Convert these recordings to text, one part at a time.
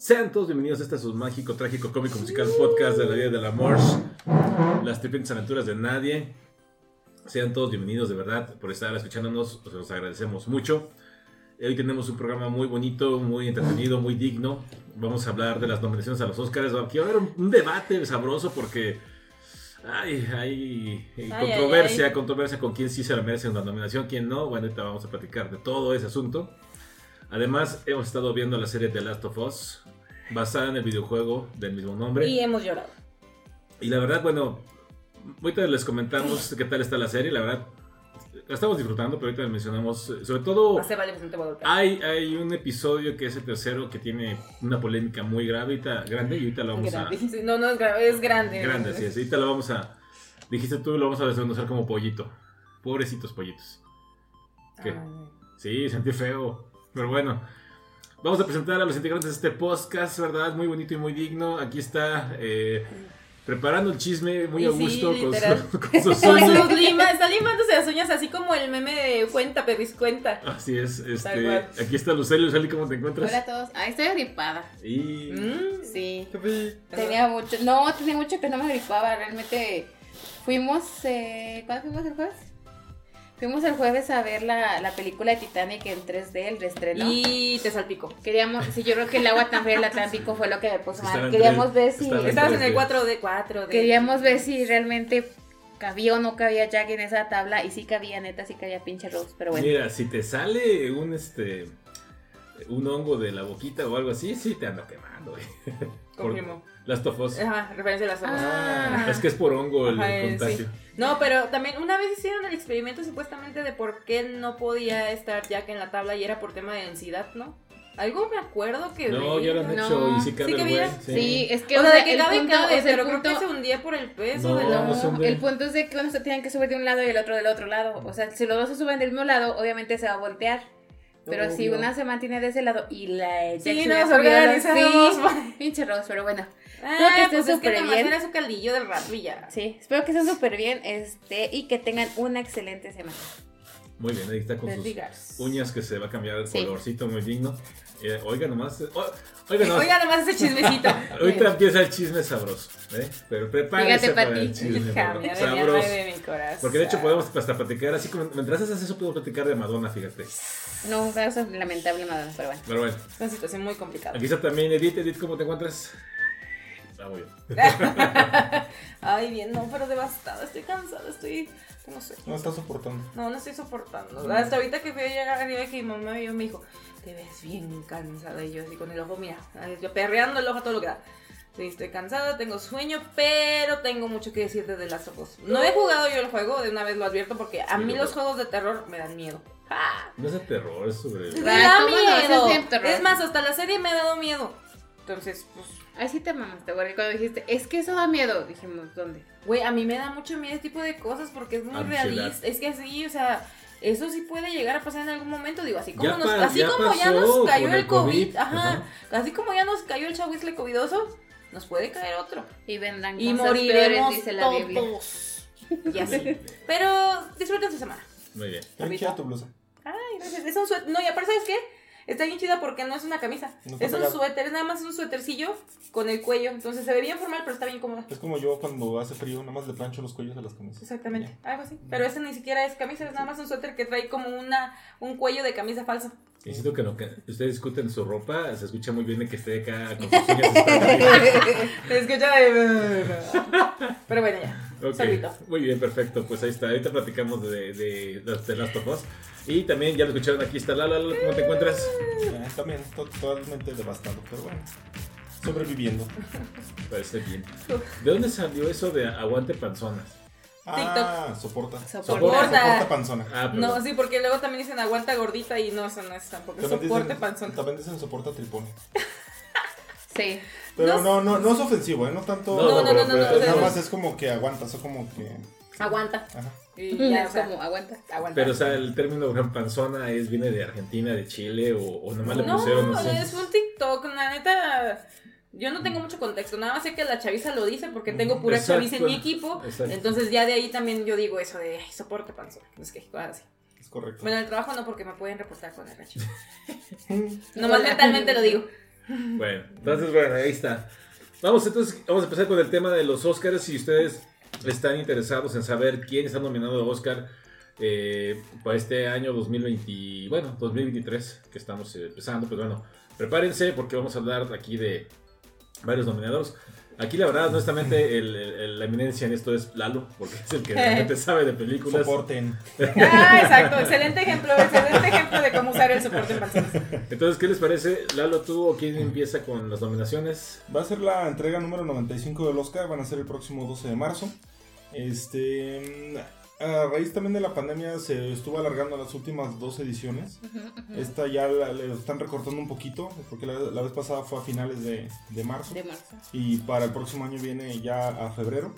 Sean todos bienvenidos a este su mágico, trágico, cómico, musical podcast de la vida del amor, las tripientes aventuras de nadie. Sean todos bienvenidos de verdad por estar escuchándonos, os los agradecemos mucho. Hoy tenemos un programa muy bonito, muy entretenido, muy digno. Vamos a hablar de las nominaciones a los Oscars. Aquí va a haber un, debate sabroso porque ay, hay Ay, controversia, ay, ay. controversia con quién sí se la merece una nominación, quién no. Bueno, ahorita vamos a platicar de todo ese asunto. Además, hemos estado viendo la serie The Last of Us, basada en el videojuego del mismo nombre. Y hemos llorado. Y la verdad, bueno, ahorita les comentamos qué tal está la serie. La verdad, la estamos disfrutando, pero ahorita les mencionamos, eh, sobre todo, hay, hay un episodio que es el tercero que tiene una polémica muy grave, ahorita, grande, y ahorita lo vamos a... Grande. Sí, No, no es grande, es grande. Grande, sí, es. Ahorita lo vamos a... Dijiste tú, lo vamos a desmenuzar como pollito. Pobrecitos pollitos. ¿Qué? Sí, sentí feo. Pero bueno, vamos a presentar a los integrantes de este podcast, ¿verdad? Muy bonito y muy digno. Aquí está eh, preparando el chisme muy Y a sí, gusto con, literal. su, con sus Con uñas. sus limas, está limándose las uñas así como el meme de cuenta, perris cuenta. Así es, este, aquí está Lucely. Lucely, ¿cómo te encuentras? Hola a todos. Ay, estoy agripada. Y... Mm. Sí. Tenía Tenía mucho. No, tenía mucho que no me agripaba. Realmente fuimos. Eh, ¿Cuándo fuimos el jueves? Fuimos el jueves a ver la, la película de Titanic en 3D, el reestreno. Y te salpico. Queríamos, sí, yo creo que el agua tan fría del Atlántico fue lo que me puso mal. Queríamos ver si. Estabas en el D. 4D, 4D. Queríamos ver si realmente cabía o no cabía Jack en esa tabla. Y sí cabía, neta, sí cabía pinche Rose. Pero bueno. Mira, si te sale un este un hongo de la boquita o algo así, sí te ando quemando, güey. Por Confirmo. Las tofos. Ajá, referencia a las hojas. Ah. Es que es por hongo el Ajá, eh, contagio. No, pero también una vez hicieron el experimento supuestamente de por qué no podía estar Jack en la tabla y era por tema de densidad, ¿no? Algo me acuerdo que No, vi. ya lo han No. hecho y sí cabe Sí el güey. Sí, es que o o sea, de que el cabe, punto- cabe, o sea, el pero creo punto- que se hundía por el peso No, de la... no se el punto es de que uno se tienen que subir de un lado y el otro del otro lado. O sea, si los dos se suben del mismo lado, obviamente se va a voltear. Pero si una se mantiene de ese lado y la Jack Sí, se subido al- organizamos. Sí, pinche Ross, pero bueno. Ah, Creo que esté pues es que súper bien. era su caldillo del rato y ya. Sí, espero que estén súper bien este, y que tengan una excelente semana. Muy bien, ahí está con sus uñas que se va a cambiar el Sí. colorcito muy digno. Eh, oiga nomás. eh, oh, oiga nomás. Oiga, nomás ese chismecito. Ahorita empieza el chisme sabroso, ¿eh? Pero prepárese Fíjate, para el chisme y sabroso. de mi corazón. Porque de hecho podemos hasta platicar, así como mientras haces eso podemos platicar de Madonna, fíjate. No, eso es lamentable, Madonna, pero bueno. Pero bueno, Es una situación muy complicada. aquí está también Edith. Edith, ¿cómo te encuentras? Ah, muy bien. Ay, bien, no, pero devastada. Estoy cansada, estoy. No sé. No está soportando. No, no estoy soportando. Hasta ahorita que fui a llegar arriba que mi mamá vio, me dijo, te ves bien cansada. Y yo así con el ojo, mira, yo perreando el ojo a todo lo que da. Sí, estoy cansada, tengo sueño, pero tengo mucho que decir de las ojos. No he jugado yo el juego, de una vez lo advierto, porque a Sí, mí lo los juegos de terror me dan miedo. ¡Ah! No es de terror, es sobre. Me Ah, da miedo. Es más, hasta la serie me ha dado miedo. Entonces, pues, Ahí sí te mamaste, güey. Cuando dijiste, es que eso da miedo, dijimos, ¿dónde? güey, a mí me da mucho miedo este tipo de cosas porque es muy Ansiedad. realista. Es que así, o sea, eso sí puede llegar a pasar en algún momento. Digo, así como, Ya nos, pa- así ya como ya nos cayó el el COVID, COVID, ajá, ajá. así como ya nos cayó el chahuizle covidoso, nos puede caer otro. Y vendrán Y cosas moriremos peores, dice la Biblia. todos. Y así. Pero disfruten su semana. Muy bien. Chida tu blusa. Ay, gracias. Es un suéter. No, y aparte, ¿sabes qué? Está bien chida porque no es una camisa. No es un pegado. suéter, es nada más un suétercillo con el cuello. Entonces se ve bien formal, pero está bien cómoda. Es como yo cuando hace frío, nada más le plancho los cuellos a las camisas. Exactamente, algo así. Pero ese ni siquiera es camisa, es nada más un suéter que trae como una, un cuello de camisa falsa. Y siento que lo que ustedes discuten su ropa, se escucha muy bien de que esté acá con sus uñas. Se escucha de... Pero bueno, ya. Ok, Saludito. Muy bien, perfecto. Pues ahí está. Ahorita platicamos de, de, de, de Last of Us. Y también ya lo escucharon aquí está Lala. Lala, ¿Cómo te encuentras? Eh, también totalmente devastado, pero bueno. Sobreviviendo. Parece bien. ¿De dónde salió eso de aguante panzonas? Ah, soporta. Soporta. Soporta panzona. Ah, No, sí, porque luego también dicen aguanta gordita y no, eso no es tampoco. También soporte dicen, panzón. también dicen soporta tripón. Sí. Pero No no, no, no es ofensivo, ¿eh? No tanto. No, no, no, no, pero no, nada no. más es como que aguantas, o como que. Aguanta. Ajá. Y ya, es como, aguanta. aguanta. Pero, o sea, el término gran panzona es, viene de Argentina, de Chile, o, o nomás le pusieron, no sé. es un TikTok, la neta. Yo no tengo mucho contexto, nada más sé que la chaviza lo dice porque tengo pura Exacto. chaviza en mi equipo. Exacto. Entonces ya de ahí también yo digo eso de "Ay, soporte panzón. Es que así. Es correcto. Bueno, en el trabajo no porque me pueden reportar con el racho. Nomás mentalmente lo digo. Bueno, entonces, bueno, ahí está. Vamos, entonces, vamos a empezar con el tema de los Oscars. Si ustedes están interesados en saber quién está nominado a Oscar eh, para este año 2020, bueno, 2023, que estamos empezando, pues bueno, prepárense porque vamos a hablar aquí de varios nominados. Aquí la verdad, honestamente, el- el- la eminencia en esto es Lalo, porque es el que realmente sabe de películas. Soporten. Ah, exacto. Excelente ejemplo. Excelente ejemplo de cómo usar el soporte en. Entonces, ¿qué les parece? Lalo, tú o quién empieza con las nominaciones? Va a ser la entrega número 95 del Oscar, van a ser el próximo 12 de marzo. Este, a raíz también de la pandemia se estuvo alargando las últimas dos ediciones. Esta ya la, le están recortando un poquito, porque la, la vez pasada fue a finales de, de marzo. De marzo. y para el próximo año viene ya a febrero.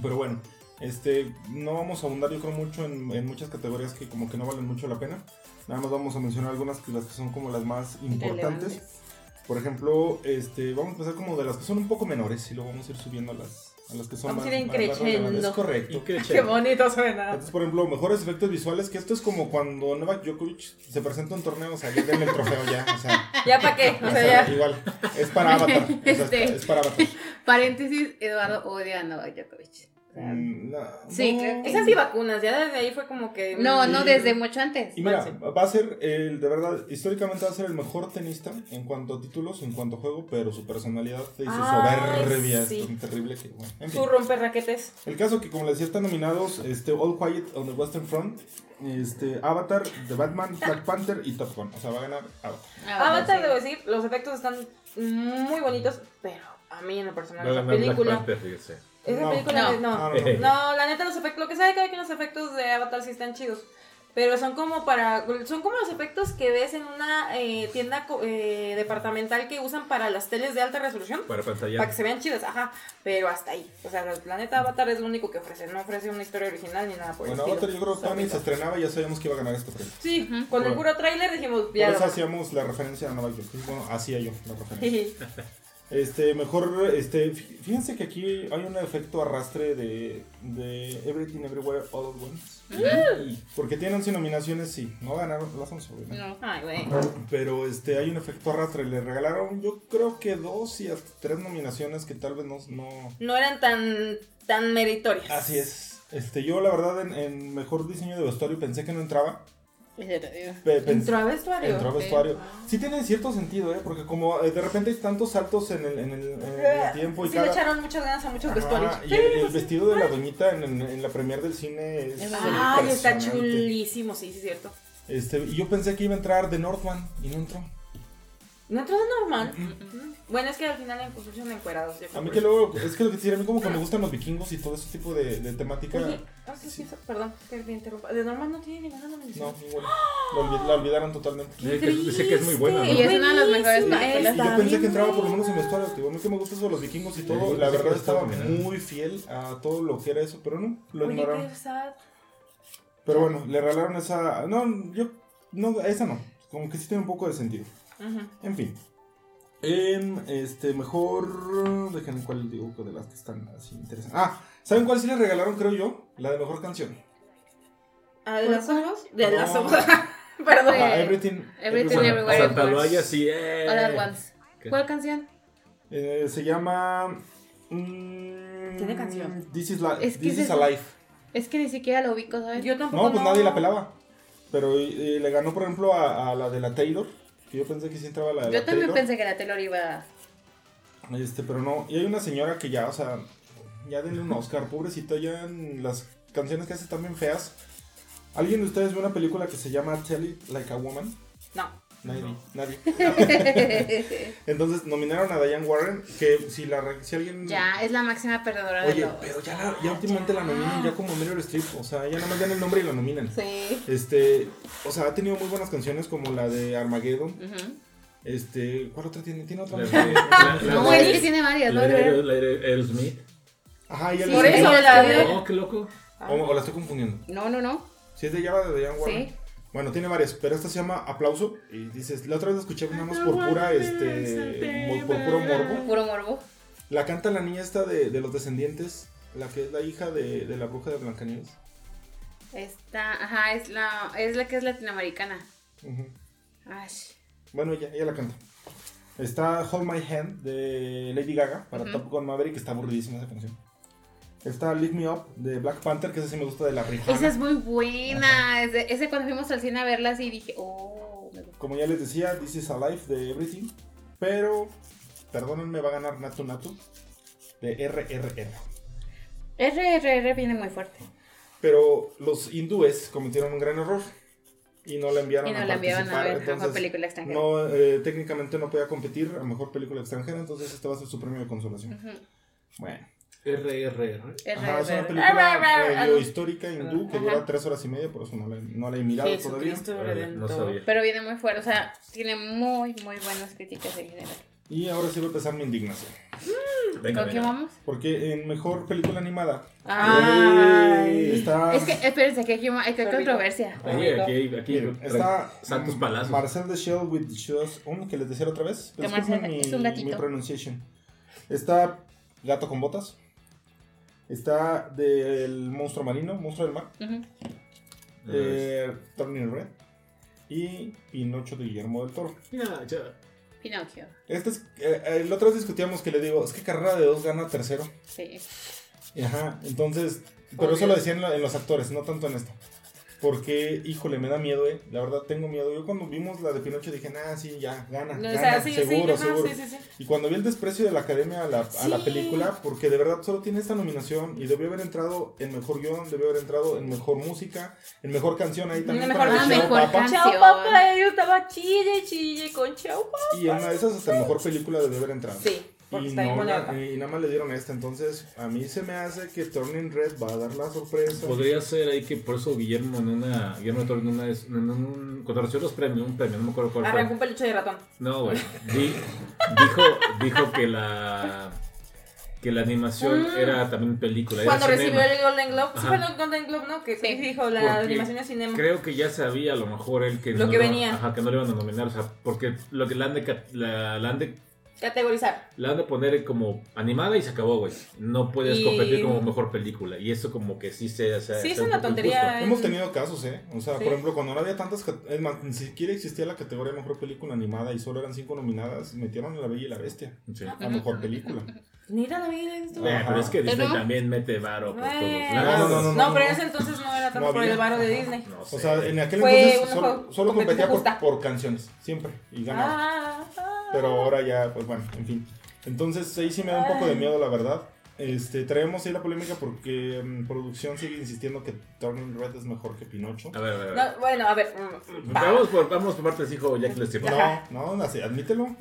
Pero bueno, este, no vamos a abundar yo creo mucho en, en muchas categorías que como que no valen mucho la pena. Nada más vamos a mencionar algunas que las que son como las más importantes. Relevantes. Por ejemplo, este, vamos a empezar como de las que son un poco menores y luego vamos a ir subiendo a las, a las que son Vamos más, a ir más-. Es correcto. ¿Y qué bonito suena. Entonces, por ejemplo, mejores efectos visuales, que esto es como cuando Novak Djokovic se presenta en torneos, o sea, ya denle el trofeo ya, o sea, ¿Ya para qué? O o sea, sea, ya. igual, es para Avatar, o sea, es, Este. es para Avatar. Paréntesis, Eduardo odia a Novak Djokovic. Mm, no, Sí, no. creo que Esas sí vacunas, ya desde ahí fue como que. No, no, desde mucho antes. Y mira, va a ser, el, de verdad, históricamente va a ser el mejor tenista en cuanto a títulos, en cuanto a juego, pero su personalidad y su soberbia sí. es tan terrible que, bueno, en fin. Su romper raquetes. El caso que, como les decía, están nominados este, All Quiet on the Western Front, este, Avatar, The Batman, Black Panther y Top Gun. O sea, va a ganar Avatar. Avatar, sí. debo decir, los efectos están muy bonitos, pero a mí en lo personal, Va a esa ganar Black película. Panther. Esa No. película, No. no. No, No, no, no. la neta, los efectos, lo que sabe cada que los efectos de Avatar sí están chidos. Pero son como para. Son como los efectos que ves en una eh, tienda co- eh, departamental que usan para las teles de alta resolución. Para pantalla. Para que se vean chidas, ajá. Pero hasta ahí. O sea, el planeta Avatar es lo único que ofrece. No ofrece una historia original ni nada por el Bueno, estilo. Avatar yo creo que ni se estrenaba y ya sabíamos que iba a ganar este premio. Sí, Ujú. con el Bueno. puro tráiler dijimos, Por ya. eso lo- hacíamos la referencia a Novak Djokovic. Bueno, hacía yo la referencia. Este, mejor, este, fí- fíjense que aquí hay un efecto arrastre de, de Everything Everywhere All at Once. Y- Porque tienen 11 nominaciones, sí, no ganaron las 11, obviamente. No. Ay, güey. Pero este, hay un efecto arrastre, le regalaron yo creo que dos y hasta tres nominaciones que tal vez no... no... No eran tan, tan meritorias. Así es. Este, yo la verdad en, en mejor diseño de vestuario pensé que no entraba. Entró a vestuario. Entró a vestuario. Sí tiene cierto sentido, ¿eh? Porque como eh, de repente hay tantos saltos en el, en el, en el tiempo y Sí, cada... le echaron muchas ganas a muchos Ajá, vestuarios. y el, el vestido de la doñita en, en- en la premier del cine es Ay, está chulísimo, sí, sí, es cierto. Este, y yo pensé que iba a entrar de Northman y no entró. No entró de normal. Bueno, es que al final en construcción encuerados. yo A mí que luego, es que lo que decir, a mí como que me gustan los vikingos y todo ese tipo de, de temática. Oye, ah, sí, sí, perdón, que te interrumpa. De normal no tiene ninguna nominación. No, ninguna. La, olvi- la olvidaron totalmente. Dice que, dice que es muy buena, ¿no? Y es una de las mejores películas. Y yo pensé que entraba por lo menos en vestuario. A mí que me gusta eso de los vikingos y todo. Sí, la verdad estaba muy fiel a todo lo que era eso, pero no, lo Oye, ignoraron. Pero bueno, le regalaron esa. No, yo. No, esa no. Como que sí tiene un poco de sentido. En fin. En este, mejor. Déjenme cuál digo de las que están así interesantes. Ah, ¿saben cuál sí le regalaron, creo yo? La de mejor canción. ¿Ah, de ¿Cuál las ojos? De No. las ojos. Perdón. Ah, Everything. Everything Everywhere. Everywhere. Santa Loaya, sí. Eh. All at Once. ¿Qué? ¿Cuál canción? Eh, se llama. mm, Tiene canción. This is, la, Es que This is Alive. Es que ni siquiera lo ubico, ¿sabes? Yo tampoco. No, pues nadie la pelaba. Pero eh, le ganó, por ejemplo, a, a la de la Taylor. Que yo pensé que sí entraba la de Yo la también Taylor. pensé que la Taylor iba. Este, pero no. Y hay una señora que ya, o sea, ya denle un Oscar, pobrecita, ya en las canciones que hace también feas. ¿Alguien de ustedes ve una película que se llama Tell It Like a Woman? No. Nadie. No. Nadie. Entonces nominaron a Diane Warren, que si la re- si alguien ya, es la máxima perdedora de Oye, los. pero ya, la- ya últimamente la nominan ya como Meryl Streep, o sea, ya nada más dan el nombre y la nominan. Sí. Este, o sea, ha tenido muy buenas canciones como la de Armageddon. Este, ¿cuál otra tiene? ¿Tiene otra? La- más? la- la- No, es que tiene varias, la ¿no? de la de Aerosmith. Ajá, y el Sí, Por eso, la de- de- Oh, qué loco. O, o la estoy confundiendo. No, no, no. Si es de Java de Diane Warren. Sí. Bueno, tiene varias, pero esta se llama Aplauso. Y dices, la otra vez la escuché nada más por pura, este, por puro morbo. Puro morbo. La canta la niña esta de, de los descendientes, la que es la hija de, de la bruja de Blancanieves. Esta, ajá, es la, es la que es latinoamericana. Ujú. Ay. Bueno, ella, ella la canta. Está Hold My Hand de Lady Gaga para. Top Gun Maverick, está aburridísima esa canción. Está Lift Me Up de Black Panther, que esa sí me gusta de la Rihanna. Esa es muy buena. Ese, ese cuando fuimos al cine a verla así dije, oh, me gusta. Como ya les decía, This is Alive de Everything. Pero, perdónenme, va a ganar Natu Natu de RRR. RRR viene muy fuerte. Pero los hindúes cometieron un gran error y no la enviaron Y no a la a ver a entonces, película extranjera. No, eh, técnicamente no podía competir a mejor película extranjera, entonces este va a ser su premio de consolación. Bueno, RRR. Ajá, es una película medio histórica hindú que dura tres horas y media, por eso no la, no la he mirado todavía. Pero viene muy fuerte, o sea, tiene muy, muy buenas críticas en general. Y ahora sí va a empezar mi indignación. Venga, ¿Con qué venga. vamos? Porque en mejor película animada Ay. está, Es que, espérense, que aquí hay, controversia. Aquí, aquí, aquí. miren, está Santos palazos. Marcel the Shell with the Shoes. ¿Un que les decía otra vez? Disculpen mi, es un gatito. mi pronunciation. Está Gato con Botas. Está del Monstruo Marino, Monstruo del Mar. Ujú. Eh, Turning Red. Y Pinocho de Guillermo del Toro. Ya. Pinocchio. Este es, eh, eh, la otra vez discutíamos que le digo, es que carrera de dos gana tercero. Sí. Ajá, entonces, pero eso lo decían en los actores, no tanto en esto. Porque, híjole, me da miedo, eh. La verdad, tengo miedo. Yo cuando vimos la de Pinocho dije, nah, sí, ya, gana. O gana, sea, sí, sí, seguro, ajá, seguro. sí, sí, sí. Y cuando vi el desprecio de la academia a la, a la Sí. película, porque de verdad solo tiene esta nominación y debió haber entrado en mejor guion, debió haber entrado en mejor música, en mejor canción ahí también. Mejor para canción. Chao Papa. canción. Chao, papá, yo estaba chille, chille con chao, papá. Y en una de esas hasta mejor película debió haber entrado. Sí, porque Y, está bien no la- bonita. y nada más le dieron esta, entonces a mí se me hace que Turning Red va a dar la sorpresa. Podría ser ahí que por eso Guillermo en una. Guillermo Toro en una. En un, cuando recibió los premios, un premio, no me acuerdo cuál Arrancó fue. un peluche de ratón. No, güey. Di- dijo, dijo que la. Que la animación Mm. era también película. Cuando cinema. recibió el Golden Globe, sí fue el Golden Globe, ¿no? Que Sí. dijo la Porque animación de cinema. Creo que ya sabía a lo mejor él que Lo no que lo- venía. Ajá, que no le iban a nominar, o sea, porque lo que la han de, la, la han de, Categorizar. la han de poner como animada y se acabó, güey. No puedes Y- competir como mejor película. Y eso como que sí se... se Sí, es una un tontería. injusto. Hemos tenido casos, ¿eh? O sea, Sí. por ejemplo, cuando no había tantas. Es más, ni siquiera existía la categoría de mejor película animada y solo eran cinco nominadas, metieron a La Bella y la Bestia Sí. a mejor película. Mira la vida. Eh, pero es que Disney Pero- también mete varo por todos lados. No, no, no, No, pero en ese entonces no era tanto No por el varo de Disney. No O sé. sea, en aquel Fue entonces una solo, co- solo competía por, canciones, siempre, y ganaba. Ah, ah. Pero ahora ya, pues bueno, en fin. Entonces ahí sí me da un poco de miedo, la verdad. Este, traemos ahí la polémica porque mm, producción sigue insistiendo que Turning Red es mejor que Pinocho. A ver, a ver. a ver. No, bueno, a ver. mm, mm, va. Vamos por, vamos por partes, hijo Jack les No, no, así, admítelo.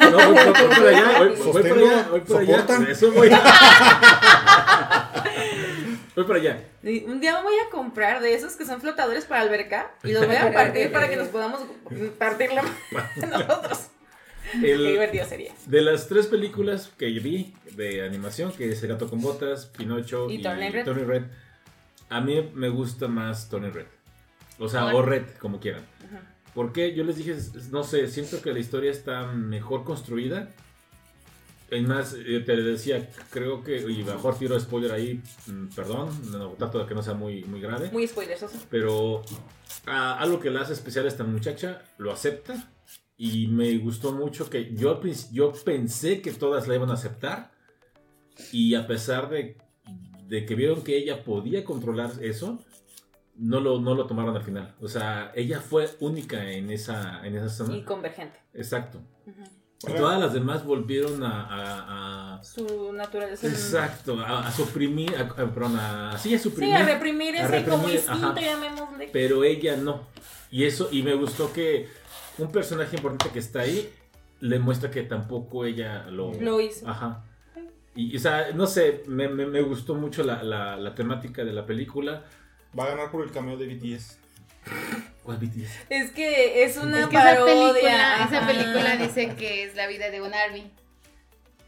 No, voy, voy- voy por allá, voy, voy por allá, voy por allá. Eso voy. voy por allá. Y Un día me voy a comprar de esos que son flotadores para alberca y los voy a partir para que nos podamos partir la madre Qué El, divertido sería. de las tres películas que vi de animación, que es El gato con botas, Pinocho Y y, Turning Red. A mí me gusta más Turning Red. O sea, o Red, como quieran. Ajá. Porque yo les dije, no sé, siento que la historia está mejor construida. Es más, eh, te decía, creo que, y mejor tiro spoiler ahí, mm, perdón, no, trato de que no sea muy, muy grave. Muy spoilersoso. Pero ah, algo que la hace especial a esta muchacha lo acepta. Y me gustó mucho que yo, yo pensé que todas la iban a aceptar. Y a pesar de, de que vieron que ella podía controlar eso, no lo, no lo tomaron al final. O sea, ella fue única en esa, en esa zona. Y convergente. Exacto. Ujú. Y todas las demás volvieron a... a- a- Su naturaleza. exacto, a, a suprimir, a, perdón, a, sí, a Sí, suprimir. a reprimir ese como reprimir, instinto, ajá. llamémosle. pero ella no. Y eso, y me gustó que un personaje importante que está ahí le muestra que tampoco ella lo, Lo hizo. Ajá. Y, o sea, no sé, me, me- me gustó mucho la, la- la temática de la película. Va a ganar por el cameo de BTS. ¿Cuál BTS? Es que es una Es que esa parodia. película, esa película dice que es la vida de un army.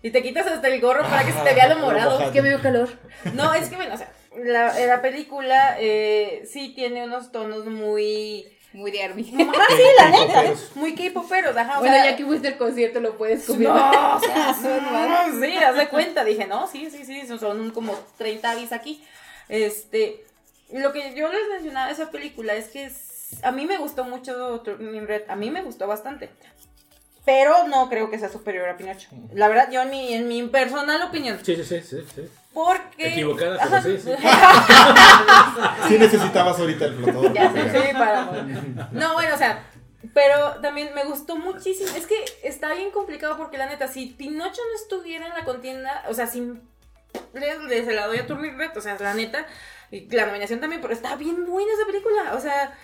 Y te quitas hasta el gorro para que se te vea lo morado. Es que me dio calor. No, es que bueno, o sea, la, la película eh, sí tiene unos tonos muy. Muy de army. Ah, sí, la neta. Muy K-poperos, ajá. o Bueno, sea, ya que fuiste al concierto lo puedes No, confirmar. o sea, son- sí, haz de cuenta. Dije, no, sí, sí, sí, son- como 30 avis aquí. Este, lo que yo les mencionaba de esa película es que es- a mí me gustó mucho a mí me gustó bastante. pero no creo que sea superior a Pinocho. La verdad, yo en mi, en mi personal opinión. Sí, sí, sí, sí, sí. Porque. Equivocada, pero sí, sí. Sí necesitabas ahorita el flotador. Ya sé, sí, para. No, bueno, o sea, pero también me gustó muchísimo. Es que está bien complicado porque la neta, si Pinocho no estuviera en la contienda, o sea, sin. Le, le- se la doy a Turning Red, o sea, la neta, y la nominación también, pero está bien buena esa película. O sea,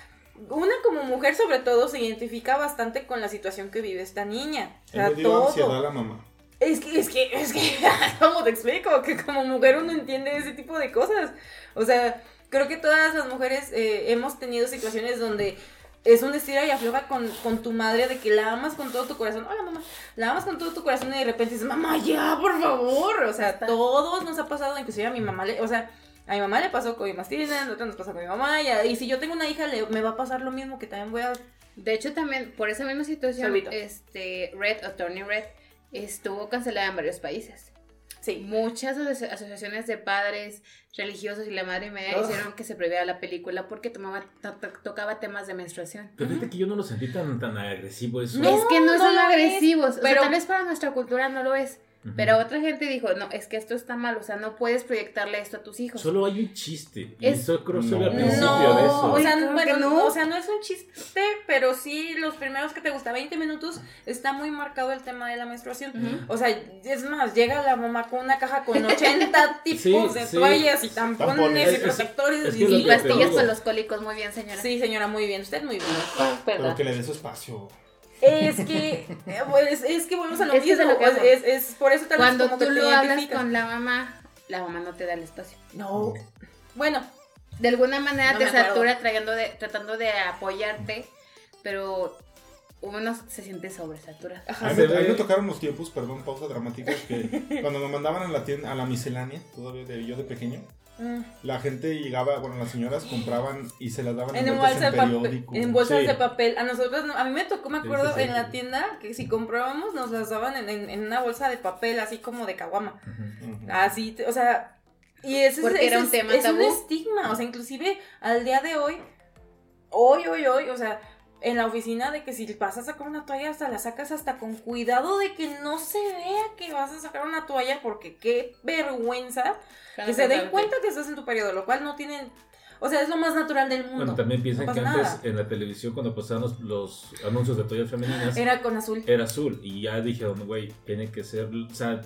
una como mujer, sobre todo, se identifica bastante con la situación que vive esta niña. O sea, ansiedad a la mamá. Es que, es que, es que, ¿cómo te explico? Que como mujer uno entiende ese tipo de cosas. O sea, creo que todas las mujeres eh, hemos tenido situaciones donde es un estira y afloja con, con tu madre de que la amas con todo tu corazón. Hola, mamá. La amas con todo tu corazón y de repente dices, mamá, ya, por favor. O sea, todos nos ha pasado, inclusive a mi mamá le, o sea, a mi mamá le pasó con mi mastina, a nosotros nos pasó con mi mamá. Y, a- y si yo tengo una hija, le, me va a pasar lo mismo que también voy a De hecho, también por esa misma situación, Salvito. este Red o Turning Red estuvo cancelada en varios países. Sí. Muchas aso- asociaciones de padres religiosos y la madre media Ugh. hicieron que se prohibiera la película porque tomaba, to- to- tocaba temas de menstruación. Pero fíjate que yo no lo sentí tan, tan agresivo eso. No, es que no, no son es, agresivos. o sea, pero- tal vez para nuestra cultura no lo es. Pero otra gente dijo, no, es que esto está mal, o sea, no puedes proyectarle esto a tus hijos. Solo hay un chiste. Y Es- eso creo solo al No. principio No, de eso. o sea, claro bueno, no. o sea, no es un chiste, pero sí los primeros que te gusta, 20 minutos, está muy marcado el tema de la menstruación. O sea, es más, llega la mamá con una caja con 80 tipos Sí, de sí. toallas y tampones, Tampones. y Es- protectores. es y- que Y lo y- que- pastillas para los cólicos, muy bien, señora. Sí, señora, muy bien, usted muy bien. Pero Perdón. que le dé su espacio. Es que, eh, pues, es que volvemos a lo Es que es de mismo. lo que Es, es, es por eso tal vez Cuando como que tú te lo hablas con la mamá, la mamá no te da el espacio. No. Bueno, De alguna manera No te satura tratando de, tratando de apoyarte, pero uno se siente sobresaturado. A mí, me, a mí ve- me tocaron los tiempos, perdón, pausa dramática, que cuando me mandaban a la tienda, a la miscelánea, todavía de, yo de pequeño, Mm. la gente llegaba, bueno, las señoras compraban y se las daban En bolsas de papel. En bolsas Sí. de papel. A nosotros, no- a mí me tocó, me acuerdo, sí, sí. en la tienda, que si comprábamos nos las daban en, en- en una bolsa de papel, así como de caguama. Así, o sea, y ese es- era un es- tema es un tabú. estigma, o sea, inclusive al día de hoy, hoy, hoy, hoy, o sea, en la oficina de que si vas a sacar una toalla, hasta la sacas hasta con cuidado de que no se vea que vas a sacar una toalla, porque qué vergüenza que se den cuenta que estás en tu periodo, lo cual no tienen, o sea, es lo más natural del mundo. Bueno, también piensan No que antes nada. en la televisión cuando pasaban los, los anuncios de toallas femeninas Era con azul. era azul y ya dijeron, güey, tiene que ser, o sea,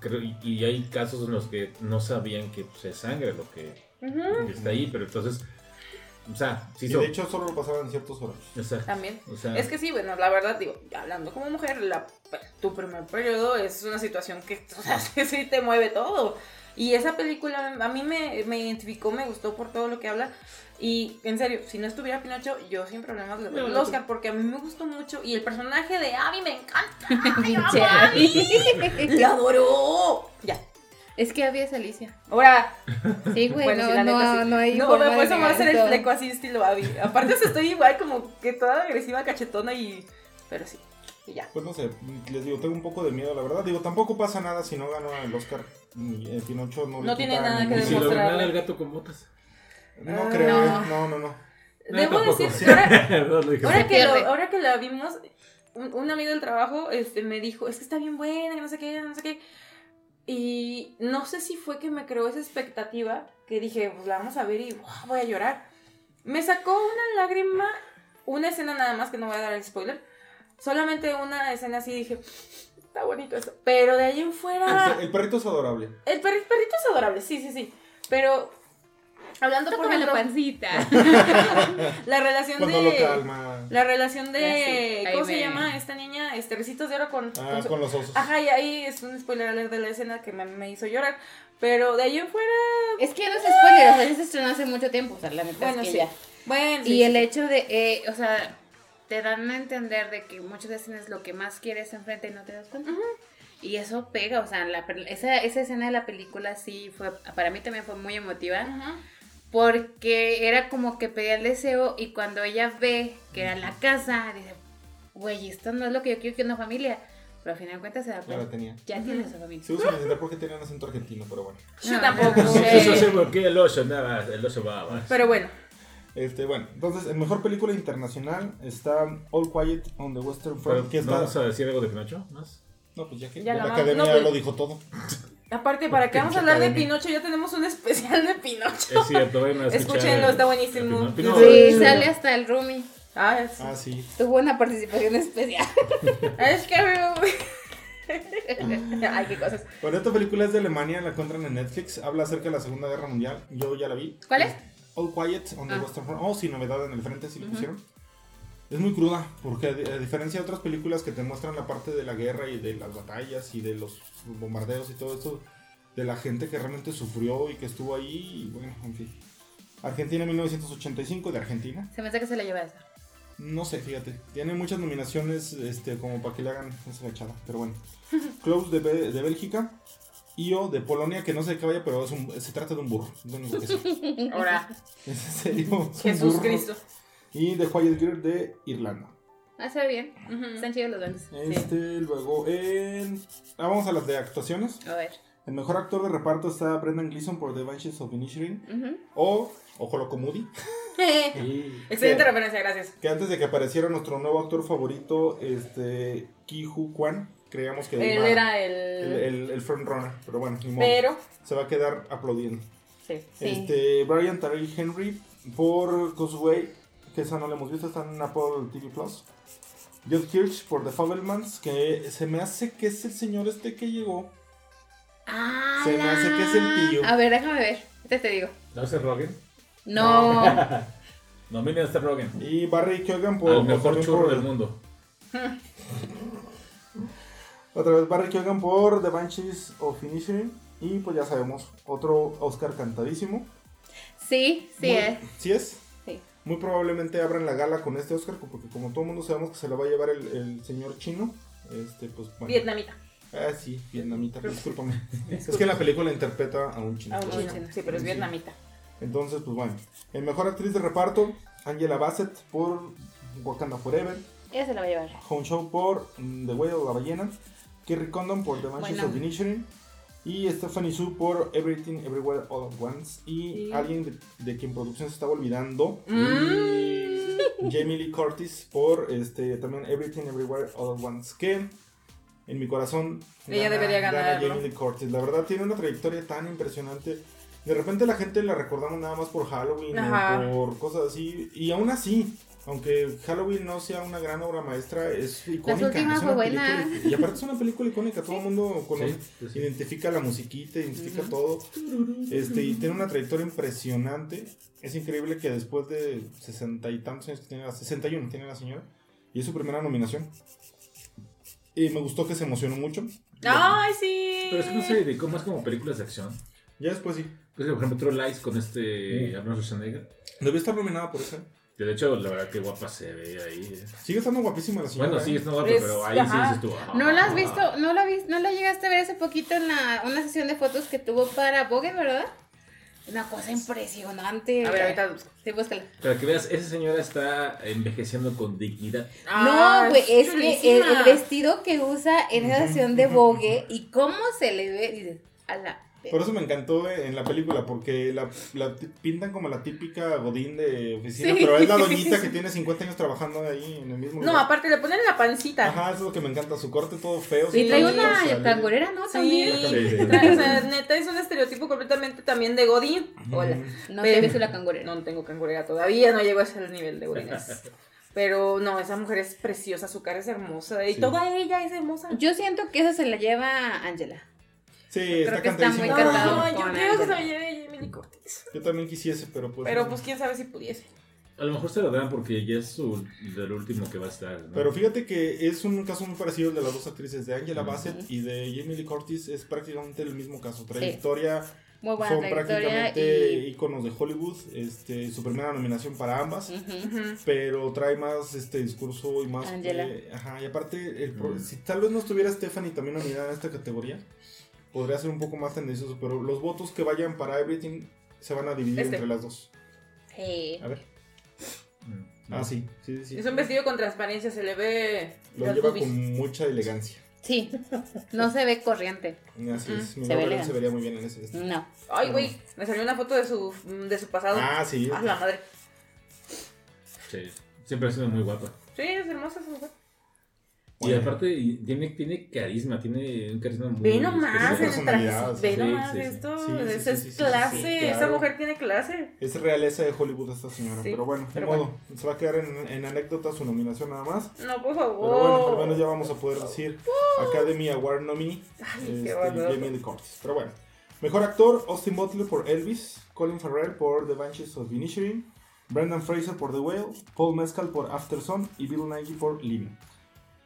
creo- y- hay casos en los que no sabían que pues, es sangre lo que está ahí, pero entonces, o sea, sí Y de hecho solo lo pasaban en ciertos horarios. o sea, También. o sea, Es que sí, bueno, la verdad, digo, hablando como mujer, la, tu primer periodo es una situación que, o sea, sí, sí te mueve todo. Y esa película a mí me, me identificó, me gustó por todo lo que habla. Y en serio, si no estuviera Pinocho, yo sin problemas le doy No, el no, Oscar porque a mí me gustó mucho. Y el personaje de Abby me encanta. ¡Ay, Pinche amo a Abby. Adoro! Ya. Es que había es Alicia. Ahora, Sí, güey, bueno, no, la no, sí. no hay No, forma me puedes negar hacer el fleco así estilo Abby. Aparte, estoy igual como que toda agresiva, cachetona y. Pero sí. Y ya. Pues no sé, les digo, tengo un poco de miedo, la verdad. Digo, tampoco pasa nada si no gano el Oscar. Ni, eh, Pinocho no, le No tiene nada que y si lo ganara el gato con botas. No Ah, creo, no. eh, no, no, no. Debo tampoco. decir, ahora, No, ahora que lo- ahora que la vimos, un, un amigo del trabajo este, me dijo, es que está bien buena, que no sé qué, no sé qué. Y no sé si fue que me creó esa expectativa, que dije, pues la vamos a ver y "Buah, voy a llorar. Me sacó una lágrima, una escena nada más, que no voy a dar el spoiler. Solamente una escena así dije, está bonito esto. Pero de ahí en fuera... El perrito es adorable. El perri- perrito es adorable, sí, sí, sí. Pero hablando por la pancita. la relación Cuando lo de... calma. La relación de. Sí, ¿Cómo se llama esta niña? Este, Recitos de Oro con. Ah, con su- con los osos. Ajá, y ahí es un spoiler alert de la escena que me, me hizo llorar. Pero de ahí en fuera. Es que no es spoiler, o sea, se estrenó hace mucho tiempo, o sea, la neta Bueno, es que sí. ya. Bueno, Y sí, el sí. hecho de, eh, o sea, te dan a entender de que muchas veces lo que más quieres enfrente y no te das cuenta. Y eso pega, o sea, la, pel- esa, esa escena de la película sí fue, para mí también fue muy emotiva, Ajá. Porque era como que pedía el deseo y cuando ella ve que era la casa, dice, güey, esto no es lo que yo quiero que una familia. Pero al final de cuentas se da Ya la cuenta, tenía. ya tiene su familia. Sigo sin entender por qué tenían acento argentino, pero bueno. Yo No, tampoco. no, Eso sí, porque el oso nada, el oso va más. Pero bueno. Este, bueno, entonces, en mejor película internacional está All Quiet on the Western Front. ¿no está... ¿Vamos a decir algo de Pinocho más? No, pues ya que Ya la, la academia no, pues- lo dijo todo. Aparte, ¿para qué vamos a hablar de. Pinocho? Ya tenemos un especial de Pinocho. Es cierto, vayan a escuchar. Escúchenlo, el- está buenísimo. el Pinocho. Sí, sale hasta el Rumi. Ah, es, Ah, sí. Tuvo una participación especial. es que... Ay, qué cosas. Bueno, esta película es de Alemania, la encuentran en Netflix. Habla acerca de la Segunda Guerra Mundial. Yo ya la vi. ¿Cuál es? All Quiet on the Ah. Western Front. Oh, sin novedad en el frente, sí lo pusieron. Es muy cruda, porque a di- a diferencia de otras películas que te muestran la parte de la guerra y de las batallas y de los bombardeos y todo esto, de la gente que realmente sufrió y que estuvo ahí, y bueno, en fin. Argentina 1985, de Argentina. Se me hace que se la lleva esa. No sé, fíjate. Tiene muchas nominaciones este, como para que le hagan esa echada. Pero bueno. Close de, Be- de Bélgica. Io de Polonia, que no sé de qué vaya, pero es un- se trata de un burro. Es lo único que sé. Ahora, Es en serio. Jesús burro. Cristo. Y The Quiet Girl de Irlanda. Ah, se ve bien. Están chidos los duendes. Este, luego en. ah, vamos a las de actuaciones. A ver. El mejor actor de reparto está Brendan Gleeson por The Banshees of Inisherin. Ujú. O Ojo Loco Moody. Excelente Que- referencia, gracias. Que antes de que apareciera nuestro nuevo actor favorito, este. Ki Hu Kwan, creíamos que Él era el... el, el, el frontrunner. Pero bueno, ni modo. Pero... Se va a quedar aplaudiendo. Sí. Sí. Este, Brian Tarell Henry por Causeway, que esa no la hemos visto, está en Apple TV Plus. Judd Hirsch por The Fabelmans, que se me hace que es el señor este que llegó. Ah, Se me hace que es el tío. A ver, déjame ver. Este te digo. ¿No es el Rogen? No. Nomina a este Rogen. Y Barry Keoghan por. Al mejor churro por- del mundo. Otra vez Barry Keoghan por The Banshees of Inisherin. Y pues ya sabemos, otro Oscar cantadísimo. Sí, sí Muy- es. ¿Sí es? Muy probablemente abran la gala con este Oscar, porque como todo el mundo sabemos que se lo va a llevar el, el señor chino. Este, pues bueno. Vietnamita. Ah, sí, vietnamita, discúlpame. es que en la película interpreta a un chino. Ah, un chino. Sí, pero es vietnamita. Entonces, pues bueno. El mejor actriz de reparto, Angela Bassett por Wakanda Forever. Ella se la va a llevar. Hong Show por mm, The Whale o La Ballena. Kerry Condon por The Banshees Bueno. of Inisherin. Y Stephanie Su por Everything Everywhere All at Once. Y Sí. alguien de, de quien producción se estaba olvidando. Mm. Jamie Lee Curtis por este también Everything Everywhere All at Once. Que en mi corazón. Ella debería ganar. Jamie Lee Curtis. La verdad tiene una trayectoria tan impresionante. De repente la gente la recordamos nada más por Halloween o por cosas así. Y aún así, aunque Halloween no sea una gran obra maestra, es icónica. última es una fue buena. película- Y aparte es una película icónica, todo el mundo conoce, Sí, sí, sí. identifica la musiquita, identifica todo. Este, y tiene una trayectoria impresionante. Es increíble que después de sesenta y tantos años que tiene, la- 61 tiene la señora, y es su primera nominación. Y me gustó que se emocionó mucho. ¡Ay, sí! Pero es que no se dedicó más como películas de acción. Ya después sí. Pues, por ejemplo, True Lies con este Mm. Arnold Schwarzenegger. Debió estar nominada por eso. De hecho, la verdad, que guapa se ve ahí. eh. Sigue estando guapísima la señora. Bueno, sí, ¿eh? es no guapa, pero ahí sí dices tú. ah. ¿No la has visto? ¿No la, ¿No la llegaste a ver hace poquito en la, una sesión de fotos que tuvo para Vogue, verdad? Una cosa impresionante. A ver, ahorita busco. Sí, búscala. Para que veas, esa señora está envejeciendo con dignidad. Ah, no, güey, es que el, vestido que usa en esa sesión de Vogue y cómo se le ve, dices, a la... Por eso me encantó en la película, porque la, la pintan como la típica godín de oficina, Sí. pero es la doñita que tiene 50 años trabajando ahí en el mismo No, lugar. aparte le ponen la pancita. Ajá, eso es lo que me encanta, su corte todo feo. Y trae una cangurera, ¿no? Sí, También. Sí, sí. trae- o sea, neta es un estereotipo completamente también de Godín. Hola. No Pero- te ves la cangurera. No tengo cangurera todavía, no llego a ese nivel de Godines. Pero no, esa mujer es preciosa, su cara es hermosa y Sí. toda ella es hermosa. Yo siento que eso se la lleva Angela. Sí, está está muy cantado. No, yo creo que se me lleve Jamie Lee Curtis. Yo también quisiese, pero pues. Pero pues quién sabe si pudiese. A lo mejor se lo dan porque ya es su, del último que va a estar. ¿no? Pero fíjate que es un caso muy parecido al de las dos actrices, de Angela. Bassett y de Jamie Lee Curtis, es prácticamente el mismo caso. Sí. Trayectoria, Muy buena son trayectoria prácticamente y... íconos de Hollywood, este, su primera nominación para ambas. Pero trae más este discurso y más Angela. ajá y aparte el pro- si tal vez no estuviera Stephanie también nominada en esta categoría podría ser un poco más tendencioso pero los votos que vayan para Everything se van a dividir Este. entre las dos Sí. a ver Mm. ah sí sí sí, sí. Es un vestido con transparencia, se le ve lo lleva con mucha elegancia Sí, no se ve corriente. así es mi Se ve se vería muy bien en ese vestido No. Ay, güey, me salió una foto de su, de su pasado. ah sí Ah, la madre. Sí, siempre ha sido muy guapa. Sí, es hermosa esa mujer. Y Bueno. aparte tiene, tiene carisma, tiene un carisma muy Ve nomás el traje. Ve sí, nomás sí, esto. Sí, sí, esa sí, es sí, sí, clase. sí, Esa claro. mujer tiene clase. Es realeza de Hollywood esta señora. Sí, pero bueno, pero de modo. Se va a quedar en, en anécdota su nominación nada más. No, por Pero bueno, favor. por lo menos ya vamos a poder decir Academy Award nominee. Ay, qué este. Jamie Lee Curtis. Pero bueno. Mejor actor, Austin Butler por Elvis, Colin Farrell por The Banshees of Inisherin, Brendan Fraser por The Whale, Paul Mescal por After Sun y Bill Nighy por Living.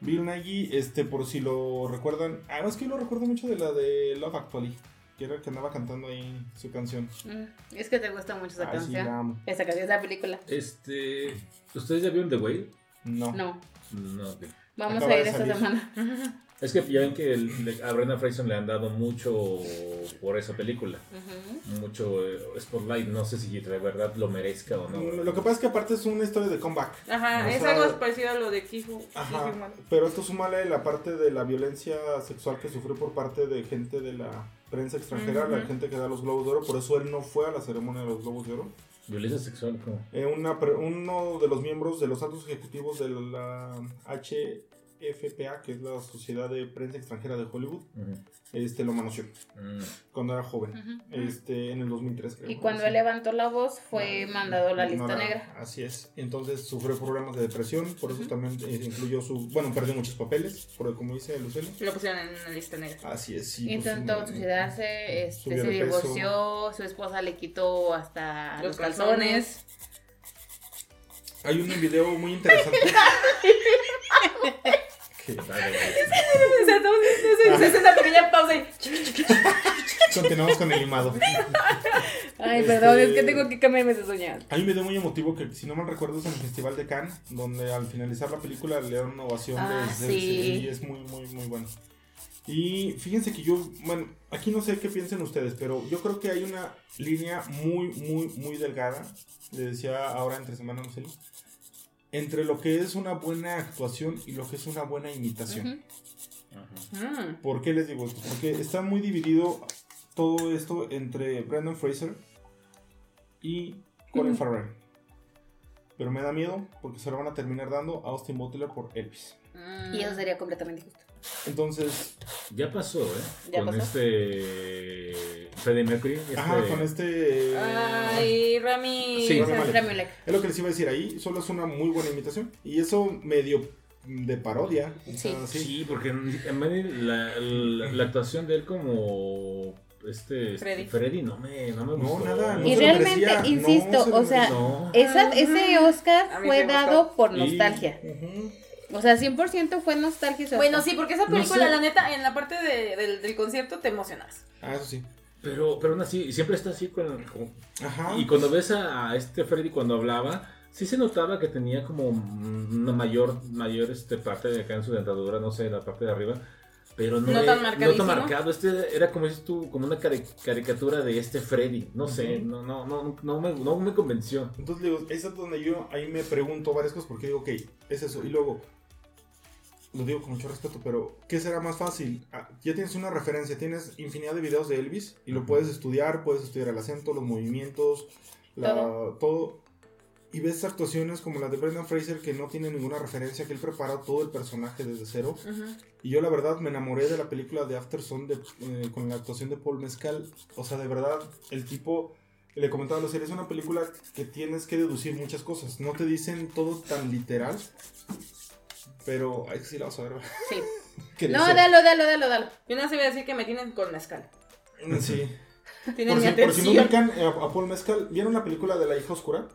Bill Nighy, este, por si lo recuerdan, además que yo lo recuerdo mucho de la de Love Actually, que era el que andaba cantando ahí su canción. Mm, Es que te gusta mucho esa sí, canción. la amo. Esa canción, esa película. Este, ¿ustedes ya vieron The Whale? No. No, No, ok. vamos Acaba a ir esta semana. Es que ya ven que el- le- a Brendan Fraser le han dado mucho por esa película. Ujú. Mucho eh, spotlight. No sé si de verdad lo merezca o no. Lo que pasa es que aparte es una historia de comeback. Ajá, O es sea, algo parecido a lo de Kifu. Ajá, pero esto súmale la parte de la violencia sexual que sufrió por parte de gente de la prensa extranjera, la Ujú. gente que da los Globos de Oro, por eso él no fue a la ceremonia de los Globos de Oro. Violencia sexual, como. Eh, una uno de los miembros de los altos ejecutivos de la HFPA, que es la Sociedad de Prensa Extranjera de Hollywood, este lo manoseó Mm. cuando era joven, este en el 2003 creo. Y cuando él levantó la voz, fue mandado a la lista negra. Así es. Entonces sufrió problemas de depresión, por eso también eh, incluyó su. Bueno, perdió muchos papeles, por como dice Lucely. Lo pusieron en una lista negra. Así es, sí. pues, Intentó mm, suicidarse, este, se divorció, su esposa le quitó hasta Los los calzones. Hay un video muy interesante. O sea, es una pequeña pausa y... Continuamos con el limado. Ay, Este- perdón, es que tengo que cambiarme esas uñas. Hay un video muy emotivo que, si no mal recuerdo, es en el Festival de Cannes, donde al finalizar la película le dan una ovación Ah, de, de- sí. y es muy, muy, muy bueno. Y fíjense que yo, bueno, aquí no sé qué piensen ustedes, pero yo creo que hay una línea muy, muy, muy delgada, le decía ahora entre semana, no sé, entre lo que es una buena actuación y lo que es una buena imitación. Mm. ¿Por qué les digo esto? Porque está muy dividido todo esto entre Brendan Fraser y Colin Ujú. Farrell. Pero me da miedo porque se lo van a terminar dando a Austin Butler por Elvis. Mm. Y eso sería completamente injusto. Entonces, Ya pasó, ¿eh? ¿Ya con pasó? este. Freddie Mercury. Este... ajá, con este... Ay, Rami. Sí. Rami Malek. Rami Malek. Es lo que les iba a decir ahí, solo es una muy buena imitación. Y eso medio de parodia. o Sí. sea, sí. Sí, porque en la, la, la actuación de él como. Este. este, Freddy. no me, no me No, gustó. nada, no Y se lo realmente, no insisto, se o sea, merecía. No. Esa, ese Oscar fue dado por Y- nostalgia. O sea, 100% fue nostalgia. Bueno, sí, porque esa No película, sé. la neta, en la parte de- del, del concierto te emocionas. Ah, eso sí. Pero, pero aún así, siempre está así con. con- Ajá. Y cuando ves a, a este Freddy cuando hablaba, sí se notaba que tenía como una mayor, mayor este, parte de acá en su dentadura, no sé, la parte de arriba. Pero no, No tan no tan marcado. Este era como dices tú, como una cari- caricatura de este Freddy. No sé, Ujú. no, no, no, no, me, no me convenció. Entonces digo, esa es donde yo ahí me pregunto varias cosas porque digo, ok, es eso. Y luego, lo digo con mucho respeto, pero ¿qué será más fácil? Ah, ya tienes una referencia, tienes infinidad de videos de Elvis y lo puedes estudiar, puedes estudiar el acento, los movimientos, la- Todo. todo. Y ves actuaciones como la de Brendan Fraser que no tiene ninguna referencia, que él prepara todo el personaje desde cero. Y yo la verdad me enamoré de la película de After Sun de, eh, con la actuación de Paul Mescal. O sea, de verdad, el tipo, le comentaba a los series, es una película que tienes que deducir muchas cosas. No te dicen todo tan literal. Pero, ay, sí la vas a ver. Sí. No, dalo, dalo, dalo, dalo. Yo no sé voy a decir que me tienen con mezcal. Sí. Tienen Por mi si, por si no atención. ubican eh, a, a Paul Mescal, ¿vieron la película de La hija oscura?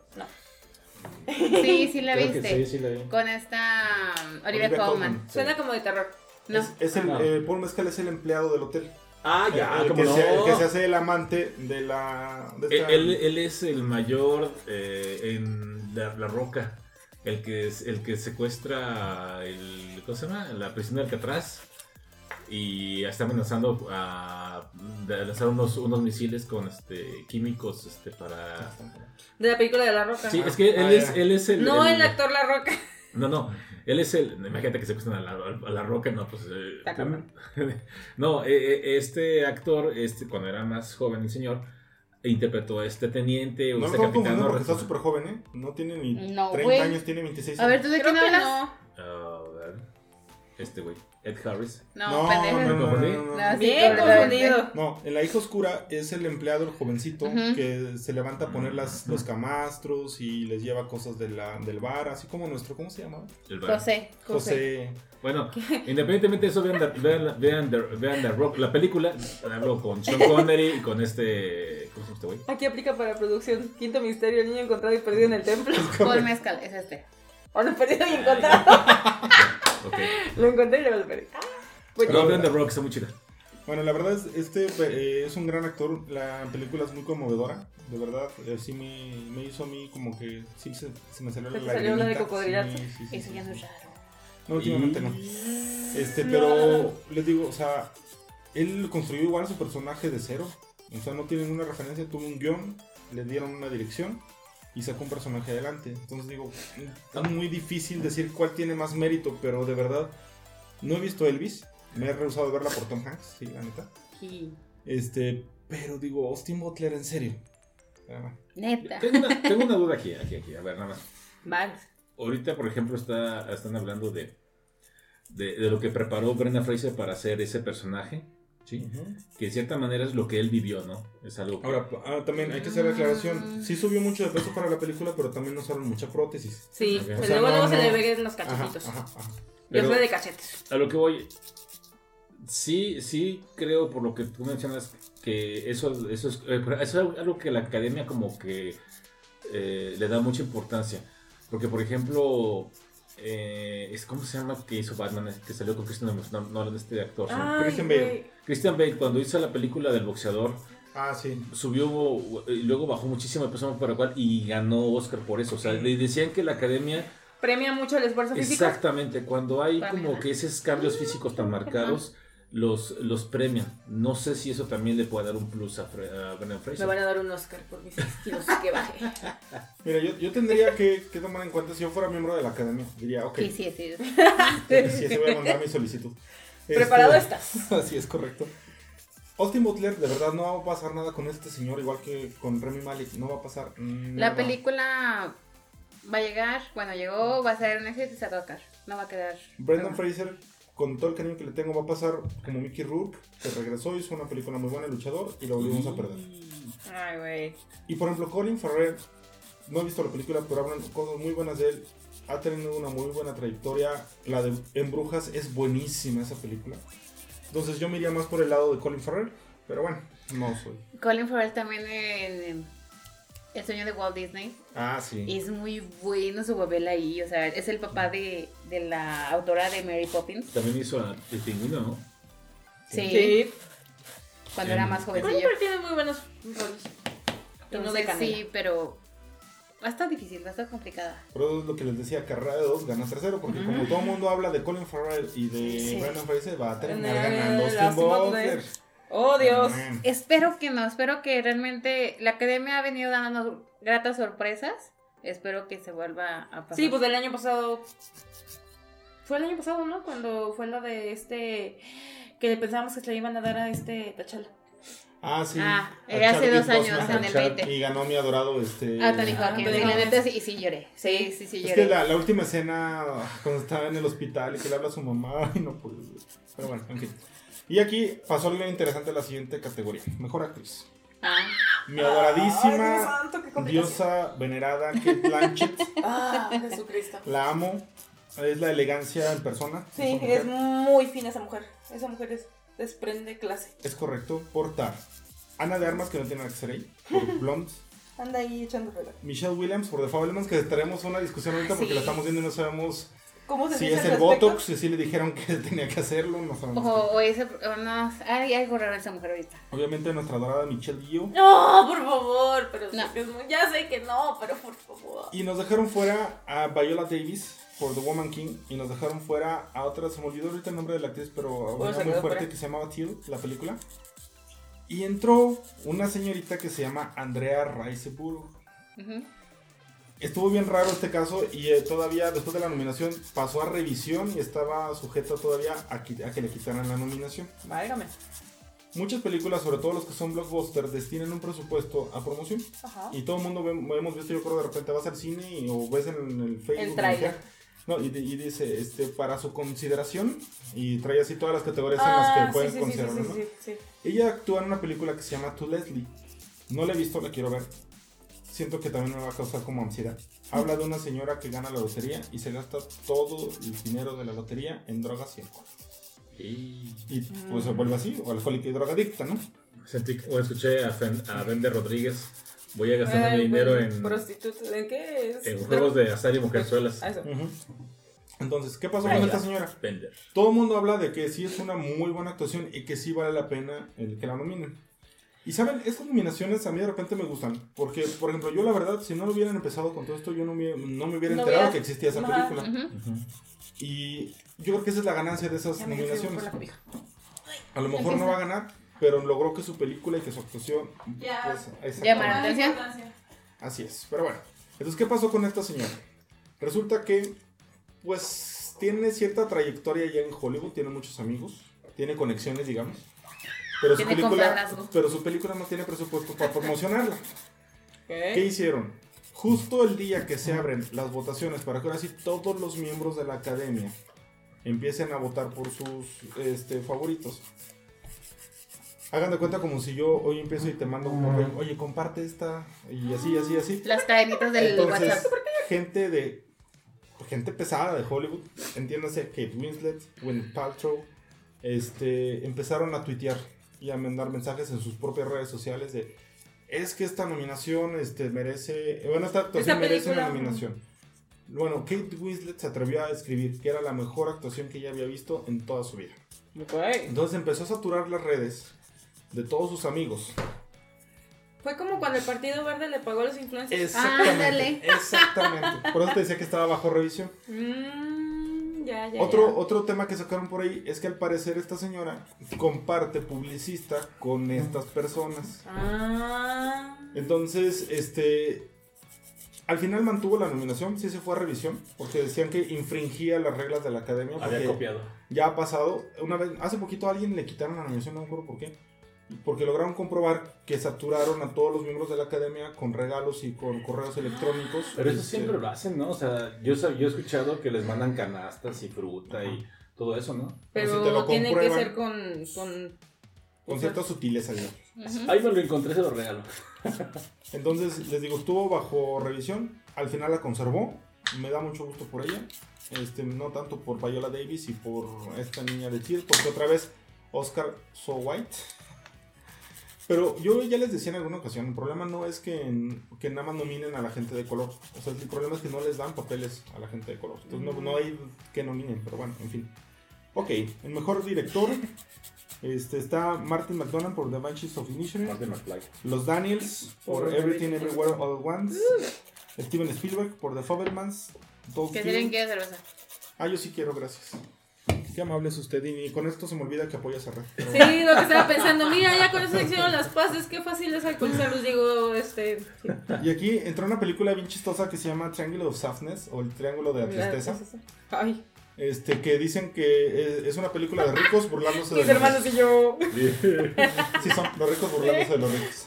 Sí, sí la Creo viste. sí, sí la vi. Con esta um, Olivia Olivia Colman. Suena como de terror. No. Es, es el, eh, Paul Mescal es el empleado del hotel. Ah, ya, el, como que no. se, el que se hace el amante de la... de Él, esta- él- él es el mayor eh, en la, La Roca. El que, es, el que secuestra el, ¿cómo se llama? la prisión de Alcatraz. Y está amenazando a de lanzar unos, unos misiles con este químicos este para... De la película de La Roca. Sí, es que él, Ah, es, ya. él es el... No el actor La Roca. No, no. Él es el. Imagínate que secuestran a la, a la roca, no, pues. eh, no, eh, eh, este actor, este, cuando era más joven el señor, interpretó a este teniente o No este capitán. no porque está súper joven, ¿eh? No tiene ni No, 30 güey. años, tiene 26 A ver, años. ¿tú de quién hablas? no. A ver. Este güey, Ed Harris. No, pendejo. no, no, no, no, no. No, Bien confundido. No, en la hija oscura es el empleado, el jovencito, Ujú. que se levanta a poner las, los camastros y les lleva cosas de la, del bar, así como nuestro, ¿cómo se llama? El bar. José. José. Bueno, independientemente de eso, vean, The- vean, vean, The- vean The Rock, la película. Hablo con Sean Connery y con este. ¿Cómo se llama este güey? Aquí aplica para producción. Quinto misterio, el niño encontrado y perdido en el templo. Paul Mezcal, es este. O no, perdido y encontrado. Lo encontré y lo perdí. Ah, The Rock, está muy chida. Bueno, la verdad es este eh, es un gran actor, la película es muy conmovedora, de verdad, eh, sí me, me hizo a mí como que sí se, se me salió ¿Se la salió la de cocodrilazo? sí, sí, sí, Eso ya sí. no es raro. No, últimamente no. Este, pero les digo, o sea, él construyó igual su personaje de cero. O sea, no tiene ninguna referencia, tuvo un guion, le dieron una dirección y sacó un personaje adelante. Entonces digo, es muy difícil decir cuál tiene más mérito, pero de verdad, no he visto Elvis. Me he rehusado a verla por Tom Hanks, sí, la neta. Sí. Este, pero digo, Austin Butler, en serio. Ah, Neta. Tengo una, tengo una duda aquí, aquí, aquí. A ver, nada más. Mal. Ahorita, por ejemplo, está, están hablando de, de, de lo que preparó Brenda Fraser para hacer ese personaje. Que de cierta manera es lo que él vivió, ¿no? Es algo que... Ahora, ah, también hay que hacer la aclaración. Sí subió mucho de peso para la película, pero también usaron mucha prótesis. Sí, Ok. pero O sea, luego, no, luego se no. le ven los Ajá, cachetitos. ajá, ajá. Yo Pero- soy de cachetes. A lo que voy, sí, sí creo por lo que tú mencionas que eso, eso, es, eh, eso es algo que la academia como que eh, le da mucha importancia. Porque, por ejemplo, eh, es, ¿cómo se llama que hizo Batman? Que salió con Christian Nolan, no, este actor. Christian Bale. Christian Bale, cuando hizo la película del boxeador, Ah, sí. subió y luego bajó muchísimo de peso el cual y ganó Oscar por eso. O sea, le decían que la academia Premia mucho el esfuerzo físico. Exactamente, cuando hay Para como que esos cambios físicos tan marcados, los, los premian. No sé si eso también le puede dar un plus a, Fre- a Brendan Me Fraser. van a dar un Oscar por mis kilos que bajé. Mira, yo, yo tendría que, que tomar en cuenta si yo fuera miembro de la academia. Diría, ok, Sí, sí, sí. sí, sí voy a mandar mi solicitud. Preparado Este, estás. Así es correcto. Austin Butler, de verdad, no va a pasar nada con este señor, igual que con Remy Malik. No va a pasar nada. La película va a llegar, bueno, llegó, va a ser un éxito y se va a tocar. No va a quedar. Brendan Fraser, con todo el cariño que le tengo, va a pasar como Mickey Rourke, que regresó, hizo una película muy buena, El Luchador, y lo volvimos a perder. Ay, güey. Y por ejemplo, Colin Farrell, no he visto la película, pero hablan cosas muy buenas de él. Ha tenido una muy buena trayectoria. La de En Brujas es buenísima esa película. Entonces yo me iría más por el lado de Colin Farrell, pero bueno, no soy. Colin Farrell también en El sueño de Walt Disney. Ah, sí. Es muy bueno su papel ahí. O sea, es el papá de, de la autora de Mary Poppins. También hizo a El Pingüino, ¿no? Sí. Sí. Cuando En- era más jovencillo. Oliver tiene muy buenos roles. Y no de Entonces, sí, pero va a estar difícil, va a estar complicada. Pero es lo que les decía, carrera de dos, ganas tercero, porque como todo el mundo habla de Colin Farrell y de Sí. Brendan Fraser, va a terminar ganando Austin. Butler. Oh, Dios. Man. Espero que no, espero que realmente la academia ha venido dando gratas sorpresas. Espero que se vuelva a pasar. Sí, pues el año pasado. Fue el año pasado, ¿no? Cuando fue la de este. Que pensábamos que se le iban a dar a este Tachala. Ah, sí. Ah, A eh, hace dos años, Boseman. en el Chad- 20. Y ganó mi adorado este. Ah, Tony Ah, Hawkins. La Hawkins. neta sí, y sí lloré. Sí, sí, sí Es lloré. que la, la última escena, cuando estaba en el hospital y que le habla a su mamá, ay, no puede. Pero bueno, en fin. Y aquí pasó lo interesante a la siguiente categoría: Mejor actriz. Ah, Mi Ay, adoradísima Dios santo, diosa venerada Kate Blanchett. Ah, Jesucristo. La amo. Es la elegancia en persona. Sí, mujer. es muy fina esa mujer. Esa mujer es, desprende clase. Es correcto. Portar. Ana de Armas, que no tiene nada que ser ahí. Por Blonde. Anda ahí echando pelo. Michelle Williams, por The Fablemans, que tenemos una discusión ahorita porque Sí. la estamos viendo y no sabemos ¿Cómo se si dice es el respecto? Botox, si sí le dijeron que tenía que hacerlo, no sabemos. o, o ese. o no, hay algo raro en esa mujer ahorita. Obviamente nuestra adorada Michelle Yeoh. No, por favor. Pero No. ya sé que no, pero por favor. Y nos dejaron fuera a Viola Davis por The Woman King. Y nos dejaron fuera a otra, se me olvidó ahorita el nombre de la actriz, pero ¿Cómo una muy fuerte que se llamaba Teal, la película. Y entró una señorita que se llama Andrea. Ujú. Estuvo bien raro este caso y eh, todavía después de la nominación pasó a revisión y estaba sujeta todavía a, que le quitaran la nominación. Válgame. muchas películas, sobre todo los que son blockbusters, destinan un presupuesto a promoción. Ajá. Y todo el mundo ve- hemos visto, yo creo, de repente vas al cine y- o ves en el Facebook. El No, y, y dice, este, para su consideración, y trae así todas las categorías en las Ah, que pueden sí, sí, sí, sí, considerar, sí, ¿no? sí, sí. Ella actúa en una película que se llama To Leslie. No la he visto, la quiero ver. Siento que también me va a causar como ansiedad. Habla de una señora que gana la lotería y se gasta todo el dinero de la lotería en drogas y alcohol. Y Y pues se vuelve así, o alcohólica y drogadicta, ¿no? sentí, o escuché a, Fen- a Bender Rodríguez. Voy a gastar mi dinero en, Prostitutas, ¿en qué es? en juegos de azar y mujerzuelas. Ah. Entonces, ¿qué pasó con esta señora? Bender. Todo el mundo habla de que sí es una muy buena actuación y que sí vale la pena el que la nominen. Y saben, estas nominaciones a mí de repente me gustan. Porque, por ejemplo, yo la verdad, si no lo hubieran empezado con todo esto, yo no me, no me hubiera No enterado hubiera- que existía esa Ajá. película. Ujú. Y yo creo que esa es la ganancia de esas nominaciones. A lo mejor no va a ganar, pero logró que su película y que su actuación. Ya. pues, exactamente. Llama la atención. Así es, pero bueno. Entonces, ¿qué pasó con esta señora? Resulta que, pues, tiene cierta trayectoria ya en Hollywood, tiene muchos amigos, tiene conexiones, digamos. Pero su, película, pero su película no tiene presupuesto para promocionarla. ¿Qué ¿Qué? hicieron? Justo el día que se abren las votaciones para que ahora sí todos los miembros de la academia empiecen a votar por sus este, favoritos. Hagan de cuenta como si yo hoy empiezo y te mando un correo, oye, comparte esta, y así, así, así. Las cadenitas del Entonces, WhatsApp. gente de gente pesada de Hollywood, entiéndase Kate Winslet, Gwyneth Paltrow, este, empezaron a tuitear y a mandar mensajes en sus propias redes sociales de es que esta nominación este, merece, bueno, esta actuación merece una película. nominación. Bueno, Kate Winslet se atrevió a escribir que era la mejor actuación que ella había visto en toda su vida. Entonces empezó a saturar las redes de todos sus amigos. Fue como cuando el Partido Verde le pagó a los influencers. Exactamente. Ándale. Exactamente. Por eso te decía que estaba bajo revisión. Mm, ya, ya. Otro, ya. otro tema que sacaron por ahí es que al parecer esta señora comparte publicista con estas personas. Ah. Entonces, este. Al final mantuvo la nominación, sí se fue a revisión, porque decían que infringía las reglas de la academia. Había copiado. Ya ha pasado. Una vez, hace poquito a alguien le quitaron la nominación, no me acuerdo por qué. Porque lograron comprobar que saturaron a todos los miembros de la academia con regalos y con correos electrónicos. Pero eso Este, siempre lo hacen, ¿no? O sea, yo, sab- yo he escuchado que les mandan canastas y fruta y todo eso, ¿no? Pero si te lo tiene que ser con. con Con cierta sutileza, digamos. Ahí me lo encontré, se lo regalo. Entonces, les digo, estuvo bajo revisión. Al final la conservó. Me da mucho gusto por ella. Este, no tanto por Viola Davis y por esta niña de Cheers, porque otra vez Oscar So White. Pero yo ya les decía en alguna ocasión, el problema no es que, que nada más nominen a la gente de color. O sea, el problema es que no les dan papeles a la gente de color. Entonces no, no hay que nominen, pero bueno, en fin. Ok, el mejor director este, está Martin McDonald por The Banshees of Inisherin. Martin McFly. Los Daniels por Everything Everywhere All at Once. Steven Spielberg por The Fabelmans. Dog Que tienen que cerveza. Ah, yo sí quiero, gracias. Qué amable es usted y con esto se me olvida que apoya a Red. Pero Sí, lo que estaba pensando, mira, ya con eso se hicieron las paces, qué fácil es alcoholizarlos, digo, este... sí. Y aquí entró una película bien chistosa que se llama Triangle of Sadness o el Triángulo de la Tristeza. Ay, Este, que dicen que es- es una película de ricos burlándose de mis los hermanos y yo... Sí, son los ricos burlándose de los ricos.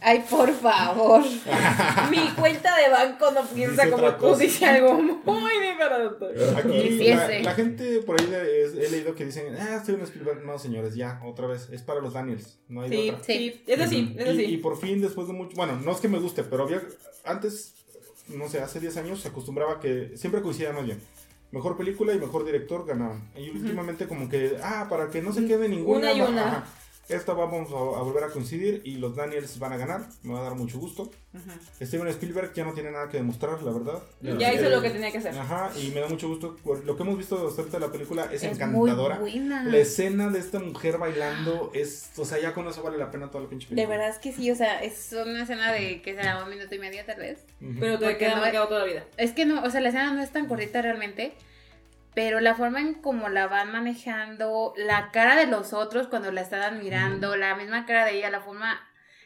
Ay. Por favor. Mi cuenta de banco no piensa Dice como tú, cosa. dice algo muy diferente. Aquí la, Quisiese. la gente por ahí de- es- he leído que dicen, ah, estoy en Spielberg. No, señores, ya, otra vez. Es para los Daniels. No hay de Sí, otra. sí, es así, es Y, y así. por fin, después de mucho. Bueno, no es que me guste, pero había. Antes, no sé, hace 10 años se acostumbraba que siempre coincidía más bien. Mejor película y mejor director ganaban. Y últimamente, como que, ah, para que no se quede ninguna. Una y una. ajá, esta vamos a, a volver a coincidir y los Daniels van a ganar. Me va a dar mucho gusto. Steven Spielberg ya no tiene nada que demostrar, la verdad. Ya hizo lo que tenía que hacer. Ajá, y me da mucho gusto. Lo que hemos visto acerca de la película es, Es encantadora. muy buena. La escena de esta mujer bailando es. O sea, ya con eso vale la pena toda la pinche De película. verdad es que sí, o sea, es una escena de que será un minuto y medio tal vez. Pero te Porque queda no- marcado toda la vida. Es que no, o sea, la escena no es tan cortita realmente, pero la forma en cómo la van manejando, la cara de los otros cuando la están admirando, la misma cara de ella, la forma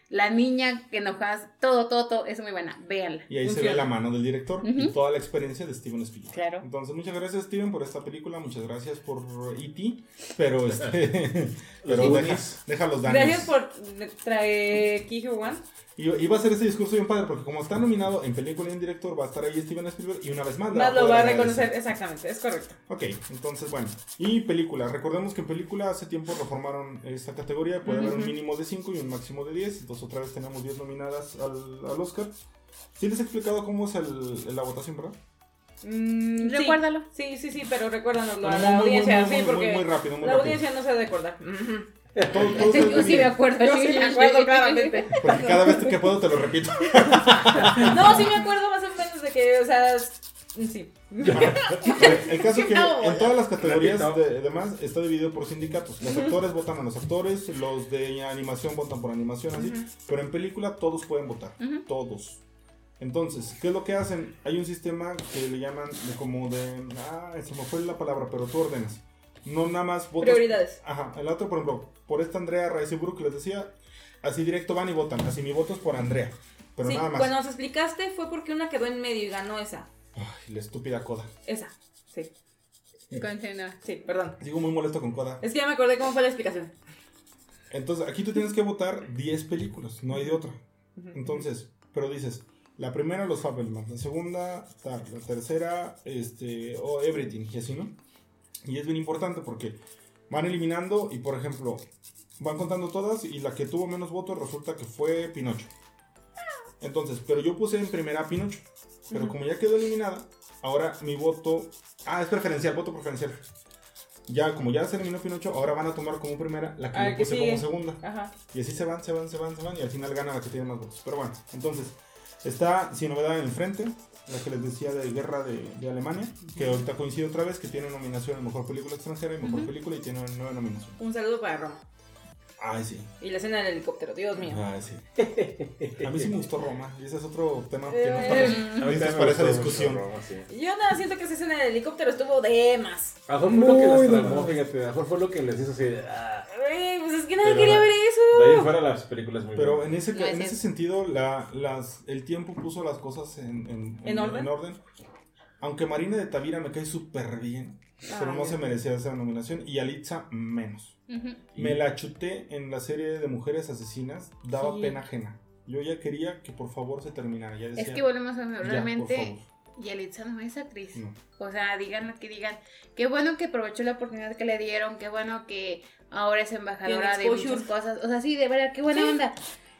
la niña que enojas, todo, todo, todo, es muy buena, véanla. Y ahí se ve la mano del director y toda la experiencia de Steven Spielberg. Claro. Entonces, muchas gracias, Steven, por esta película. Muchas gracias por E.T. Pero, este. pero deja, deja los daños. Gracias por traer Kijo One. Y iba a hacer este discurso bien padre, porque como está nominado en película y en director, va a estar ahí Steven Spielberg y una vez más. Más lo va a reconocer, exactamente, es correcto. Ok, entonces bueno. Y película. Recordemos que en película hace tiempo reformaron esta categoría. Puede haber un mínimo de 5 y un máximo de 10. Entonces otra vez tenemos 10 nominadas al, al Oscar. Sí les he explicado cómo es el- la votación, ¿verdad? Mm, sí. Recuérdalo. Sí, sí, sí, pero recuérdanoslo a la muy, audiencia, muy, sí, muy, porque muy, muy rápido, muy la rápido. audiencia no se ha de acordar. Ujú. Todo- todo Yo sí me acuerdo. Yo sí me acuerdo claramente. Porque cada vez que puedo te lo repito. No, sí me acuerdo más o menos de que, o sea, sí. El caso es que No, en todas las categorías de, demás está dividido por sindicatos. Los actores votan a los actores, los de animación votan por animación, así. Pero en película todos pueden votar. Todos. Entonces, ¿qué es lo que hacen? Hay un sistema que le llaman de como de... Ah, se me fue la palabra, pero tú ordenas. No nada más votas... Prioridades. Ajá, el otro, por ejemplo, por esta Andrea Reisebrook les decía, así directo van y votan. Así mi voto es por Andrea. Pero sí, nada más. cuando nos explicaste fue porque una quedó en medio y ganó esa. Ay, la estúpida coda. Esa. Sí, sí, perdón. Sigo muy molesto con coda. Es que ya me acordé cómo fue la explicación. Entonces, aquí tú tienes que votar 10 películas, no hay de otra. Entonces, pero dices, la primera los Fabelmans, la segunda tal, la tercera este o Everything y así, ¿no? Y es bien importante porque van eliminando y por ejemplo, van contando todas y la que tuvo menos votos resulta que fue Pinocho. Entonces, pero yo puse en primera a Pinocho, pero como ya quedó eliminada, ahora mi voto, ah, es preferencial, voto preferencial. Ya, como ya se eliminó Pinocho, ahora van a tomar como primera la que yo que puse sigue. como segunda. Ajá. Y así se van, se van, se van, se van. Y al final gana la que tiene más votos. Pero bueno, entonces, está sin novedad en el frente. La que les decía de Guerra de, de Alemania. Que ahorita coincide otra vez. Que tiene nominación en Mejor Película Extranjera y Mejor Película. Y tiene nueve nominaciones. Un saludo para Roma. Ay, sí. Y la escena del helicóptero, Dios mío. Ay, sí. A mí sí me gustó Roma. Y ese es otro tema que no Eh, estamos A mí esa gustó discusión. mucho Roma, sí. Yo nada, siento que esa escena del helicóptero estuvo de más. A lo mejor fue lo que las fíjate. A lo mejor fue lo que les hizo así de. Ah. Ay, pues es que nadie Pero quería ver De ahí fuera las películas muy Pero buenas. en ese, No, es en ese sentido, la, las, el tiempo puso las cosas en, en, ¿En orden? Aunque Marina de Tavira me cae súper bien, pero no se merecía esa nominación. Y Alitza menos. Me la chuté en la serie de mujeres asesinas, daba Sí. pena ajena. Yo ya quería que por favor se terminara. Ya decía, Es que volvemos a "Ya, por realmente. favor". Yalitza no es actriz. No. O sea, digan lo que digan. Qué bueno que aprovechó la oportunidad que le dieron. Qué bueno que ahora es embajadora de muchas cosas. O sea, sí, de verdad, qué buena Sí. onda.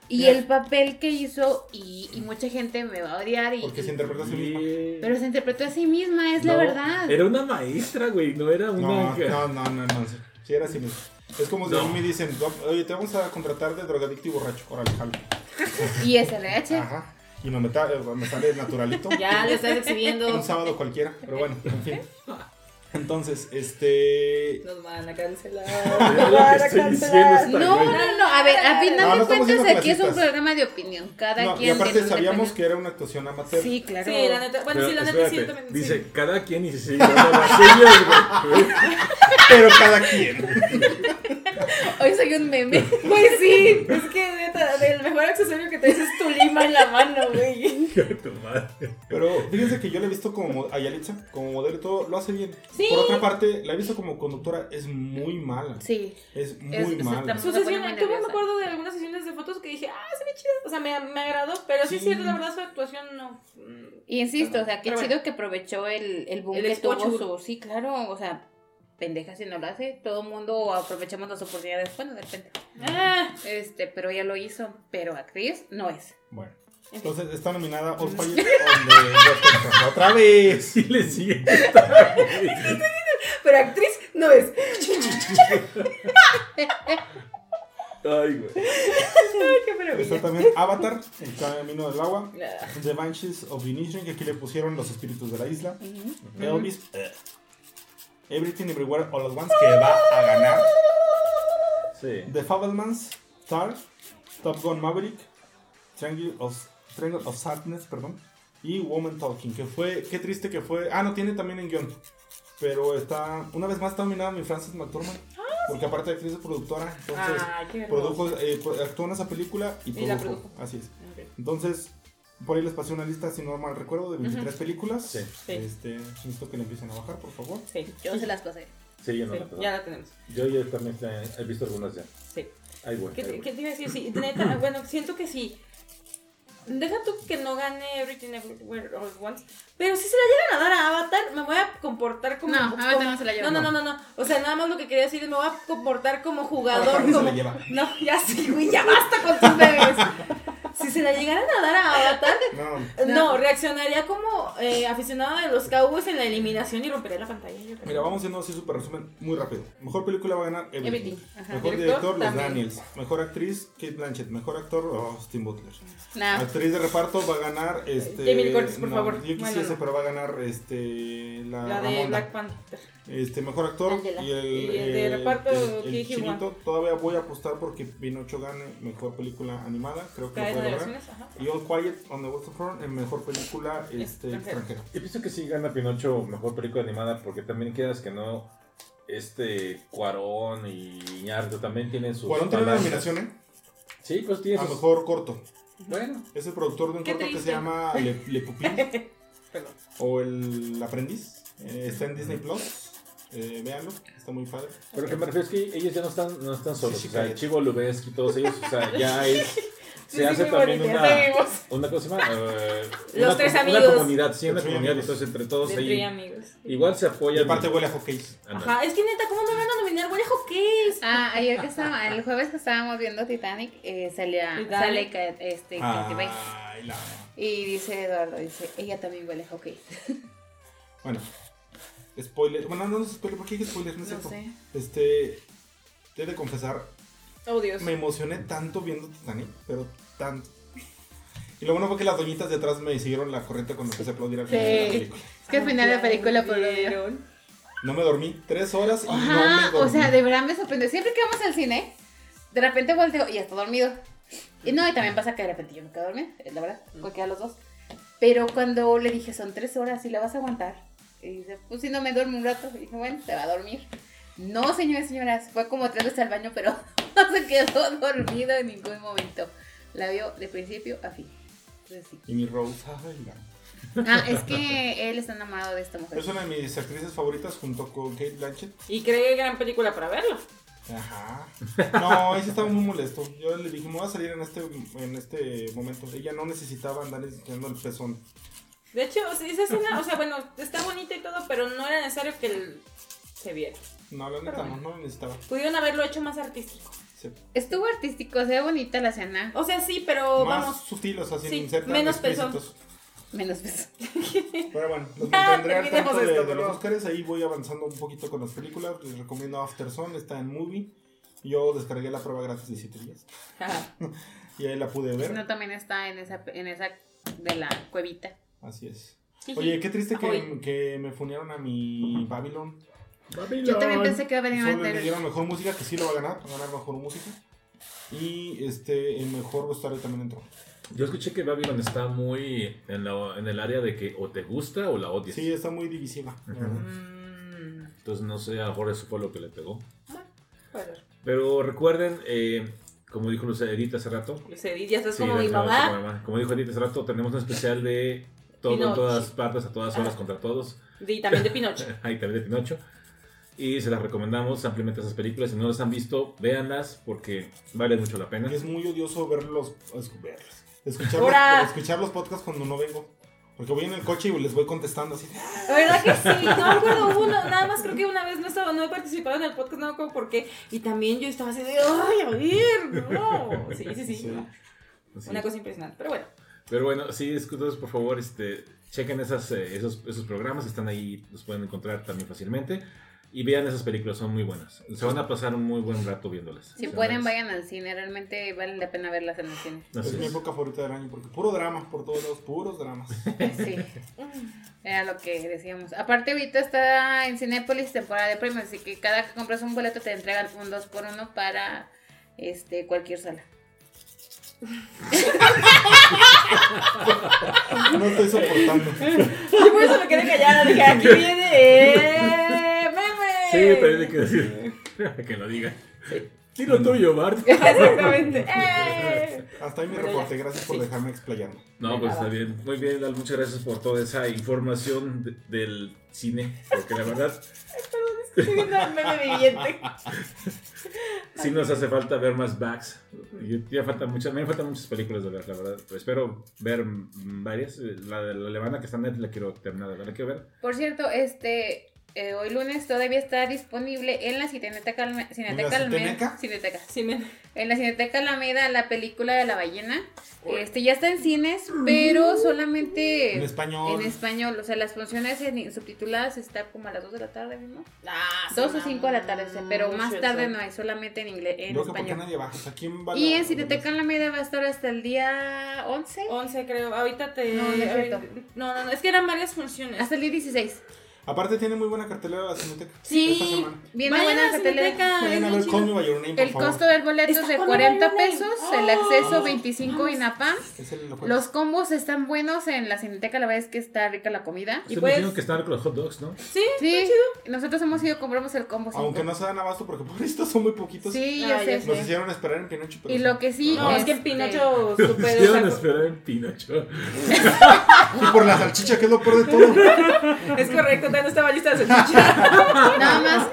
Y Ya. el papel que hizo, y, y mucha gente me va a odiar. Y, Porque se interpreta a sí misma. Sí. pero se interpretó a sí misma, es la No, verdad. Era una maestra, güey. No era una. No, no, no, no, no. sí. Sí, era así mismo. Es como si a No. mí me dicen, oye, te vamos a contratar de drogadicto y borracho. Órale, jalo. Y SRH. Ajá. Y me, meta- me sale naturalito. Ya lo estás exhibiendo. Un sábado cualquiera, pero bueno, en fin. Entonces, este. Nos van a cancelar. Nos van a cancelar. No, no, no. A ver, a final no de cuentas, aquí es un programa de opinión. Cada No, y quien. aparte tiene una sabíamos opinión. que era una actuación amateur. Sí, claro. Sí, la neta. Bueno, Pero sí, la neta sí, espérate, yo también. Dice, sí. cada quien y güey. Pero cada quien. Hoy soy un meme. Pues sí, es que neta, el mejor accesorio que traes es tu lima en la mano, güey. Tu madre. Pero fíjense que yo la he visto como mo- a Yalitza, como modelo y todo, lo hace bien. Sí. Por otra parte, la he visto como conductora, es muy mala. Sí. Es muy Es- es mala. exactamente. Su sesión, tuve, me acuerdo de algunas sesiones de fotos que dije, ah, se ve chida. O sea, me, me agradó, pero sí, es Sí. cierto, la verdad su actuación no. Y insisto, o sea, qué Pero chido bueno. que aprovechó el, el boom El que tuvo su. Sí, claro, o sea, pendeja si no lo hace. Todo el mundo aprovechamos las oportunidades. Bueno, de repente. Ah, Este, pero ella lo hizo. Pero actriz no es. Bueno. Entonces está nominada All Front. ¡Otra vez! Sí le sigue. pero actriz no es. Ay, güey. Qué maravilla. Está también Avatar, El Camino del Agua. Ah, The Banshees of Inisherin, que aquí le pusieron Los Espíritus de la Isla. Elvis. eh, Everything Everywhere All at Once, que va a ganar. Sí. The Fablemans, Tar, Top Gun Maverick, Triangle of, Triangle of Sadness, perdón, y Woman Talking, que fue, qué triste que fue, ah, no tiene también en guion, pero está, una vez más está nominada mi Frances McDormand. Porque aparte de actriz es productora, entonces Ay, qué hermoso. produjo, eh, pro- actuó en esa película y, Y la produjo. Así es. Entonces, por ahí les pasé una lista, si no mal recuerdo, de 23 películas. Sí. Sí. Este, necesito que le empiecen a bajar, por favor. Sí, Yo se las pasé. Sí, yo no sí, la tengo. ya la tenemos. Yo ya también he visto algunas ya. Sí. Ay, bueno. ¿Qué, ay, bueno. qué te iba a decir? Sí, neta, bueno, siento que sí. Deja tú que no gane Everything Everywhere All at Once. Pero si se la llegan a dar a Avatar, me voy a comportar como. No, como- Avatar no se la lleva. No, no, no, no, no. O sea, nada más lo que quería decir es me voy a comportar como jugador. Avatar se como... la lleva. No, ya sí, güey, ya basta con tus bebés. Si se la llegaran a dar a Avatar, No, no, No. reaccionaría como eh, aficionado de los Cowboys en la eliminación y rompería la pantalla. mira, vamos haciendo así súper resumen, muy rápido. Mejor película va a ganar Everything. Mejor Director, director, Los. Daniels. Mejor actriz, Kate Blanchett. Mejor actor, oh, Steve Butler. Nah. Actriz de reparto va a ganar este. Jamie Curtis, por no, favor. Yo Bueno, quisiese, no. pero va a ganar este. La, La de Ramonda. Black Panther. Este, mejor actor Angela. y el, Y el de reparto, el, el chinito. Todavía voy a apostar porque Pinocho gane mejor película animada. Creo que lo puede de lograr. Y All Quiet on the Western Front en mejor película este, Extranjera. Yo pienso que sí gana Pinocho mejor película animada porque también quieras que no. Este Cuarón y Iñárritu también tienen sus. Cuarón tiene una nominación, ¿eh? Sí, pues tiene A sus. mejor corto. Bueno, Es el productor de un corto que se llama Le, Le Pupil Perdón. o El Aprendiz. Eh, está en Disney Plus. Eh, véanlo, está muy padre. pero que me refiero es que ellos ya no están, no están solos. Sí, sí, o sea. Chivo Lubeski y todos ellos, o sea, ya es. Se hace también bonita, una. Una cosa más. eh, Los una, tres amigos. Una comunidad, sí, una comunidad. amigos. Entonces, entre todos ahí. Amigos. Igual se Y apoyan. aparte huele a hockey. Ajá, es que neta, ¿cómo no van a nominar huele hockey? Ah, ayer que estaba, el jueves que estábamos viendo Titanic, eh, salía, Titanic. sale este, la- Y dice Eduardo, dice, ella también huele a hockey. Bueno, spoiler. Bueno, no, no es spoiler, ¿por qué dije spoiler? No, es cierto. sé. Este. He de confesar, Oh, Dios. me emocioné tanto viendo Titanic, pero tanto. Y lo bueno fue que las doñitas de atrás me siguieron la corriente cuando empecé a aplaudir al final de la película. Es que al final de la película. ¿Vieron? No me dormí tres horas y no me Ajá, dormí. o sea, de verdad me sorprendió. Siempre que vamos al cine, de repente volteo y ya está dormido. Y no, y también pasa que de repente yo me quedo dormida, la verdad, cualquiera de los dos. Pero cuando le dije, son tres horas y la vas a aguantar. Y dice, pues si no me duermo un rato. Y dije, bueno, se va a dormir. No, señores y señoras, fue como tres veces al baño, pero no se quedó dormido en ningún momento. La vio de principio a fin. Entonces, sí. Y mi Rose, ay, la- Ah, es que él está enamorado de esta mujer. Es una de mis actrices favoritas junto con Kate Blanchett. Y cree gran película para verlo. Ajá. No, ese estaba muy molesto. Yo le dije, me voy a salir en este, en este momento. Ella no necesitaba andar enseñando el pezón. De hecho, o sea, esa escena, o sea, bueno, está bonita y todo, pero no era necesario que el- se viera. No, la neta, no, no lo necesitaba. Pudieron haberlo hecho más artístico. Sí. Estuvo artístico, se ve bonita la escena. O sea, sí, pero Más vamos. sutil, o sea, sin Sí, ser tan menos explícitos. Menos peso. Pero bueno, los Ya, mantendré al tanto de, esto, de los. Oscars. Ahí voy avanzando un poquito con las películas. Les recomiendo Afterson, está en Movie. Yo descargué la prueba gratis de 7 días. Ajá. Y ahí la pude ver. No, también está en esa, en esa de la cuevita. Así es. Oye, qué triste que, Ahoy. que me funearon a mi Babylon. Yo también pensé que iba a venir le antes. dieron mejor música, que sí lo va a ganar. Va a ganar mejor música. Y este, el mejor vestuario también entró. Yo escuché que Babylon está muy en, la- en el área de que o te gusta o la odias. Sí, está muy divisiva. Mm, Entonces no sé, a lo mejor eso fue lo que le pegó. ser. Pero recuerden, eh, como dijo Luce Edith hace rato. Luis Edith, ya estás sí, como mi mamá. Como dijo Edith hace rato, tenemos un especial de todo en todas partes, a todas horas, Ah. contra todos. Y también de Pinocho. Ahí también de Pinocho. Y se las recomendamos ampliamente esas películas. Si no las han visto, véanlas porque vale mucho la pena. Y es muy odioso verlos, verlos, escuchar, los, escuchar los podcasts cuando no vengo. Porque voy en el coche y les voy contestando así. La verdad que sí, no me acuerdo, hubo una- nada más creo que una vez no estaba, no he participado en el podcast, no me acuerdo por qué. Y también yo estaba así de, ay, a ver, no. Sí, sí, sí. Sí. Una cosa impresionante, pero bueno. Pero bueno, sí, entonces por favor, este, chequen esas, eh, esos, esos programas, están ahí, los pueden encontrar también fácilmente. Y vean esas películas, son muy buenas. Se van a pasar un muy buen rato viéndolas. Si pueden, es- vayan al cine. Realmente vale la pena verlas en el cine. así Es mi es. época favorita del año. Porque puro drama, por todos lados, puros dramas. Sí. Era lo que decíamos. Aparte, ahorita está en Cinépolis temporada de premios. Así que cada que compras un boleto te entregan un 2 por 1 para este cualquier sala. No estoy soportando. Yo por eso me quedé callada, dije, aquí viene, eh, meme. Sí, pero hay que decir. que lo diga. Tiro tuyo, Bart. Exactamente. ¡Eh! Hasta ahí mi reporte, gracias por Sí. dejarme explayarme. No, pues está bien. Muy bien, Lal, muchas gracias por toda esa información de- del cine. Porque la verdad, Estoy viendo el meme viviente. sí nos hace falta ver más backs. Ya faltan muchas, me faltan muchas películas de ver, la verdad. Pero espero ver mm, varias. La de la alemana que está en Netflix la quiero terminar de ver, la quiero ver. Por cierto, este eh, hoy lunes todavía está disponible en la Cineteca, Alme- Cineteca, ¿En la Alme- Cineteca? En la Cineteca Alameda la película de la ballena. Este ya está en cines, pero solamente En español. en español. O sea, las funciones en subtituladas está como a las 2 de la tarde mismo. Ah, 2 sí, o 5 de la tarde, pero más tarde eso. no hay, solamente en inglés, en Creo español. nadie baja. O sea, ¿quién va Y la- en Cineteca Alameda va a estar hasta el día 11. 11 creo, ahorita te... No, no. No, no, no, es que eran varias funciones. Hasta el día 16. Aparte tiene muy buena cartelera la Cineteca. Esta Sí, semana. viene Vayan buena cartelera. Vayan es a bien ver Call Me chido. By Your Name, por El favor. costo del boleto Está es de con 40 Everyone. pesos, el Oh. acceso 25 INAPAM. Es el jueves. Los combos están buenos en la cineteca, la verdad es que está rica la comida. Y pues- dijeron que con los hot dogs, ¿no? Sí, Sí, nosotros hemos ido, compramos el combo. cinco. Aunque no se dan abasto porque pobrecitos son muy poquitos. Sí, Ah, ya sé. Nos hicieron esperar en Pinocho. pero Y lo que sí. No, es que este, Pinocho Nos hicieron esperar en Pinocho. Y por la salchicha, que es lo peor de todo. Es correcto, no estaba lista de salchicha. Nada más,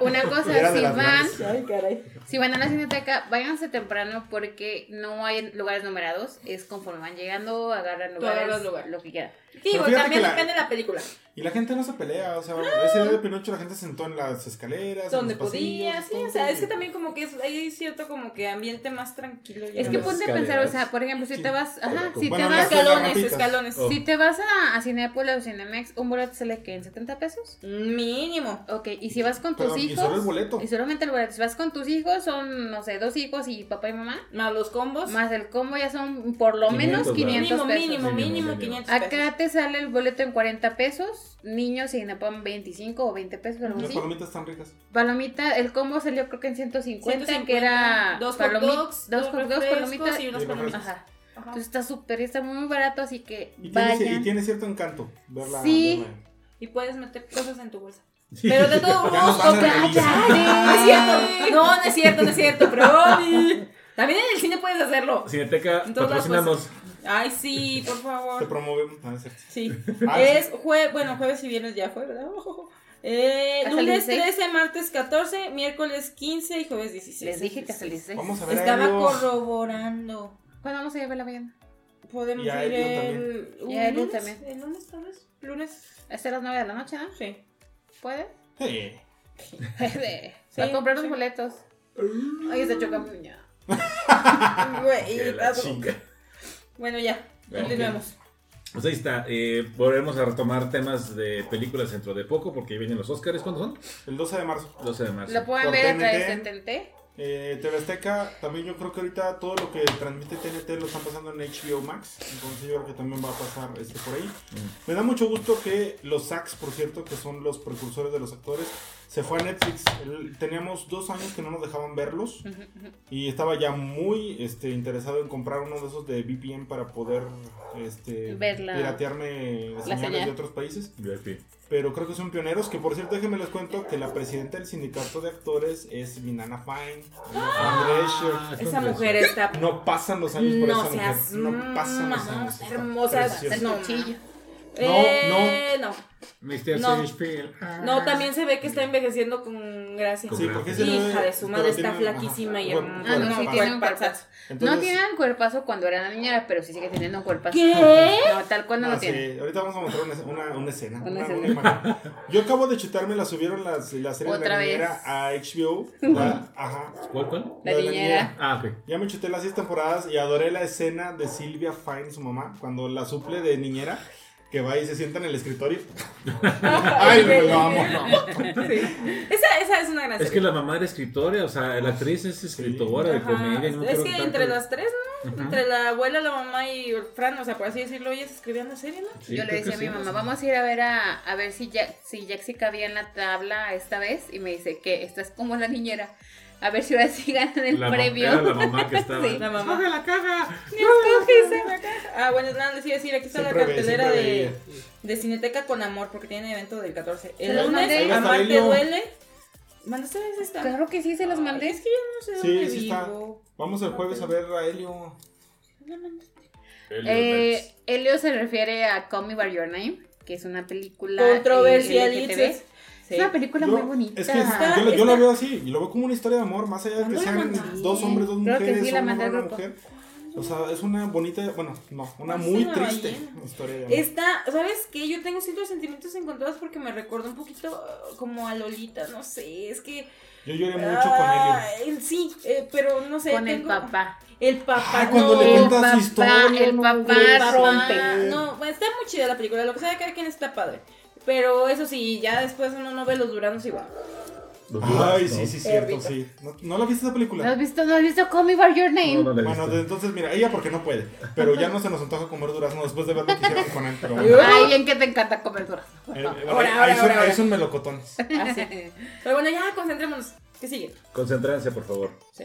una cosa, si van, grandes. Ay, caray. si van a la cineteca, váyanse temprano porque no hay lugares numerados. Es conforme van llegando, agarran lugares, lugar. lo que quieran. Digo, fíjate también que la- depende de la película. Y la gente no se pelea, o sea, ese día de Pinocho la gente se sentó en las escaleras. Donde en los podía, pasillos, sí, o sea, es que también como que es, hay cierto como que ambiente más tranquilo. ya Es que ponte a pensar, o sea, por ejemplo, si Sí. te vas, ajá, si Bueno, te vas, escalones, escalones. Oh. si te vas a, a Cinépolis o Cinemex, un boleto sale que en 70 pesos. Mínimo. Ok, y si vas con tus Perdón, y hijos. solo el boleto. Y solamente el boleto. Si vas con tus hijos, son, no sé, dos hijos y papá y mamá. Más los combos. Más el combo ya son por lo 500 menos 500 mínimo, pesos. mínimo, Mínimo, mínimo, mínimo. 500 pesos. Acá te sale el boleto en 40 pesos. Niños y Inapam 25 o 20 pesos, algo Las así. palomitas están ricas. Palomita, el combo salió creo que en 150, 150, que era dos hot dogs, dos hot dogs, palomitas. y palomitas. Ajá. Ajá. Entonces está súper, está muy barato, así que Y tiene, y tiene cierto encanto verla. Sí. verla. Y puedes meter cosas en tu bolsa. Pero de todo revisar. cállate. No es cierto. No, no es cierto, no es cierto, pero también en el cine puedes hacerlo. Cineteca, patrocínanos. Ay, sí, por Te favor. promovemos. Ah, es cierto. Sí. Ah, Es jue bueno, jueves y viernes ya fue, ¿verdad? Eh, el lunes 16. 13, martes 14, miércoles 15 y jueves 16. Les dije que hasta el 16. Vamos a ver Estaba Aéreo. corroborando. ¿Cuándo vamos a ir a la ballena? Podemos Y a ir el, Y a Elio lunes. también. El lunes, tal vez. Lunes. Hasta las 9 de la noche, ¿no? Sí. ¿Puede? Sí. Sí, a comprar los sí. boletos. Ay, está chocando ya. Güey, Bueno, ya. Ok. Continuemos. Pues ahí está. Eh, volveremos a retomar temas de películas dentro de poco porque ahí vienen los Oscars. ¿Cuándo son? El 12 de marzo. 12 de marzo. Lo pueden Por ver a través de TNT. Eh, TV Azteca, también yo creo que ahorita todo lo que transmite TNT lo están pasando en HBO Max. Entonces yo creo que también va a pasar este por ahí. Mm. Me da mucho gusto que los SACs, por cierto, que son los precursores de los actores, se fue a Netflix. El- teníamos dos años que no nos dejaban verlos. Y estaba ya muy este, interesado en comprar uno de esos de VPN para poder este, Ver la- piratearme señales señal. de otros países. VIP. Pero creo que son pioneros. Que por cierto, déjenme les cuento que la presidenta del sindicato de actores es Minana Fine. Ah, Andrés Esa mujer está. No pasan los años por No esa seas mujer. No pasan los años. hermosa, preciosa. No. Eh, no. Mr. No. Shakespeare. No, también se ve que está envejeciendo con gracia. Sí, porque se le ve- Hija de su madre, está tiene- flaquísima y hermosa. Ah, no, sí, tiene un cuerpazo. No tiene un cuerpazo cuando era niñera, pero sí sigue teniendo un cuerpazo. ¿Qué? No, tal cual no, Ah, lo tiene. sí, ahorita vamos a mostrar una, una, una escena. Una una- escena. Yo acabo de chutarme, la subieron las, la serie de la niñera a HBO. la- ajá. ¿Cuál, cuál? La de niñera. Ah, ok. Ya me chuté las seis temporadas y adoré la escena de Silvia Fine, su mamá, cuando la suple de niñera, que va y se sienta en el escritorio. Ay, lo amo. Sí. Esa, esa es una gran Es que la mamá era escritora, o sea, la actriz es escritora de comedia. no es creo que tanto- entre las tres, ¿no? Ajá. Entre la abuela, la mamá y Fran, o sea, por así decirlo, ellas escribían la serie, ¿no? Sí, Yo le decía a mi sí. mamá, vamos a ir a ver a, a ver si Jack, si Jack sí cabía en la tabla esta vez. Y me dice que estás como la niñera. A ver si ahora sí ganan el La premio. Era la mamá que estaba. Sí. La mamá. ¡Coge la caja! Ah, bueno, nada, les iba a decir, aquí está Siempre la cartelera de, de Cineteca con Amor, porque tiene evento del 14. Se El lunes, mandé. Ahí va a estar Amarte Elio. duele. ¿Mandaste ese está? Claro que sí, se los Ay, mandé. Es que yo no sé Sí, dónde sí está. vivo. Vamos el jueves a ver a Helio. Eh, Elio se refiere a Call Me By Your Name, que es una película Controversial, eh, dices. Sí. Es una película Yo- muy bonita. Es que Está- yo, yo lo veo así, y lo veo como una historia de amor, más allá de que ¿Cuándo la sean dos hombres, dos Creo que mujeres, sí, la una grupo. mujer. O sea, es una bonita, bueno, no, una No muy la triste ballena. historia de amor. Está, ¿sabes qué? Yo tengo ciertos sentimientos encontrados porque me recuerda un poquito uh, como a Lolita, no sé, es que... Yo lloré mucho con Helio. Ay, Sí, eh, pero no sé. Con el tengo- papá. El papá, Ah, cuando no. le El cuenta su papá, historia. el no, papá El papá, rompe. No, está muy chida la película, lo que sea de cada quien está padre. Pero eso sí, ya después uno no ve los duranos igual. Los Ay, duraznos. sí, sí, cierto, sí. ¿No, ¿No la viste esa película? ¿No has visto, no has visto Call Me By Your Name? No, no la he Bueno, visto. entonces mira, ella porque no puede, pero ya no se nos antoja comer durazno después de ver lo que hicieron con él, pero bueno. Ay, bien que te encanta comer durazno. Eh, eh, Ahora, ahí son, ahora, ahí ahora. son melocotones. Así. Pero bueno, ya concentrémonos. ¿Qué sigue? Concéntrense, por favor. Sí.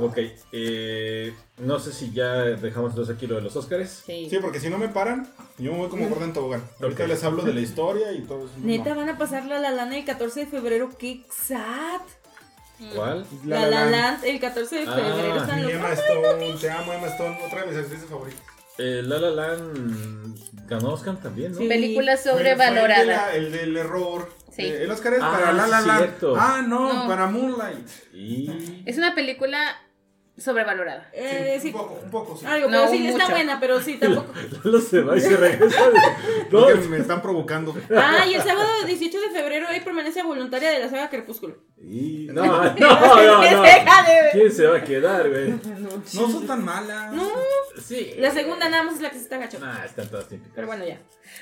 Ok, eh, no sé si ya dejamos entonces aquí lo de los Óscares. Sí. Sí, porque si no me paran, yo me voy como gorda en tobogán. Ahorita Ok. les hablo de la historia y todo eso. Neta, No. van a pasar la La Land el 14 de febrero. ¡Qué sad! ¿Cuál? La La, Land el 14 de Ah, febrero. están locos. Emma Stone, te amo Emma Stone, otra de mis actrices favoritas. Eh, La La Land ganó Oscar también, ¿no? Sí. Película Fue- fue sobrevalorada. El, de la- el del error. Sí. Eh, el Oscar es Ah, para La La cierto. Ah, no, No. para Moonlight. Y... Es una película sobrevalorada. Eh, sí. Un poco, un poco, sí. Algo, No, pero sí, está buena, pero sí, tampoco. Lalo se va y se regresa. No, me están provocando. Ah, y el sábado 18 de febrero hay permanencia voluntaria de la saga Crepúsculo. y- no, no, no, no. ¿Quién se va a quedar, güey? No son tan malas. No, Sí. la segunda nada más es la que se está agachando. Ah, están todas típicas. Pero bueno, ya.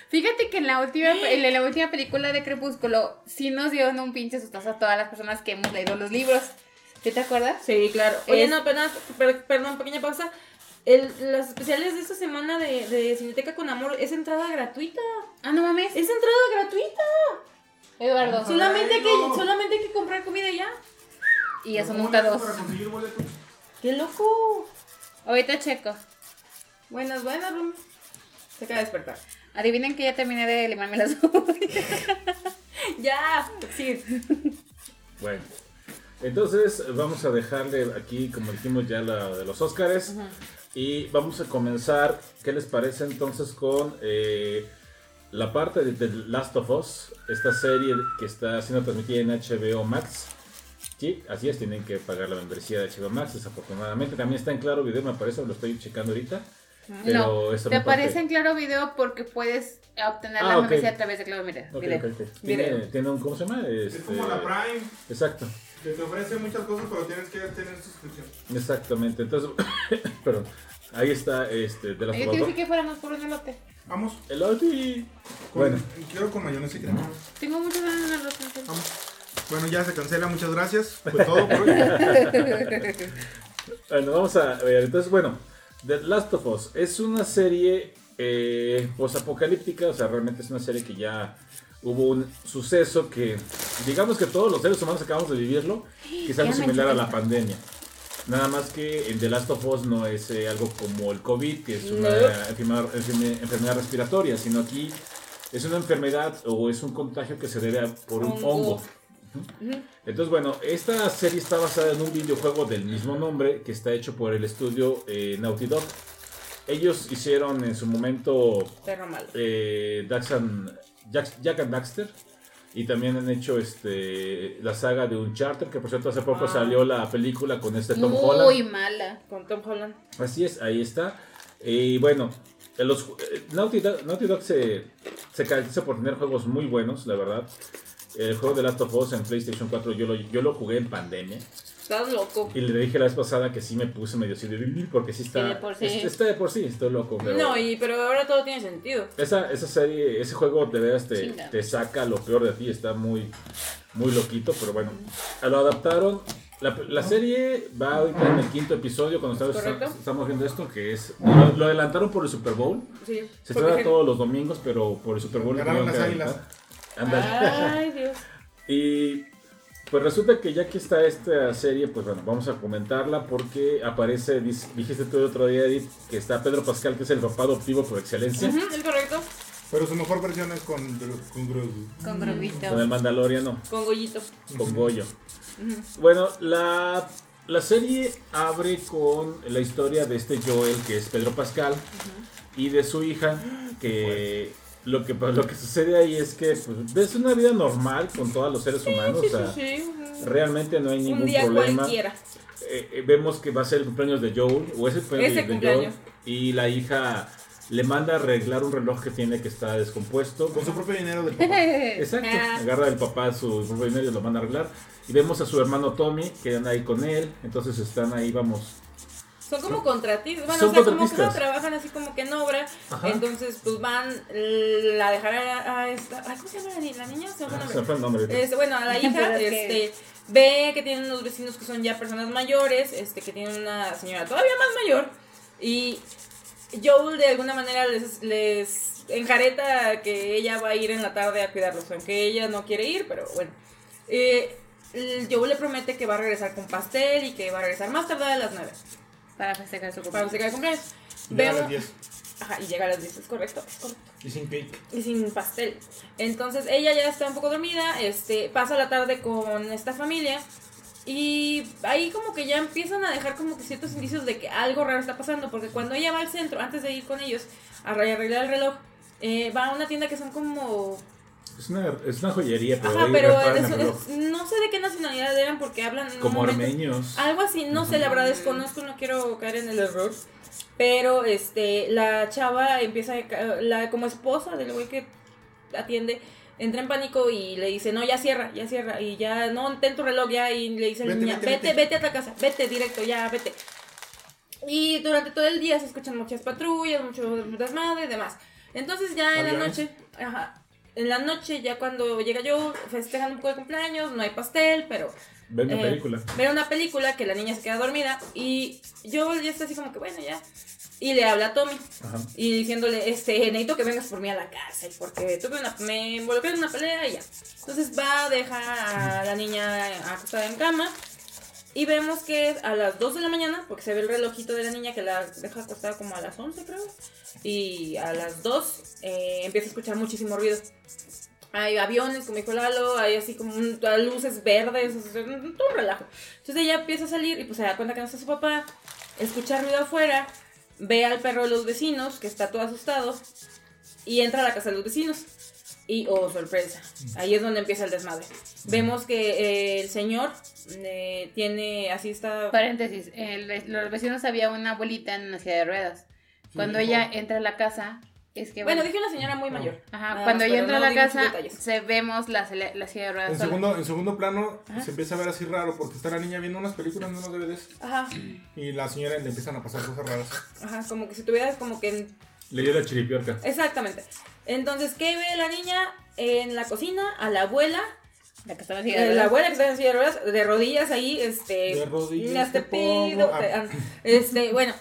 Fíjate que en la última, en la última película de Crepúsculo sí nos dieron un pinche sustazo a todas las personas que hemos leído los libros. ¿Sí te acuerdas? Sí, claro. Oye, Es- no, perdón, per- perdón, pequeña pausa. El, las especiales de esta semana de, de Cineteca con Amor es entrada gratuita. Ah, no mames. Es entrada gratuita. Eduardo. Solamente hay, que, solamente hay que comprar comida ya. Y eso ¿Cómo nunca le haces dos. ¡Qué loco! Ahorita checo. Buenas, buenas, Rumi. Se acaba de despertar. Adivinen que ya terminé de limarme las uñas. Ya, sí. Bueno. Entonces vamos a dejarle aquí, como dijimos ya, la de los Óscares. Y vamos a comenzar, ¿qué les parece entonces con eh, la parte de The Last of Us? Esta serie que está siendo transmitida en HBO Max. Sí, así es, tienen que pagar la membresía de HBO Max, desafortunadamente. También está en Claro Video, me parece, lo estoy checando ahorita. Pero No, eso te aparece en Claro Video porque puedes obtener Ah, la ok. membresía a través de Claro Video. Ok, Video. ok, ok. Tiene, Video. tiene un, ¿cómo se llama? Es Este, como la Prime, Exacto. Que te ofrece muchas cosas, pero tienes que tener suscripción. Exactamente, entonces, perdón, ahí está este, de la Yo que fuéramos por un elote. Vamos. El Oti. Con- Bueno, Quiero con mayonesa y crema. Tengo muchas ganas de un elote. en serio. Vamos. Bueno, ya se cancela, muchas gracias. Fue todo por hoy. bueno, vamos a ver, entonces, bueno, The Last of Us es una serie eh, posapocalíptica, o sea, realmente es una serie que ya hubo un suceso que, digamos que todos los seres humanos acabamos de vivirlo, que es algo similar a la pandemia. Nada más que en The Last of Us no es eh, algo como el COVID, que es una No. enfermedad, enferme- enfermedad respiratoria, sino aquí es una enfermedad o es un contagio que se debe a- por un Hongo. hongo. Entonces, bueno, esta serie está basada en un videojuego del mismo nombre que está hecho por el estudio eh, Naughty Dog. Ellos hicieron en su momento eh, Dax and- Jack, Jack and Daxter y también han hecho este la saga de Uncharted, que por cierto hace poco Ah. salió la película con este Tom Muy Holland. mala. Con Tom Holland. Así es, ahí está. Y bueno, eh, los, eh, Naughty Dog, Naughty Dog se, se caracteriza por tener juegos muy buenos, la verdad. El juego de Last of Us en PlayStation 4 yo lo, yo lo jugué en pandemia. Estás loco. Y le dije la vez pasada que sí me puse medio así de vivir porque sí está. Sí, de por sí. es- Está de por sí, estoy loco. Pero No, y, pero ahora todo tiene sentido. esa, esa serie, ese juego de veras te, Chinga. te saca lo peor de ti, está muy, muy loquito, pero bueno. Lo adaptaron. La, la serie va ahorita en el quinto episodio cuando estamos, estamos viendo esto, que es. Lo, lo adelantaron por el Super Bowl. Sí. Se estrena todos los domingos, pero por el Super Bowl. Ganaron las adelantar. Ándale. Ay, Dios. Y pues resulta que ya que está esta serie, pues bueno, vamos a comentarla porque aparece, dijiste tú el otro día, Edith, que está Pedro Pascal, que es el papá adoptivo por excelencia. Ujú, es correcto. Pero su mejor versión es con, con Grogu. Con Grobito. Con el Mandaloriano, Con Goyito. con Goyo. Bueno, la, la serie abre con la historia de este Joel, que es Pedro Pascal, y de su hija, que lo que, lo que sucede ahí es que pues, es una vida normal con todos los seres humanos. Sí, o sea, sí, sí. realmente no hay ningún Un día problema. cualquiera. Eh, eh, vemos que va a ser el cumpleaños de Joel, o es el cumpleaños Ese de, de cumpleaños. Joel, y la hija le manda a arreglar un reloj que tiene que está descompuesto. Con su propio dinero del papá. Exacto, Ah. agarra del papá su propio dinero y lo manda a arreglar. Y vemos a su hermano Tommy, que anda ahí con él, entonces están ahí, vamos. Son como contratistas. Bueno, Son o sea, como que no trabajan así como que en obra. Ajá. Entonces, pues van, la dejar a, a esta. ay, ¿Cómo se llama la, ni- la niña? Se me fue el Se nombre. me fue el nombre. Este, bueno, a la hija, este, ve que tienen unos vecinos que son ya personas mayores, este, que tienen una señora todavía más mayor, y Joel de alguna manera les, les enjareta que ella va a ir en la tarde a cuidarlos, aunque ella no quiere ir, pero bueno. Eh, el Joel le promete que va a regresar con pastel y que va a regresar más tarde a las 9 Para festejar su para cumpleaños. festejar el cumpleaños. Llega a las Vemos- 10. Ajá, y llega a las 10, es correcto, es correcto Y sin cake. y sin pastel. Entonces ella ya está un poco dormida, este, pasa la tarde con esta familia y ahí como que ya empiezan a dejar como que ciertos indicios de que algo raro está pasando, porque cuando ella va al centro, antes de ir con ellos a arreglar el reloj, eh, va a una tienda que son como... Es una, es una joyería, pero, Ajá, pero es- es- no sé de qué nacionalidad eran porque hablan... en como momento- armeños. algo así, no sé, la verdad desconozco, no quiero caer en el error. Pero este, la chava empieza a ca- la como esposa del güey que atiende, entra en pánico y le dice, no, ya cierra, ya cierra. Y ya, no, ten tu reloj ya. Y le dice a la Vete, niña, vete, vete, vete. vete, a tu casa, vete directo, ya, vete. Y durante todo el día se escuchan muchas patrullas, mucho desmadre y demás. Entonces ya en la noche, ajá, en la noche ya cuando llega yo, festejan un poco el cumpleaños, no hay pastel, pero Ven una eh, película. Ver una película que la niña se queda dormida y yo ya está así como que bueno, ya. Y le habla a Tommy Ajá. y diciéndole, este, necesito que vengas por mí a la cárcel porque tuve una, me involucré en una pelea y ya. Entonces va a dejar a la niña acostada en cama y vemos que a las 2 de la mañana, porque se ve el relojito de la niña que la deja acostada como a las 11 creo, y a las 2 eh, empieza a escuchar muchísimo ruido. Hay aviones, como dijo Lalo, hay así como un- luces verdes, todo un relajo. Entonces ella empieza a salir y pues se da cuenta que no está su papá, escucha ruido afuera, ve al perro de los vecinos, que está todo asustado, y entra a la casa de los vecinos. Y, oh, sorpresa, ahí es donde empieza el desmadre. Vemos que eh, el señor eh, tiene, así está... Paréntesis, el los vecinos había una abuelita en una silla de ruedas. Cuando hijo. ella entra a la casa, es que Bueno, bueno, dije una señora muy mayor. ajá, Nada cuando más, ella entra a no la di muchos casa, se vemos la, la silla de ruedas En sola. segundo, en segundo plano Ajá. se empieza a ver así raro porque está la niña viendo unas películas unos DVDs Ajá, y la señora le empiezan a pasar cosas raras. ajá, como que si tuvieras como que en Le dio la chiripiorca. Exactamente. Entonces, ¿qué ve la niña en la cocina? A la abuela. La que estaba en silla de eh, la ruedas. abuela que está en silla de ruedas, de rodillas ahí, este. De rodillas las te pido. Ah. te- Este, bueno.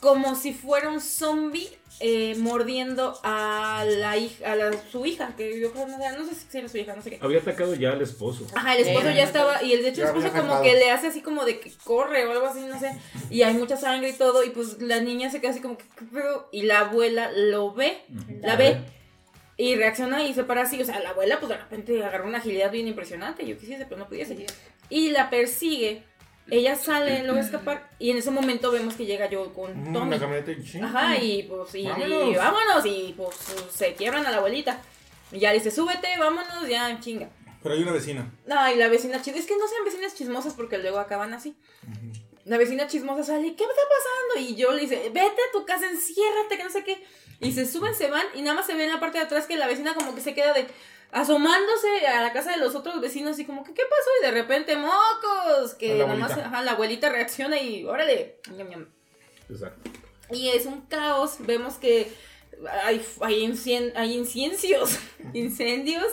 Como si fuera un zombie eh, mordiendo a la hija, a la, su hija, que yo creo, no sé, no sé si era su hija, no sé qué. Había atacado ya al esposo. Ajá, el esposo Sí. ya estaba, y el de hecho el esposo como que le hace así como de que corre o algo así, no sé, y hay mucha sangre y todo, y pues la niña se queda así como que, y la abuela lo ve, la ve, y reacciona y se para así, o sea, la abuela pues de repente agarró una agilidad bien impresionante, yo quisiese, pero no pudiese, y la persigue, ella sale, logra escapar, y en ese momento vemos que llega yo con Mm, Tommy. La camioneta y. Ajá, y pues, y, y Vámonos. vámonos, y pues se quiebran a la abuelita. Y ya le dice, súbete, vámonos, ya, chinga. Pero hay una vecina. No, y la vecina chismosa. Es que no sean vecinas chismosas porque luego acaban así. La vecina chismosa sale, ¿qué está pasando? Y yo le dice, vete a tu casa, enciérrate, que no sé qué. Y se suben, se van, y nada más se ve en la parte de atrás que la vecina como que se queda de asomándose a la casa de los otros vecinos y como que, ¿qué pasó? Y de repente, ¡mocos! Que nada más, ajá, la abuelita reacciona y, órale. Exacto. Y es un caos. Vemos que hay, hay, incien- hay inciencios, incendios.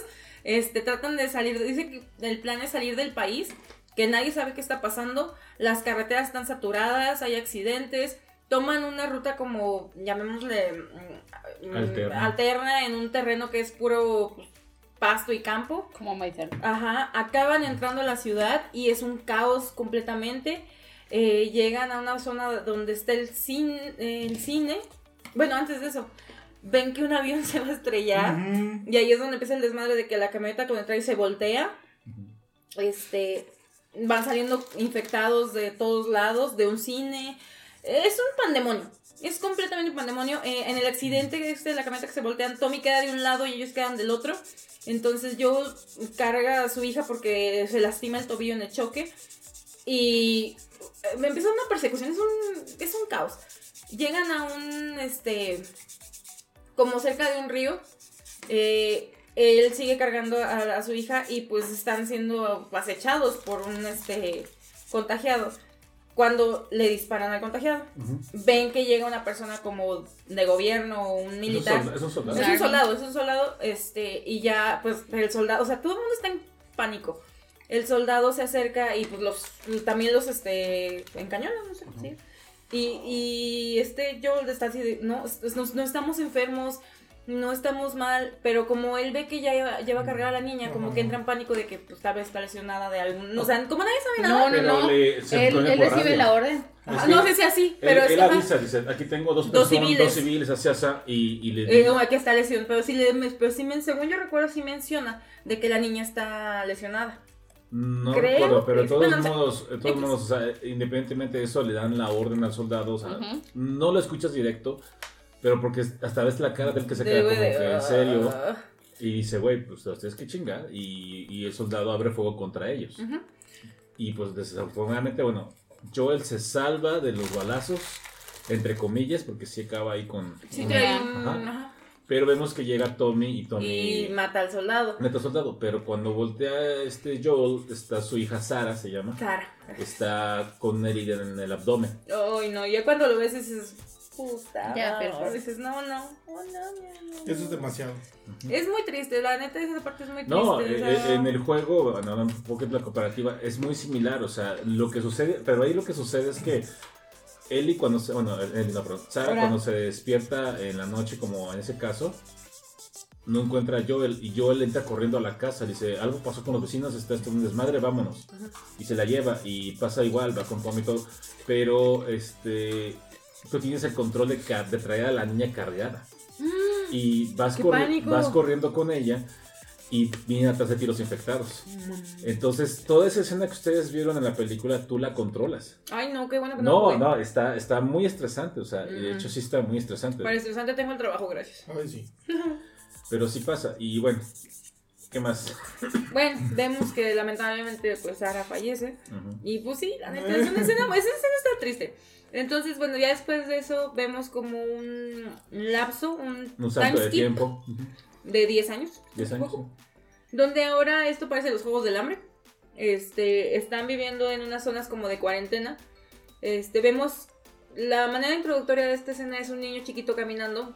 Este, tratan de salir. Dice que el plan es salir del país, que nadie sabe qué está pasando. Las carreteras están saturadas, hay accidentes. Toman una ruta como, llamémosle, mm, mm, Alterna. alterna en un terreno que es puro pues, pasto y campo. Como Maizar. Ajá, acaban entrando a la ciudad y es un caos completamente. Eh, llegan a una zona donde está el cine, el cine. Bueno, antes de eso, ven que un avión se va a estrellar. Y ahí es donde empieza el desmadre de que la camioneta cuando trae se voltea. Este. Van saliendo infectados de todos lados, de un cine. Es un pandemonio. Es completamente un pandemonio. Eh, en el accidente este de la camioneta que se voltean, Tommy queda de un lado y ellos quedan del otro. Entonces Joel carga a su hija porque se lastima el tobillo en el choque. Y eh, me empieza una persecución. Es un, es un caos. Llegan a un. Este. Como cerca de un río. Eh, él sigue cargando a, a su hija y pues están siendo acechados por un este contagiado. Cuando le disparan al contagiado, ven que llega una persona como de gobierno o un militar. Es un soldado. Es un soldado, es un soldado, este, y ya, pues, el soldado, o sea, todo el mundo está en pánico. El soldado se acerca y, pues, los, también los, este, encañonan, no sé, sí. Y, y, este, Joel está así de, no, no, no estamos enfermos, no estamos mal, pero como él ve que ya lleva, lleva a cargar a la niña, como que entra en pánico de que, pues, tal vez está lesionada de algún, o sea, como nadie sabe nada. No, no, no. Él, él recibe radio. la orden. Ah, Es no sé si así, Él, pero él es, avisa, dice, aquí tengo dos Dos personas, civiles. dos civiles, así, así, y, y le Eh, dice, no, aquí está lesión, pero sí, le, pero sí según yo recuerdo, sí menciona de que la niña está lesionada. no creo recuerdo, pero de todos bueno, modos, de todos modos, o sea, independientemente de eso, le dan la orden al soldado, o sea, Ujú. no lo escuchas directo, pero porque hasta ves la cara del que se queda como que en serio, ah. y dice, güey, pues ustedes que chingar, y, y el soldado abre fuego contra ellos. Y pues desafortunadamente, bueno, Joel se salva de los balazos, entre comillas, porque sí acaba ahí con... Sí, un- trae Ajá. un- Ajá. ajá. Pero vemos que llega Tommy y Tommy... Y mata al soldado. Neta soldado, pero cuando voltea este Joel, está su hija Sara, se llama, Cara. está con una herida en el abdomen. Ay, no, ya cuando lo ves dices, puta. Ya, pero- Dices, no, no, oh, no, no, no. Eso es demasiado. Es muy triste, la neta, esa parte es muy triste. No, eh, eh, en el juego, bueno, un poco la cooperativa, es muy similar, o sea, lo que sucede, pero ahí lo que sucede es que Ellie cuando se, bueno, Ellie, no, perdón, Sara cuando se despierta en la noche, como en ese caso, no encuentra a Joel y Joel entra corriendo a la casa, dice, algo pasó con los vecinos, está esto un desmadre, vámonos. Y se la lleva y pasa igual, va con Tommy y todo, pero este, tú tienes el control de, de traer a la niña cargada. Y vas, ¡Qué corri- pánico! vas corriendo con ella y vienen atrás de ti los infectados. Entonces, toda esa escena que ustedes vieron en la película, tú la controlas. Ay, no, qué bueno que no. No, está, está muy estresante, o sea, de Mm. hecho sí está muy estresante. Para estresante tengo el trabajo, gracias. Ay, sí. Pero sí pasa, y bueno, ¿qué más? Bueno, vemos que lamentablemente pues Sara fallece. Ujú. Y pues sí, la neta, es una escena, esa escena está triste. Entonces, bueno, ya después de eso vemos como un lapso, un, Un salto de tiempo. De 10 años. 10 años. Poco. Donde ahora esto parece los Juegos del Hambre. Este, están viviendo en unas zonas como de cuarentena. Este, vemos la manera introductoria de esta escena es un niño chiquito caminando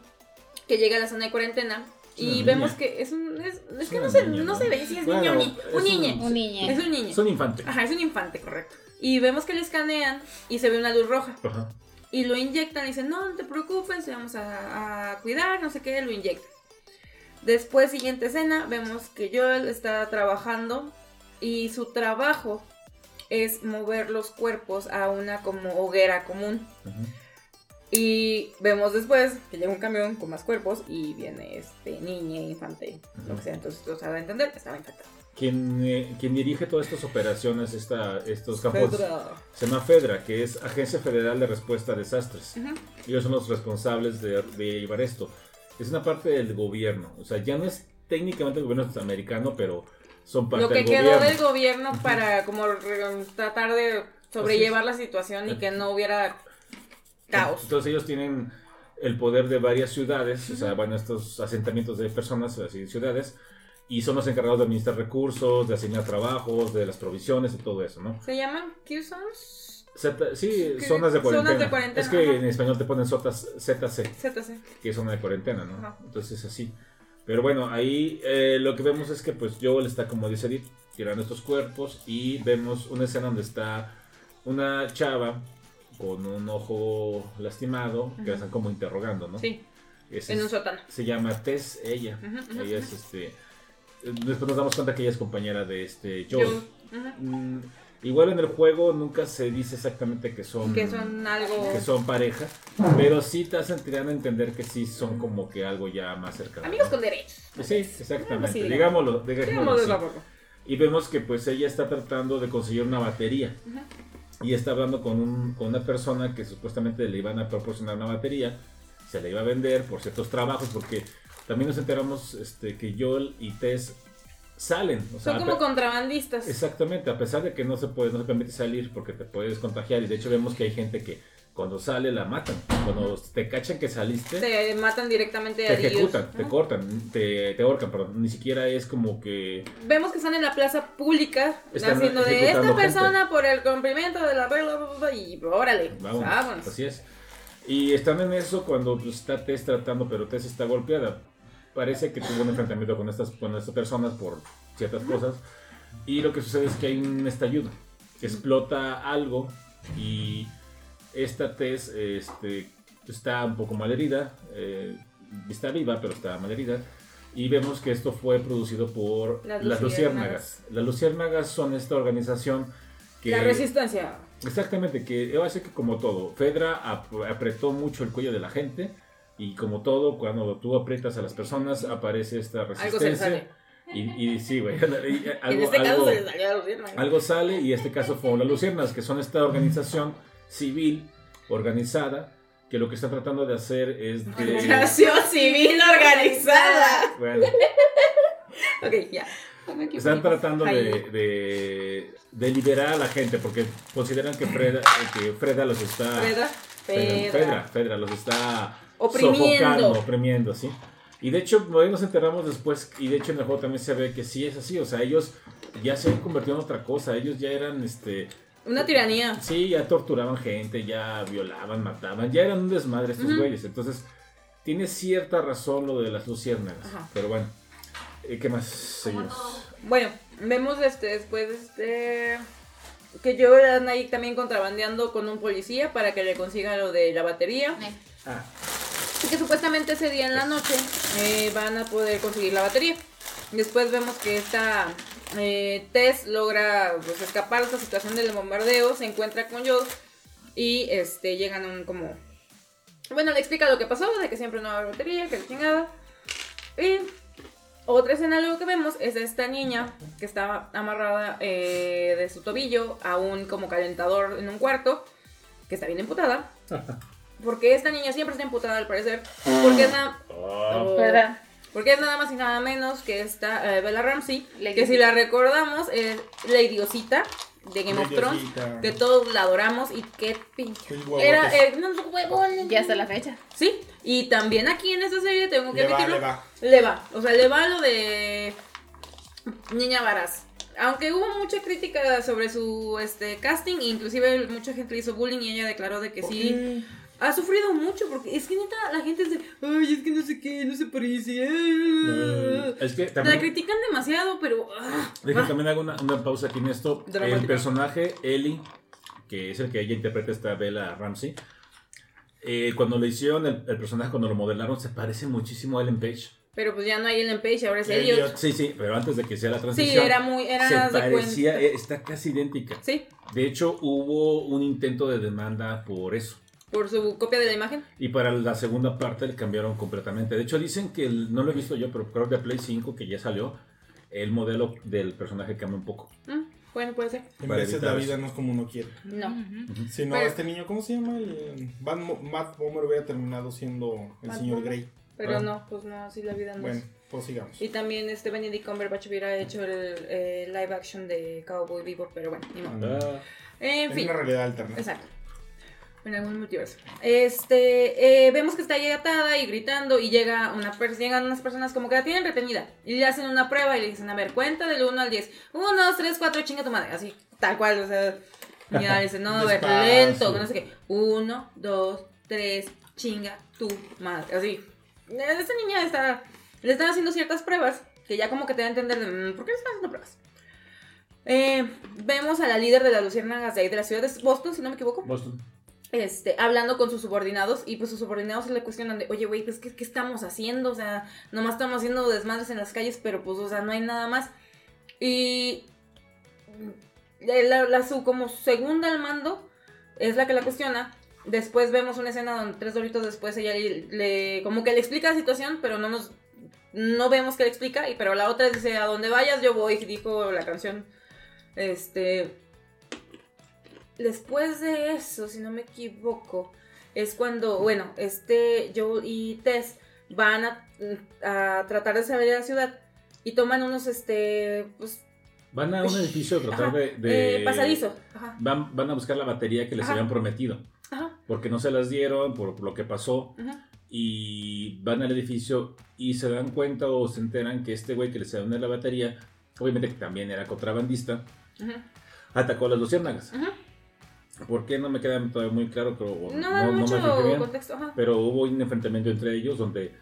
que llega a la zona de cuarentena y vemos niña. que es un es, es Es que no se, niña, no ¿no? se ve si es Bueno, niño o ni es un niño. Un niño. Es un niño. Es un infante. Ajá, es un infante, correcto. Y vemos que le escanean y se ve una luz roja. Ajá. Y lo inyectan y dicen, no, no te preocupes, te vamos a, a cuidar, no sé qué, lo inyectan. Después, siguiente escena, vemos que Joel está trabajando y su trabajo es mover los cuerpos a una como hoguera común. Ujú. Y vemos después que llega un camión con más cuerpos y viene este niña, infante, lo que sea. Entonces, o sea, da a entender, estaba infectado. Quien, eh, quien dirige todas estas operaciones, esta, estos campos, Pedro. se llama FEDRA, que es Agencia Federal de Respuesta a Desastres. Ellos son los responsables de, de llevar esto. Es una parte del gobierno, o sea, ya no es técnicamente el gobierno americano, pero son parte Lo que del quedó gobierno. del gobierno para como tratar de sobrellevar la situación y que no hubiera caos. Entonces ellos tienen el poder de varias ciudades, o sea, van a estos asentamientos de personas, así, ciudades, y son los encargados de administrar recursos, de asignar trabajos, de las provisiones y todo eso, ¿no? ¿Se llaman Q-Zones? Sí, zonas de cuarentena. Zonas de cuarentena, Es que ajá. en español te ponen zotas, ZC, ZC. que es zona de cuarentena, ¿no? Ajá. Entonces es así. Pero bueno, ahí eh, lo que vemos es que pues Joel está, como dice Edith, tirando estos cuerpos y vemos una escena donde está una chava con un ojo lastimado que la están como interrogando, ¿no? Sí, Ese en un sótano. se llama Tess, ella. Ella es este. Después nos damos cuenta que ella es compañera de este ujú. Mm, Igual en el juego nunca se dice exactamente que son, Que son algo. que son pareja, pero sí te hacen tirar a entender que sí son como que algo ya más cercano. Amigos ¿no? con derechos. Sí, exactamente. Sí, digámoslo, digámoslo Digamos de así. Y vemos que pues ella está tratando de conseguir una batería. Y está hablando con, un- con una persona que supuestamente le iban a proporcionar una batería. Se la iba a vender por ciertos trabajos porque también nos enteramos este, que Joel y Tess salen. O sea, Son como contrabandistas. Exactamente, a pesar de que no se puede, no se permite salir porque te puedes contagiar. Y de hecho vemos que hay gente que cuando sale la matan. Cuando te cachan que saliste Te matan directamente te a ellos. ejecutan, te Ajá. cortan, te, te ahorcan, perdón. Ni siquiera es como que Vemos que están en la plaza pública Están haciendo de esta persona por el cumplimiento de la regla y órale. Vamos, vámonos. así es. Y están en eso cuando pues, está Tess tratando, pero Tess está golpeada. Parece que tuvo un enfrentamiento con estas, con estas personas por ciertas cosas. Y lo que sucede es que hay un estallido. Explota algo y esta Tess este, está un poco malherida. eh, está viva, pero está malherida. Y vemos que esto fue producido por Las las, luciérnagas. Las luciérnagas son esta organización que... La resistencia. Exactamente, que va a ser que como todo, Fedra ap- apretó mucho el cuello de la gente y como todo, cuando tú aprietas a las personas aparece esta Algo se resistencia. Y, y sí, güey, y en algo, este caso algo- se les salió a algo sale y este caso fue las Luciernas, que son esta organización civil organizada que lo que están tratando de hacer es de... Organización civil organizada. Bueno, Ok, ya. están tratando de, de, de liberar a la gente porque consideran que Freda, que Freda los está... Fedra. Fedra, Fedra. Fedra, los está Oprimiendo. sofocando, oprimiendo, ¿sí? Y de hecho, nos enteramos después, y de hecho en el juego también se ve que sí es así, o sea, ellos ya se han convertido en otra cosa, ellos ya eran, este, Una tiranía. sí, ya torturaban gente, ya violaban, mataban, ya eran un desmadre estos güeyes, entonces tiene cierta razón lo de las luciérnagas, Ajá. pero bueno, eh, ¿qué más seguimos? Bueno, vemos este después este que yo eran ahí también contrabandeando con un policía para que le consiga lo de la batería. Eh, Ah, Y que supuestamente ese día en la noche eh, van a poder conseguir la batería. Después vemos que esta eh, Tess logra pues, escapar de esta situación del bombardeo, se encuentra con Joel y este, llegan a un como... Bueno, le explica lo que pasó, de que siempre no va a haber batería, que la chingada. Y otra escena luego que vemos es a esta niña que está amarrada eh, de su tobillo a un como calentador en un cuarto, que está bien emputada. Porque esta niña siempre está emputada al parecer. Porque es nada, oh, ¿Verdad? Porque es nada más y nada menos que esta eh, Bella Ramsey. Lady que si Osita. la recordamos es la idiosita de Game of Lady Thrones. Osita. Que todos la adoramos y qué pinche. Era eh, no, no, huevón. Ya hasta la fecha. Sí, y también aquí en esta serie tengo que Le va, admitirlo. le va. Le va, o sea, le va lo de Niña Varas. Aunque hubo mucha crítica sobre su este casting, inclusive mucha gente le hizo bullying y ella declaró de que ¿Por sí qué? Ha sufrido mucho porque es que neta la gente de, ay, es que no sé qué, no se parece. ay". es que La critican demasiado, pero ah, Deja ah. también hago una, una pausa aquí en esto. Dramática. El personaje Ellie, que es el que ella interpreta esta Bella Ramsey, eh, cuando le hicieron el, el personaje, cuando lo modelaron, se parece muchísimo a Ellen Page. pero pues ya no hay Ellen Page, ahora es Elliot. Elliot. Sí, sí, pero antes de que sea la Sí, transición. era muy, era se de parecía, cuenta. eh, está casi idéntica. Sí, De hecho, hubo un intento de demanda por eso. Por su copia de la imagen. Y para la segunda parte le cambiaron completamente. De hecho, dicen que, el- no lo he visto yo, pero creo que de Play 5, que ya salió, el modelo del personaje cambia un poco. Mm, bueno, puede ser. En Para veces evitar la eso. vida no es como uno quiere. No. Si no, Pero- este niño, ¿cómo se llama? El Van Mo- Matt Bomer hubiera terminado siendo el Matt señor Bomer. Grey. Pero Ah. no, pues no, así la vida no Bueno, es. pues sigamos. Y también este Benedict Cumberbatch hubiera hecho el eh, live action de Cowboy Vivo, pero bueno, ni modo. Ah, En Es fin, una realidad alterna. exacto. En algún multiverso. Este, eh, vemos que está ahí atada y gritando y llega una llegan unas personas como que la tienen retenida y le hacen una prueba y le dicen, a ver, cuenta del 1 al 10. 1, 2, 3, 4, chinga tu madre. Así, tal cual, o sea. Y ya dice, no, a ver, lento, no sé qué. 1, 2, 3, chinga tu madre. Así. Esta niña está, le están haciendo ciertas pruebas que ya como que te da a entender de, "Mm, ¿por qué le están haciendo pruebas? Eh, vemos a la líder de las luciérnagas de ahí de la ciudad de Boston, si no me equivoco Boston. Este, hablando con sus subordinados y pues sus subordinados le cuestionan de, oye, güey, pues ¿qué, ¿qué estamos haciendo? O sea, nomás estamos haciendo desmadres en las calles, pero pues, o sea, no hay nada más. Y la, la- su como segunda al mando es la que la cuestiona. Después vemos una escena donde tres doritos después ella le, le- como que le explica la situación, pero no nos no vemos que le explica, y pero la otra dice a donde vayas yo voy, dijo la canción. Este después de eso, si no me equivoco, es cuando, bueno, este Joel y Tess van a, a tratar de salir de la ciudad y toman unos este pues Van a un edificio a tratar Ajá, de... de- eh, pasadizo. Ajá. Van, van a buscar la batería que les Ajá. habían prometido. Ajá. Porque no se las dieron, por lo que pasó. Ajá. Y van al edificio y se dan cuenta o se enteran que este güey que les había la batería, obviamente que también era contrabandista, atacó a las luciérnagas. Ajá. ¿Por qué no me queda todavía muy claro? Pero No da me fijé bien. contexto. Ajá. Pero hubo un enfrentamiento entre ellos donde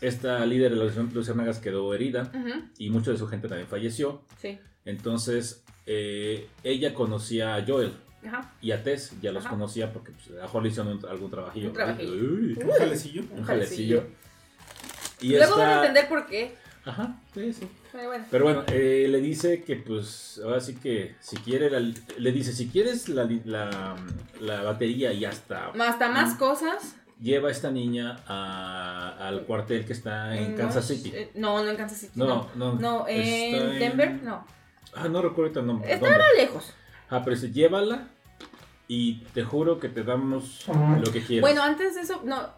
esta líder de las luciérnagas quedó herida Ujú, y mucha de su gente también falleció. Sí. Entonces eh, ella conocía a Joel Ajá. y a Tess, ya los Ajá. conocía porque pues, a Holly hicieron un- algún trabajillo. Un trabajillo. Uy, Un jalecillo. un jalecillo. Y Luego van a esta- entender por qué. Ajá, sí, sí. Pero bueno. Pero bueno, eh, le dice que pues ahora sí que si quiere, la- le dice si quieres la, la, la batería y hasta Hasta más Mm. cosas. lleva a esta niña a- al cuartel que está en Kansas City. eh, No, no en Kansas City. No, No, no. no, en está Denver, no. Ah, no recuerdo el nombre. Estaba dónde. lejos. Ah, pero dice, llévala y te juro que te damos lo que quieras. Bueno, antes de eso, no.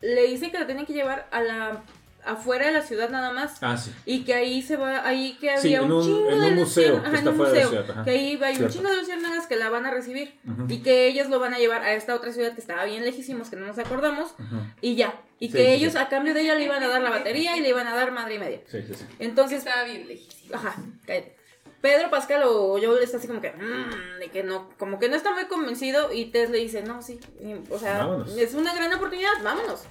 Le dice que la tienen que llevar a la afuera de la ciudad nada más. Ah, sí. Y que ahí se va, ahí que había Sí, un, un- chingo en de un museo que ajá, está en un fuera de la museo, ciudad, ajá. Que ahí hay un chingo de luciérnagas que la van a recibir. Y que ellos lo van a llevar a esta otra ciudad que estaba bien lejísimos, que no nos acordamos. Y ya. Y Sí, que sí, ellos sí. a cambio de ella le iban a dar la batería y le iban a dar madre y media. Sí, sí, sí. Entonces, Estaba bien lejísimo. ajá, cállate. Pedro Pascal o yo está así como que, mm, de que no, como que no está muy convencido y Tess le dice, no, sí, y, o sea, Vámonos. es una gran oportunidad, vámonos.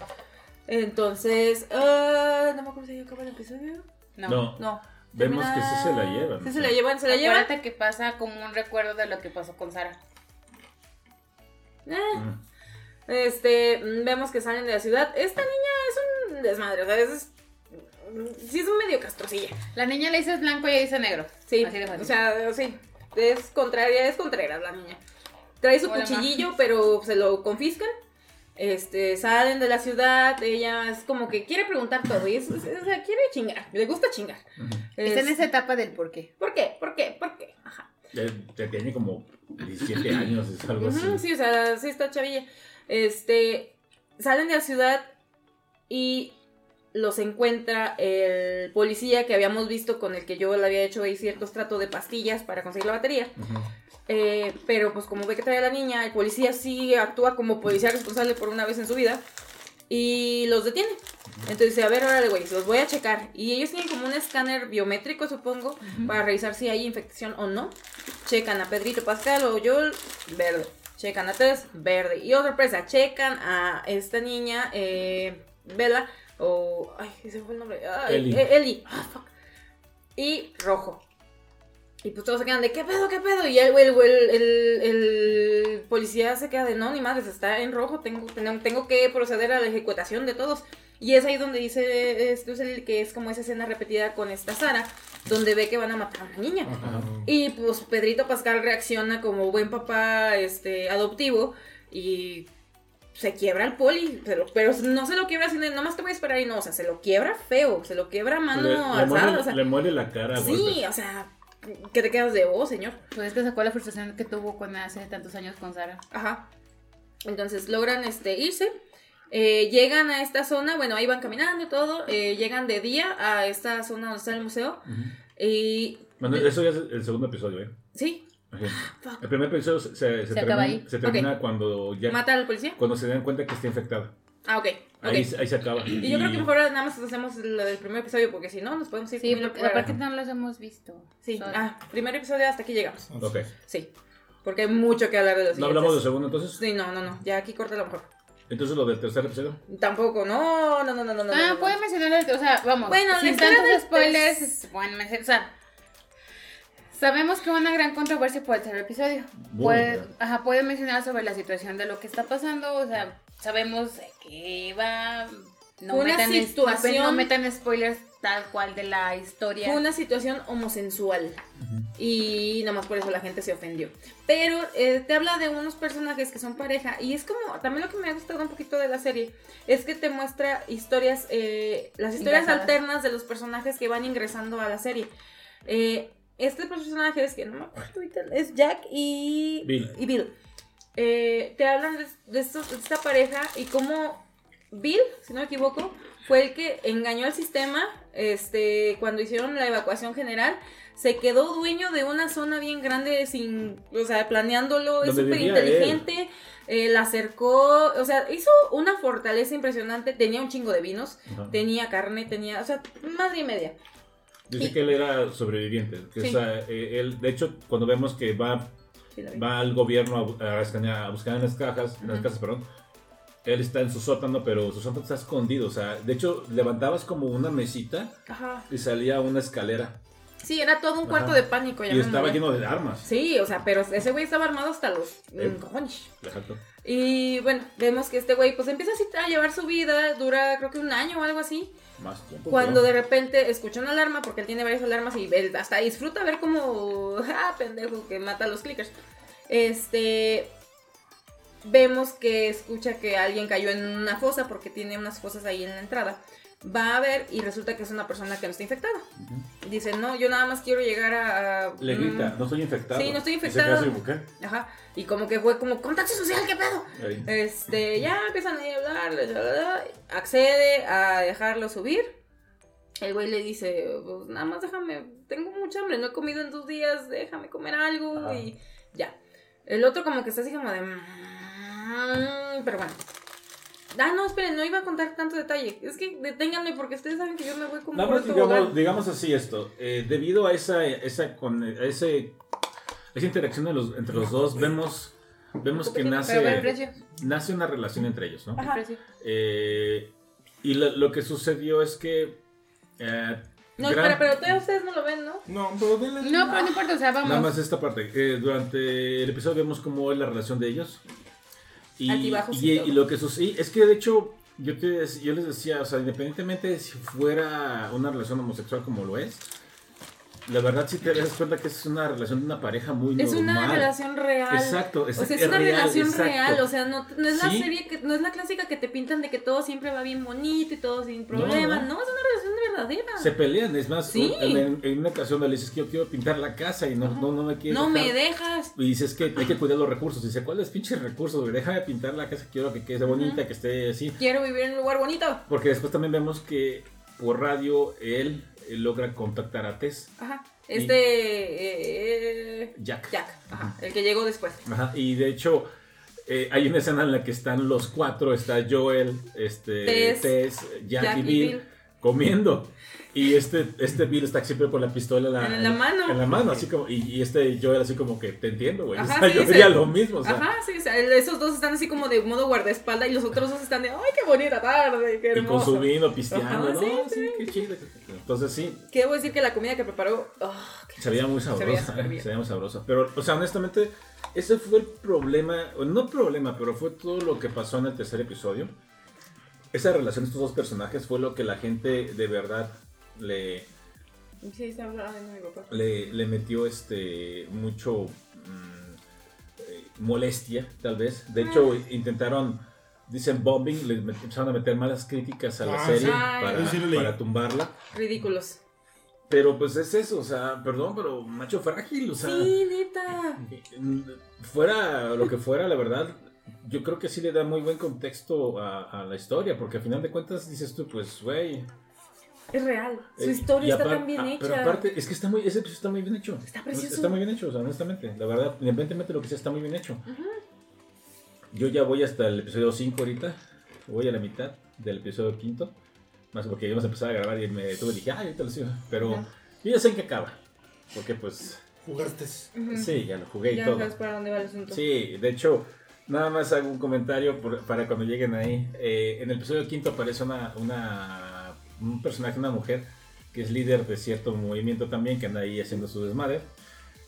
Entonces, ah, no me acuerdo si ya acaba el episodio. No. No, No. vemos termina- que sí se la llevan. Sí se la llevan, se la llevan. Acuérdate que pasa como un recuerdo de lo que pasó con Sara. Eh, Ujú. Este, mm, vemos que salen de la ciudad. Esta niña es un desmadre, o sea, es, es- sí es un medio castrocilla. La niña le dices blanco y ella dice negro. Sí, Así de fácil. o sea, sí, es contraria, es contreras la niña. Trae su Hola, cuchillillo, pero se lo confiscan. Este, salen de la ciudad, ella es como que quiere preguntar todo, y es, es- o sea, quiere chingar, le gusta chingar. Ujú. Está en Es- esa etapa del por qué. ¿Por qué? ¿Por qué? ¿Por qué? Ajá. Te tiene como 17 años, es algo así. Sí, o sea, sí está chavilla. Este, salen de la ciudad y los encuentra el policía que habíamos visto con el que yo le había hecho ahí ciertos tratos de pastillas para conseguir la batería. Ujú. Eh, pero pues como ve que trae a la niña, el policía sí actúa como policía responsable por una vez en su vida y los detiene. Entonces dice, a ver, órale, güey, los voy a checar. Y ellos tienen como un escáner biométrico, supongo, para revisar si hay infección o no. Checan a Pedrito Pascal o Joel, verde. Checan a Tess, verde. Y otra sorpresa, checan a esta niña, eh, Bella, o... Ay, ese fue el nombre. Ay, Ellie. eh. Ah, fuck. Y rojo. Y pues todos se quedan de, ¿qué pedo, qué pedo? Y el, el, el, policía se queda de, no, ni madres, está en rojo, tengo, tengo, tengo que proceder a la ejecutación de todos. Y es ahí donde dice este es el que es como esa escena repetida con esta Sara, donde ve que van a matar a una niña. Ajá. Y pues Pedrito Pascal reacciona como buen papá este, adoptivo y se quiebra el poli, pero, pero no se lo quiebra así, nomás te voy a esperar y no, o sea, se lo quiebra feo, se lo quiebra mano Le, le alzada, o sea, le muele la cara. sí, golpes. o sea, que te quedas de oh, señor. Pues es que sacó la frustración que tuvo con hace tantos años con Sara. Ajá. Entonces logran este, irse. eh, llegan a esta zona, bueno, ahí van caminando y todo. eh, llegan de día a esta zona donde está el museo. Y. Bueno, eso ya es el segundo episodio, ¿eh? Sí, fuck. El primer episodio se, se, se Se termina, acaba ahí. se termina cuando ya ¿Mata al policía? cuando se dan cuenta que está infectada. Ah, ok. Ahí, se- ahí se acaba. Y yo creo que mejor nada más hacemos lo del primer episodio porque si no nos podemos ir Sí, porque por aparte no los hemos visto. Sí, ah, primer episodio hasta aquí llegamos. Ok. Sí. Porque hay mucho que hablar de los ¿No hablamos del segundo entonces? Sí, no, no, no. Ya aquí corta lo mejor. Entonces lo del tercer episodio. Tampoco, no, no, no, no, no. no, Ah, no. puede mencionar, el- o sea, vamos, Bueno, sin tantos del spoilers, bueno, mencionar, o sea, sabemos que hubo una gran controversia por el tercer episodio. Muy Puede, ajá, puede mencionar sobre la situación de lo que está pasando, o sea, sabemos que va no, una metan, situación- no metan spoilers tal cual de la historia. Fue una situación homosensual. Y nomás por eso la gente se ofendió. Pero eh, te habla de unos personajes que son pareja. Y es como, también lo que me ha gustado un poquito de la serie, es que te muestra historias, eh, las historias alternas de los personajes que van ingresando a la serie. Eh, este personaje es que no me acuerdo ahorita, es Jack y Bill. Y Bill. Eh, te hablan de, de estos- de esta pareja y cómo Bill, si no me equivoco, fue el que engañó al sistema este, cuando hicieron la evacuación general. Se quedó dueño de una zona bien grande sin, o sea, planeándolo, es súper inteligente, eh, la acercó, o sea, hizo una fortaleza impresionante, tenía un chingo de vinos, Ajá. tenía carne, tenía, o sea, madre y media. Dice Y- que él era sobreviviente. que Sí. o sea, eh, él, de hecho, cuando vemos que va, Sí, la vi. va al gobierno a, escanear- a buscar en las cajas, en las casas, perdón, él está en su sótano, pero su sótano está escondido. O sea, de hecho, levantabas como una mesita Ajá. y salía una escalera. Sí, era todo un cuarto de pánico. Y estaba lleno de armas. Sí, o sea, pero ese güey estaba armado hasta los Eh. cojones. Exacto. Y bueno, vemos que este güey pues empieza así a llevar su vida, dura creo que un año o algo así. Más tiempo. Cuando de repente escucha una alarma, porque él tiene varias alarmas y él hasta disfruta ver como, ah, pendejo, que mata a los clickers. Este, vemos que escucha que alguien cayó en una fosa porque tiene unas fosas ahí en la entrada. Va a ver y resulta que es una persona que no está infectada. Ujú. Dice, no, yo nada más quiero llegar a... a- Le grita, mm, no estoy infectado. Sí, no estoy infectado. Ajá. Y como que fue como, contacto social, ¿qué pedo? Ahí. Este, ya empiezan a hablar, la, la, la, accede a dejarlo subir. El güey le dice, pues nada más déjame, tengo mucha hambre, no he comido en dos días, déjame comer algo y ya. El otro como que está así como de... "Mm", Pero bueno. Ah, no, esperen, no iba a contar tanto detalle. Es que deténganme porque ustedes saben que yo me voy como otro digamos, digamos así esto, eh, debido a esa, esa, con, a ese, esa interacción de los, entre los dos, vemos, vemos que nace, nace una relación entre ellos, ¿no? Eh, y lo, lo que sucedió es que... eh, No, gran- espera, pero todavía ustedes no lo ven, ¿no? No, pero denle. No, pero no importa, o sea, vamos. Nada más esta parte. eh, durante el episodio vemos cómo es la relación de ellos. Y, Altibajos y, y y lo que sucede es que de hecho yo, te, yo les decía, o sea, independientemente de si fuera una relación homosexual como lo es, la verdad sí te das cuenta que es una relación de una pareja muy Es normal. una relación real. Exacto, O sea, es una real, relación exacto. real, o sea, no, no es la serie que, no es la clásica que te pintan de que todo siempre va bien bonito y todo sin problemas, no, no. es una relación verdadera. Se pelean, es más, Sí. en, en una ocasión le dices que yo quiero pintar la casa y no, no, no me quieres no me dejas. Y dices que hay que cuidar los recursos. Dice, ¿cuáles pinches recursos? Déjame pintar la casa, quiero que quede bonita, que esté así. Quiero vivir en un lugar bonito. Porque después también vemos que por radio él logra contactar a Tess, Ajá. Este eh, Jack. Jack, ajá, el que llegó después. Ajá, Y de hecho, eh, hay una escena en la que están los cuatro, está Joel, este, Tess, Tess, Jack, Jack y Bill. comiendo. Y este, este Bill está siempre con la pistola en la, En la mano. En la mano, así como, y, y este Joel así como que, te entiendo, güey. O Ajá, sea, sí, yo sí. lo mismo, o sea. Ajá, sí, o sea, esos dos están así como de modo guardaespalda y los otros dos están de, ay, qué bonita tarde, qué Y con su vino pisteando, Ajá, ¿no? sí, Sí, sí. qué chido. Entonces sí, Que debo decir que la comida que preparó, oh, veía muy sabrosa. veía muy sabrosa. Pero, o sea, honestamente, ese fue el problema. No problema, pero fue todo lo que pasó en el tercer episodio. Esa relación de estos dos personajes fue lo que la gente de verdad le, Sí, está hablando de mi papá. le, le metió este mucho mm, eh, molestia, tal vez. De hecho, Ah. intentaron, dicen bombing, le empezaron a meter malas críticas a la Ah, serie sí. para, sí tumbarla. Ridículos. Pero pues es eso, o sea, perdón, pero macho frágil, o sea. Sí, neta. Fuera lo que fuera, la verdad, yo creo que sí le da muy buen contexto a, a la historia, porque al final de cuentas dices tú, pues, güey. Es real. Su historia y está tan bien ah, hecha. Pero aparte, es que está muy, ese episodio está muy bien hecho. Está precioso. Está muy bien hecho, o sea, honestamente. La verdad, independientemente de lo que sea, está muy bien hecho. Yo ya voy hasta el episodio 5 ahorita. Voy a la mitad del episodio quinto. Más porque íbamos a empezar a grabar y me detuve y dije, ay, ahorita lo sigo. Pero Ajá. yo ya sé en qué acaba. Porque pues, Jugaste. Sí, ya lo jugué y Ya todo. sabes para dónde va el asunto. Sí, de hecho, nada más hago un comentario por- para cuando lleguen ahí. Eh, en el episodio quinto aparece una, una, un personaje, una mujer, que es líder de cierto movimiento también, que anda ahí haciendo su desmadre.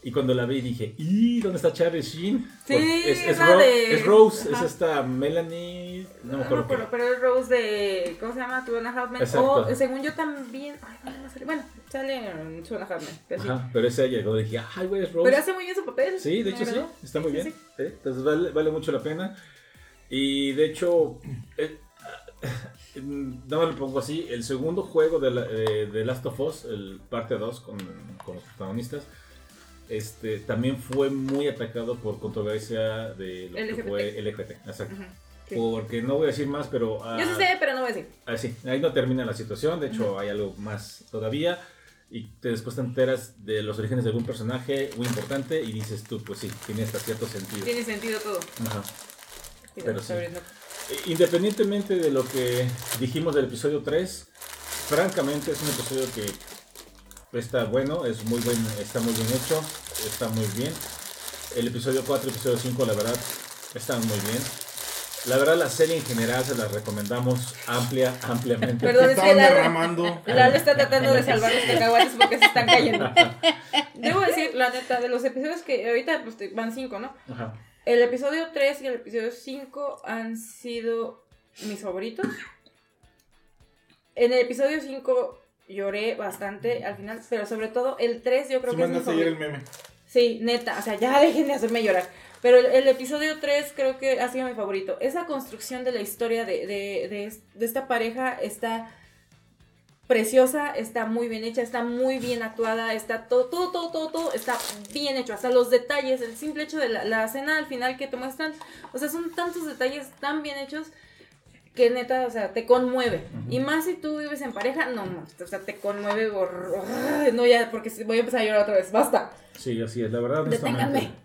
Y cuando la vi dije, ¿y dónde está Charlie Sheen? Sí, es, es, es Ro- de- es Rose, es Ajá. esta Melanie. No me No me acuerdo. acuerdo, qué. pero es Rose de. ¿Cómo se llama? Two and a Half Men. Exacto. O según yo también. Ay, no, no sale. Bueno, sale en Two and a Half Men. Pero, sí. Pero ese llegó y dije, ay, güey, es Rose. pero hace muy bien su papel. Sí, de hecho sí, está muy Sí, bien. sí, ¿sí? Entonces vale, vale mucho la pena. Y de hecho, eh, no me lo pongo así, el segundo juego de, la, eh, de Last of Us, el parte 2 con, con los protagonistas, este, también fue muy atacado por controversia de lo que fue LGBT. Exacto. Sí. Porque no voy a decir más, pero... ah, Yo sí sé, pero no voy a decir. Ah, sí, ahí no termina la situación, de hecho hay algo más todavía. Y te, después te enteras de los orígenes de algún personaje muy importante y dices tú, pues sí, tiene hasta cierto sentido. Tiene sentido todo. Ajá. Pero sí. Independientemente de lo que dijimos del episodio 3, francamente es un episodio que está bueno, es muy buen, está muy bien hecho, está muy bien. El episodio 4 y episodio 5, la verdad, están muy bien. La verdad, la serie en general se la recomendamos amplia, ampliamente. Perdón, es que derramando. Lalo está tratando de salvar los cacahuates porque se están cayendo. Debo decir, la neta, de los episodios que ahorita pues, van cinco, ¿no? Ajá. El episodio 3 y el episodio 5 han sido mis favoritos. En el episodio 5 lloré bastante al final, pero sobre todo el 3 yo creo que es mi favorito. el meme. Sí, neta, o sea, ya dejen de hacerme llorar. Pero el, el episodio 3 creo que ha sido mi favorito. Esa construcción de la historia de, de, de esta pareja está preciosa, está muy bien hecha, está muy bien actuada, está todo, todo, todo, todo, todo está bien hecho. Hasta los detalles, el simple hecho de la, la escena al final que te muestran, o sea, son tantos detalles tan bien hechos que neta, o sea, te conmueve. Y más si tú vives en pareja, no, no, o sea, te conmueve por... No, ya, porque voy a empezar a llorar otra vez, basta. Sí, así es. La verdad, honestamente, Deténganme.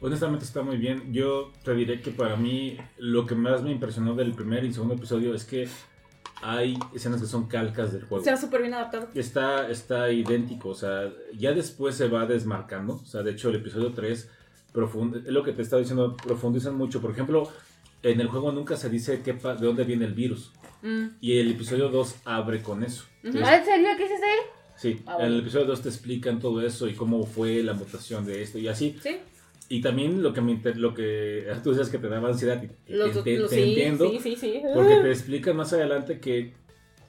honestamente está muy bien. Yo te diré que para mí lo que más me impresionó del primer y segundo episodio es que hay escenas que son calcas del juego. Ha súper bien adaptado. Está, está idéntico, o sea, ya después se va desmarcando. O sea, de hecho, el episodio 3 profund- es lo que te estaba diciendo, profundizan mucho. Por ejemplo, en el juego nunca se dice qué de dónde viene el virus. Mm. Y el episodio 2 abre con eso. Entonces, ¿Ah, ¿En serio? ¿Qué hiciste ahí? Sí, Ah, en bueno. el episodio 2 te explican todo eso y cómo fue la mutación de esto y así. ¿Sí? Y también lo que, me lo que tú decías que te daba ansiedad, Los, te- los- te sí, entiendo, sí, sí, sí. porque te explican más adelante que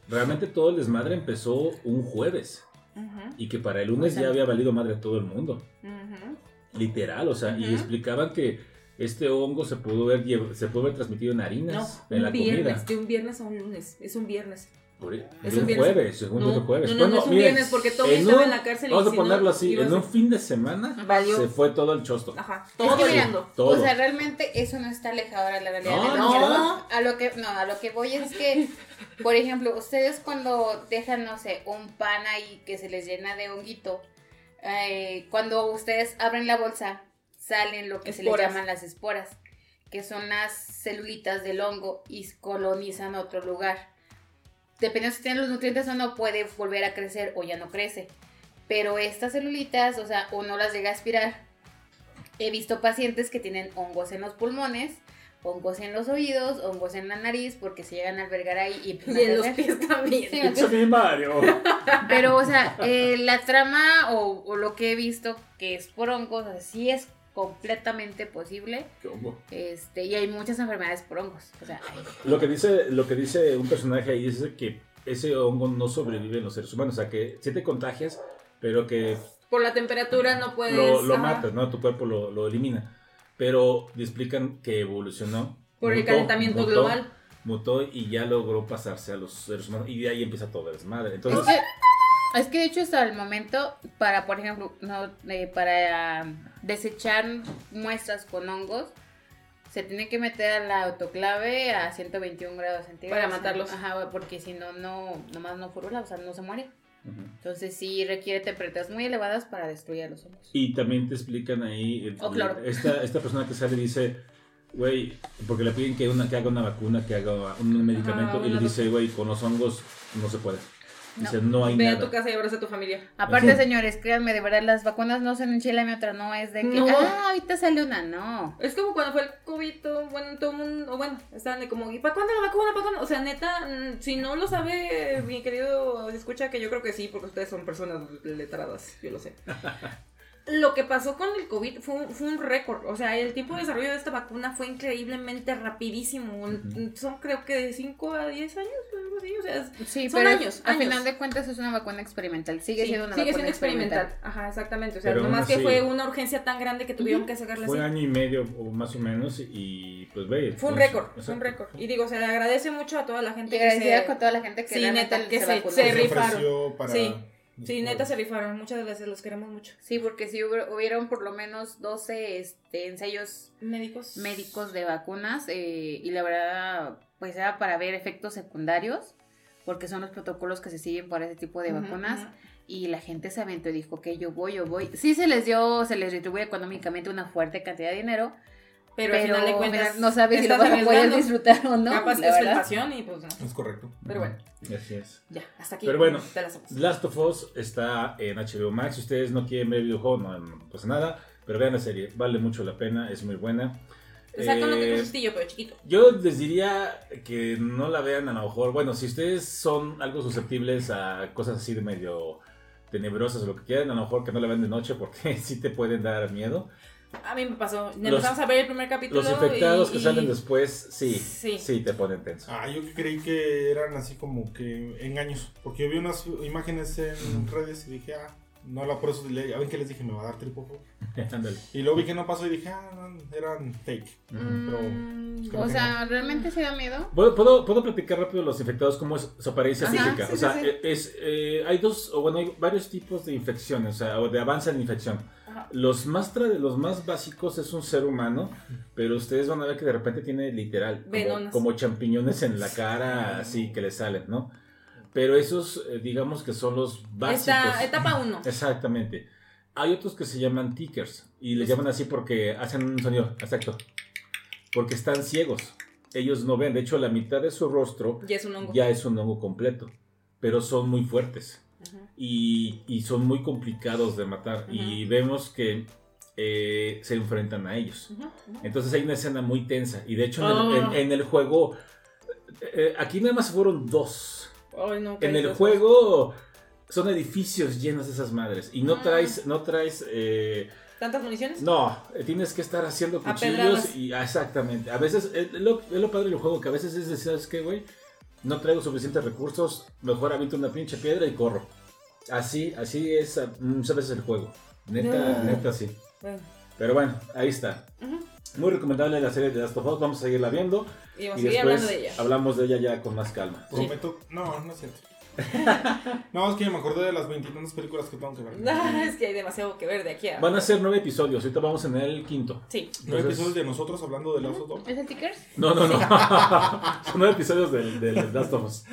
realmente todo el desmadre empezó un jueves Ujú, y que para el lunes ya había valido madre a todo el mundo, ujú. literal, o sea, y explicaban que este hongo se pudo ver, se pudo haber transmitido en No, harinas, en un la viernes, comida. de un viernes a un lunes. Es un viernes. Es un jueves, según No, jueves. no, no, no es un viernes, porque Tommy estaba en la cárcel y Vamos a si no, ponerlo así, a en un fin de semana Valió. se fue todo el chosto. Ajá, Es todo que el mira, mundo. Todo. O sea, realmente eso no está alejado de la realidad. No, no. A lo que, no, a lo que voy es que, por ejemplo, ustedes cuando dejan, no sé, un pan ahí que se les llena de honguito, eh, cuando ustedes abren la bolsa, salen lo que se les llaman las esporas, que son las celulitas del hongo y colonizan otro lugar. Dependiendo si tienen los nutrientes o no, puede volver a crecer o ya no crece. Pero estas celulitas, o sea, uno las llega a aspirar. He visto pacientes que tienen hongos en los pulmones, hongos en los oídos, hongos en la nariz, porque se llegan a albergar ahí y Y en los pies también. Sí, me, Mario. Pero, o sea, eh, la trama o, o lo que he visto que es por hongos, o sea, sí es completamente posible. Hongo. Este, y hay muchas enfermedades por hongos. O sea, hay- Lo que dice, lo que dice un personaje ahí es que ese hongo no sobrevive en los seres humanos, o sea que sí te contagias, pero que Por la temperatura no puedes. lo, lo matas, ¿no? Tu cuerpo lo, lo elimina. Pero explican que evolucionó. Por el mutó, calentamiento mutó, global. Mutó y ya logró pasarse a los seres humanos. Y de ahí empieza todo el desmadre. Entonces, Es que, es que de hecho hasta el momento, para, por ejemplo, no, eh, para desechar muestras con hongos, se tiene que meter a la autoclave a 121 grados centígrados. Para matarlos. Ajá, porque si no, no, nomás no furula, o sea, no se muere. Entonces sí requiere temperaturas muy elevadas para destruir a los hongos. Y también te explican ahí, el- Oh, claro. esta, esta persona que sale dice, güey, porque le piden que, una, que haga una vacuna, que haga un medicamento, y le dice, güey, con los hongos no se puede. No. Dice, no, hay Ve a nada. tu casa y abraza a tu familia. Aparte, señores, créanme, de verdad, las vacunas no son un chile y otra, no es de que, No. ah, ahorita sale una, no. Es como cuando fue el COVID, todo- bueno, todo el mundo, bueno, estaban de como, ¿y para cuándo la vacuna? ¿Para cuándo? O sea, neta, mm, si no lo sabe, mi querido escucha, que yo creo que sí, porque ustedes son personas letradas, yo lo sé. lo que pasó con el COVID fue un, fue un récord. O sea, el tiempo de desarrollo de esta vacuna fue increíblemente rapidísimo. Son creo que de 5 a 10 años, algo así. O sea, Sí, son pero años. a años. final de cuentas es una vacuna experimental. Sigue Sí, siendo una sigue vacuna siendo experimental. Ajá, exactamente. O sea, Pero nomás que fue una urgencia tan grande que tuvieron que sacarla Fue así. año y medio o más o menos y pues ve. Fue un récord, fue un récord. Y digo, se le agradece mucho a toda la gente Y que se... con toda la gente que Sí, neta, que se- se Se rifaron. para... Sí. Sí, neta se rifaron. Muchas gracias, los queremos mucho. Sí, porque sí hubo- hubieron por lo menos 12 este, ensayos Médicos. médicos de vacunas eh, y la verdad pues era para ver efectos secundarios porque son los protocolos que se siguen para ese tipo de Ujú, vacunas ujú. y la gente se aventó y dijo que yo voy, yo voy. Sí se les dio, se les retribuye económicamente una fuerte cantidad de dinero, Pero, pero, al final de cuentas. no sabes si lo vas a poder disfrutar o no. Capaz que la es verdad. pasión y pues no. Es correcto. Pero bueno, Así es. ya, hasta aquí. Pero bueno. Last of Us está en HBO Max. Si ustedes no quieren ver el videojuego, no, no pasa nada. Pero vean la serie, vale mucho la pena, es muy buena. Exacto, no Eh, tengo sustillo, pero chiquito. Yo les diría que no la vean a lo mejor. Bueno, si ustedes son algo susceptibles a cosas así de medio tenebrosas o lo que quieran, a lo mejor que no la vean de noche porque sí te pueden dar miedo. A mí me pasó. Empezamos a ver el primer capítulo. Los infectados y- que y- salen después, sí, Sí. sí, te ponen tenso. Ah, yo creí que eran así como que engaños. Porque yo vi unas imágenes en redes y dije, ah, no la por eso le, ya ven que les dije, me va a dar. Ándale. Y luego vi que no pasó y dije, ah, no, eran fake. Pero Mm, O sea, ¿realmente se da miedo? ¿Puedo, puedo, puedo platicar rápido los infectados cómo es su apariencia Ajá, física? sí, o sea, sí, sí. es, eh, hay dos, o bueno, hay varios tipos de infecciones, o sea, o de avance en infección. Los más, tra- los más básicos es un ser humano, pero ustedes van a ver que de repente tiene literal como, como champiñones en la cara, así que le salen, ¿no? Pero esos, eh, digamos que son los básicos. Esta, etapa 1. Exactamente. Hay otros que se llaman tickers y les llaman así porque hacen un sonido, exacto. Porque están ciegos. Ellos no ven. De hecho, la mitad de su rostro Ya es un hongo. ya es un hongo completo. Pero son muy fuertes Y, y son muy complicados de matar. Y vemos que eh, se enfrentan a ellos. Entonces hay una escena muy tensa. Y de hecho, en, el, en- en el juego, eh, aquí nada más fueron dos. No, En el juego son edificios llenos de esas madres y no Ah. traes, no traes, eh, ¿Tantas municiones? no, eh, tienes que estar haciendo cuchillos y ah, exactamente. A veces eh, es lo, es lo padre del juego que a veces es decir, ¿sabes qué, güey? No traigo suficientes recursos, mejor aviento una pinche piedra y corro. Así, así es veces el juego. Neta, Ah. neta sí. Bueno. Pero bueno, ahí está. Muy recomendable la serie de Last of Us, vamos a seguirla viendo Y vamos y a seguir después hablando de ella. hablamos de ella ya con más calma. prometo. No, no es cierto. no, es que me acordé de las veintitantas películas que tengo que ver. Ah, es que hay demasiado que ver de aquí a. Van a ser nueve episodios, ahorita vamos en el quinto. Sí. ¿No Entonces- episodios de nosotros hablando de Last of Us? ¿Es el tickers? No, no, no. Son nueve episodios del de, Last of Us.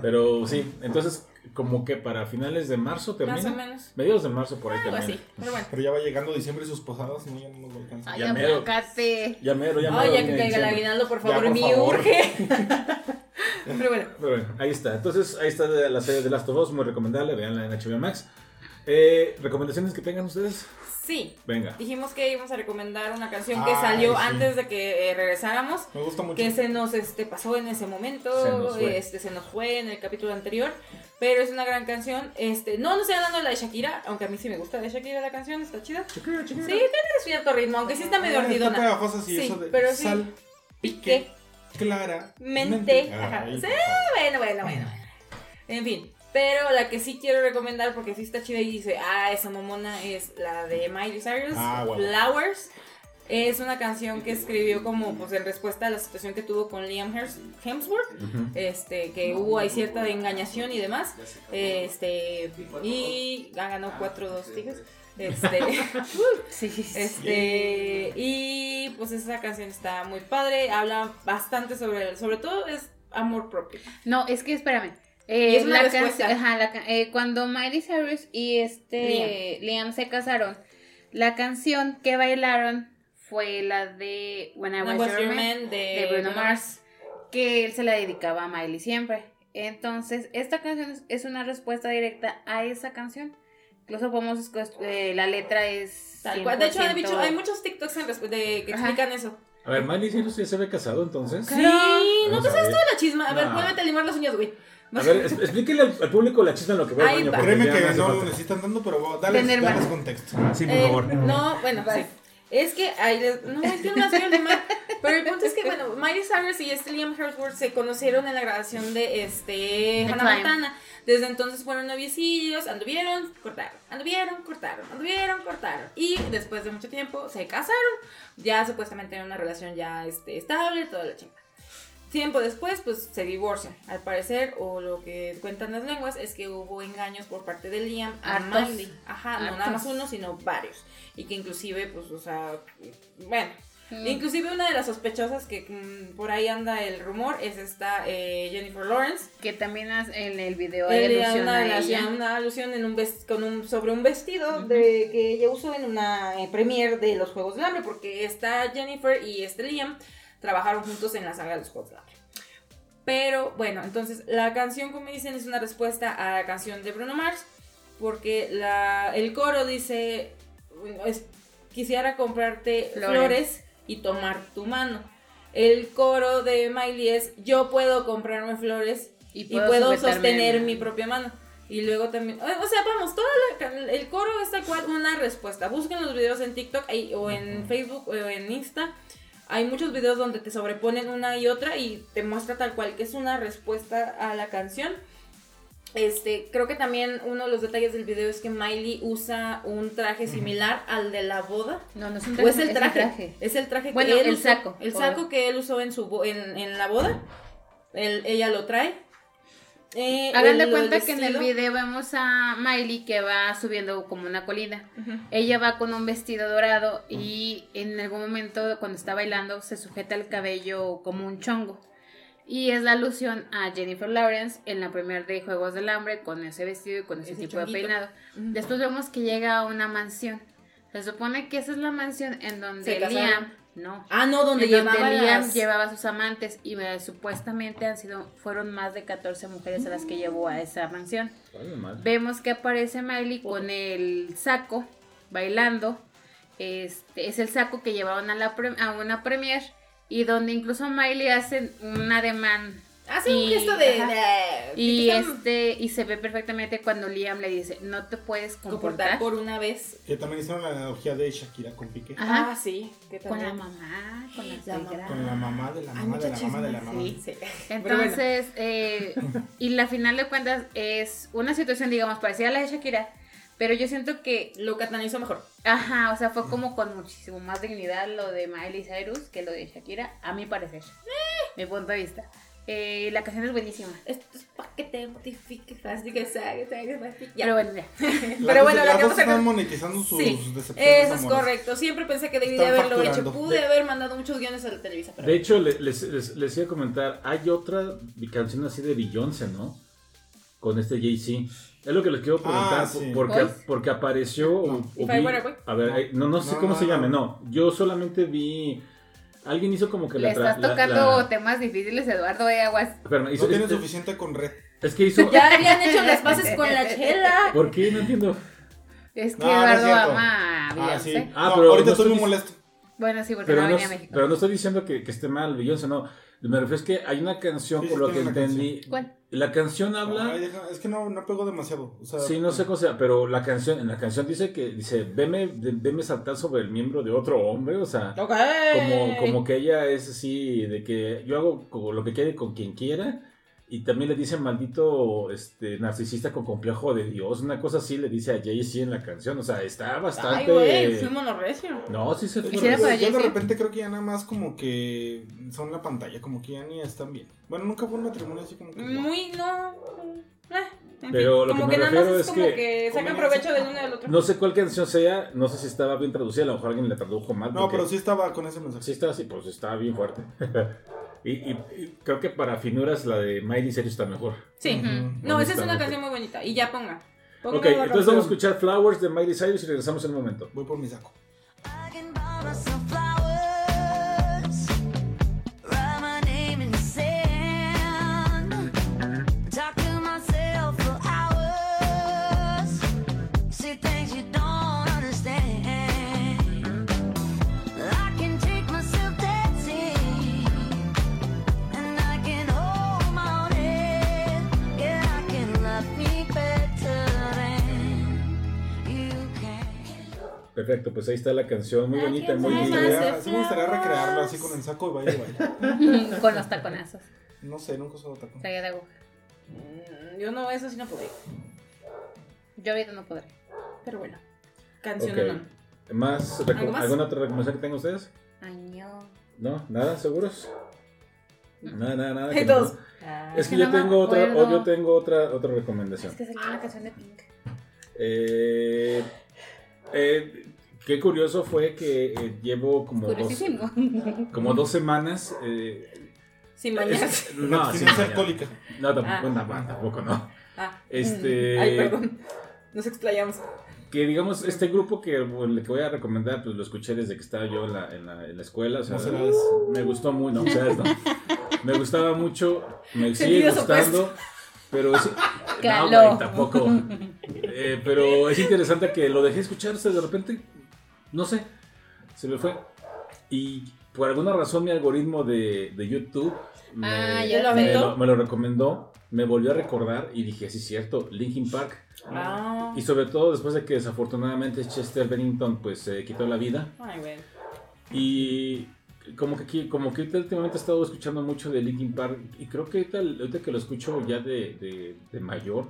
Pero sí, entonces, como que para finales de marzo termina. Más o menos. Mediados de marzo por ahí Algo termina. así. Pero bueno. Pero ya va llegando diciembre y sus posadas, no, ya no nos va a alcanzar. Ay, Ya ya mero. Ya mero, ya mero. Ay, ya que caiga el aguinaldo, por favor, por me urge. Pero bueno. Pero bueno, ahí está. Entonces, ahí está la serie de Last of Us, muy recomendable. Veanla en HBO Max. Eh, ¿Recomendaciones que tengan ustedes? Sí. Venga. Dijimos que íbamos a recomendar una canción que Ay, salió sí. antes de que eh, regresáramos. Me gusta mucho. que se nos este, pasó en ese momento, Se nos fue. este, se nos fue en el capítulo anterior, pero es una gran canción. Este, no, no estoy hablando de la de Shakira, aunque a mí sí me gusta de Shakira la canción, está chida. Sí, tiene cierto ritmo, aunque sí está medio Ah, Está ardidona. pegajosa, sí, Sí, eso de pero sí. sal, Pique. clara, Mente. Ajá. Ay, Sí. Bueno, bueno, bueno. En fin. Pero la que sí quiero recomendar porque sí está chida y dice, ah, esa mamona es la de Miley Cyrus, Ah, bueno. Flowers. Es una canción que escribió como pues en respuesta a la situación que tuvo con Liam Hems- Hemsworth, Ujú. este, que hubo ahí cierta engañación y demás. Este, y ah, ganó 4-2 Tigres. Este, sí. este, y pues esa canción está muy padre, habla bastante sobre, sobre todo es amor propio. No, es que espérame. Eh, Y es una la respuesta. canción- ajá, la eh, cuando Miley Cyrus y este Liam. se casaron, la canción que bailaron fue la de When I No Was, Was Your Your Man, Man de, de Bruno Mars, que él se la dedicaba a Miley siempre. Entonces, esta canción es- es una respuesta directa a esa canción. Incluso podemos, eh, la letra es... Tal cual. De hecho, hay, 100%. mucho- hay muchos TikToks en de, que Ajá. explican eso. A ver, Miley Cyrus ya se ve casado entonces. Sí, no Vamos te sabes toda la chisma. A ver, No. vuélvete a limar las uñas, güey. A ver, explíquele al, al público la chisma en lo que va al baño. va. porque Créeme ya que hace no lo falta. necesitan tanto, pero dale, Tener dales más. contexto. Sí, por Eh, favor. No, bueno, sí. Es que ahí les- no es que no nacieron de mal, pero el punto es que bueno, Miley Cyrus y este Liam Hemsworth se conocieron en la grabación de este Hannah Climb. Montana. Desde entonces fueron noviecillos, anduvieron, cortaron, anduvieron, cortaron, anduvieron, cortaron y después de mucho tiempo se casaron. Ya supuestamente en una relación ya este, estable, toda la chingada. Tiempo después, pues se divorcian. Al parecer, o lo que cuentan las lenguas, es que hubo engaños por parte de Liam a Hartos. Miley. Ajá, no Hartos. nada más uno, sino varios. Y que inclusive, pues, o sea, bueno. Mm. Inclusive una de las sospechosas que mm, por ahí anda el rumor es esta eh, Jennifer Lawrence. Que también en el video hay da alusión una, a alusión- ella. una alusión en un con un, sobre un vestido de, que ella usó en una eh, premiere de los Juegos del Hambre, porque esta Jennifer y este Liam trabajaron juntos en la saga de los Juegos del Hambre. Pero bueno, entonces la canción, como dicen, es una respuesta a la canción de Bruno Mars, porque la, el coro dice, es- quisiera comprarte Flores. flores y tomar tu mano. El coro de Miley es, yo puedo comprarme flores y puedo, sujetarme sostener en- mi propia mano. Y luego también, o sea, vamos, can- el coro es tal cual una respuesta. Busquen los videos en TikTok o en Facebook o en Insta. Hay muchos videos donde te sobreponen una y otra y te muestra tal cual que es una respuesta a la canción. Este, creo que también uno de los detalles del video es que Miley usa un traje similar al de la boda. No, no es un ¿O traje. es el traje? Es el traje que Bueno, él el usó- saco. El saco que él usó en su en, en la boda. Él- ella lo trae. Eh, Hagan de cuenta que en el video vemos a Miley que va subiendo como una colina. Ella va con un vestido dorado y en algún momento cuando está bailando se sujeta el cabello como un chongo. Y es la alusión a Jennifer Lawrence en la primera de Juegos del Hambre con ese vestido y con ese, Ese tipo de peinado. Después vemos que llega a una mansión. Se supone que esa es la mansión en donde. Liam, no, Ah, no, donde llevaba Liam las- llevaba a sus amantes y eh, supuestamente han sido fueron más de 14 mujeres a las que llevó a esa mansión. Vemos que aparece Miley con el saco bailando. Este es el saco que llevaban a, la pre- a una premier y donde incluso Miley hace un ademán Hace un y- gesto de. y este y se ve perfectamente cuando Liam le dice no te puedes comportar comportar por una vez. Que también hicieron la analogía de Shakira con Piqué. Ajá. Ah, sí. Que con la mamá, con la La mamá. Con la mamá de la mamá de la mamá de la mamá. Sí, sí. Bueno. Entonces, eh, y la final de cuentas es una situación, digamos, parecida a la de Shakira, pero yo siento que, Lo canalizó mejor. ajá, o sea, fue como con muchísimo más dignidad lo de Miley Cyrus que lo de Shakira, a mi parecer, mi punto de vista. Eh, la canción es buenísima. Esto es para que te mortifiques, así que sabes. Pero bueno, ya. Pero bueno, la que vamos a- están monetizando sus Sí, decepciones eso es correcto. Siempre pensé que debí de haberlo hecho. Pude haber mandado muchos guiones a la Televisa. Pero De hecho, le- les, les, les iba a comentar, hay otra canción así de Beyoncé, ¿no? Con este Jay-Z. Es lo que les quiero preguntar, Ah, sí. porque, porque apareció... No. o- If o I vi- Were a ver, no, no sé No, cómo no, se no. llame, no. Yo solamente vi... Alguien hizo como que Le la... estás la- tocando la- temas difíciles, Eduardo de Aguas. Espérame, hizo- No tienen es, suficiente con red. es que hizo... ya habían hecho las paces con la chela. ¿Por qué? No entiendo. Es que No, no es Eduardo ama a Ah, sí. Ah, No, pero ahorita no estoy muy molesto. Bueno, sí, porque Pero no no, venía a México. pero no estoy diciendo que, que esté mal Beyoncé, no. Me refiero es que hay una canción, Sí, por sí lo que tiene entendí. ¿Cuál? La canción habla... Ay, deja- es que no, no pegó demasiado. O sea, Sí, no sé cómo sea, pero la canción, en la canción dice que, dice, veme, veme saltar sobre el miembro de otro hombre, o sea, Ok. como, como que ella es así, de que yo hago lo que quiere con quien quiera, y también le dice maldito este, narcisista con complejo de Dios, una cosa así le dice a Jay-Z en la canción, o sea, está Ay, bastante... güey, fui monorrecio. no, sí se fue. Quisiera Yo, de repente creo que ya nada más como que son la pantalla, como que ya ni están bien. Bueno, nunca fue un matrimonio así como que. Muy, no. eh, en Pero fin, lo que como me que, nada más refiero es como que- que, sacan provecho del uno y del otro. No sé cuál canción sea, no sé si estaba bien traducida, a lo mejor alguien le tradujo mal. No, porque- pero sí estaba con ese mensaje. Sí, está así, pues está bien fuerte. y, y- y creo que para finuras la de Miley Cyrus está mejor. Sí. Ujú. No, esa es una canción muy bonita. Y ya ponga. Ponga Ok, entonces razón. vamos a escuchar Flowers de Miley Cyrus y regresamos en un momento. Voy por mi saco. Perfecto, pues ahí está la canción, muy Ah, bonita, muy linda. sí me gustaría flowers. recrearlo así con el saco y baile, baile. Con los taconazos. No sé, nunca usado tacón. Traía de aguja. Mm, Yo no, eso sí no podría. Yo ahorita no podré. Pero bueno. Canción Ok. no. ¿Más, reco- ¿Algo más? ¿Alguna otra recomendación que tengan ustedes? Año. ¿No? ¿Nada? ¿Seguros? Nada, nada, nada. Que no. todos. Es que Que yo no tengo otra, acuerdo. o yo tengo otra, otra recomendación. Es que salió una canción de Pink. Eh, eh, qué curioso fue que eh, llevo como dos, como dos semanas. eh, Sin bañarse. es- no, sin bañar. alcohólica. No, tampoco, Ah. no, tampoco no. Ah. Este- Ay, perdón. Nos explayamos. Que digamos, este grupo que, el que voy a recomendar, pues lo escuché desde que estaba yo en la, en la, en la escuela. O sea, me gustó muy, no, o sea, no. Me gustaba mucho, me sigue gustando. Pero es. No, güey, tampoco. Eh, pero es interesante que lo dejé escucharse de repente. No sé. Se me fue. Y por alguna razón mi algoritmo de, de YouTube me, Ah, ya lo me aventó. lo, me lo recomendó. Me volvió a recordar y dije, sí, es cierto, Linkin Park. Ah. Y sobre todo después de que desafortunadamente Chester Bennington pues se quitó la vida. Ay, güey. Y como que aquí, como que ahorita últimamente he estado escuchando mucho de Linkin Park y creo que ahorita, ahorita que lo escucho ya de, de, de mayor,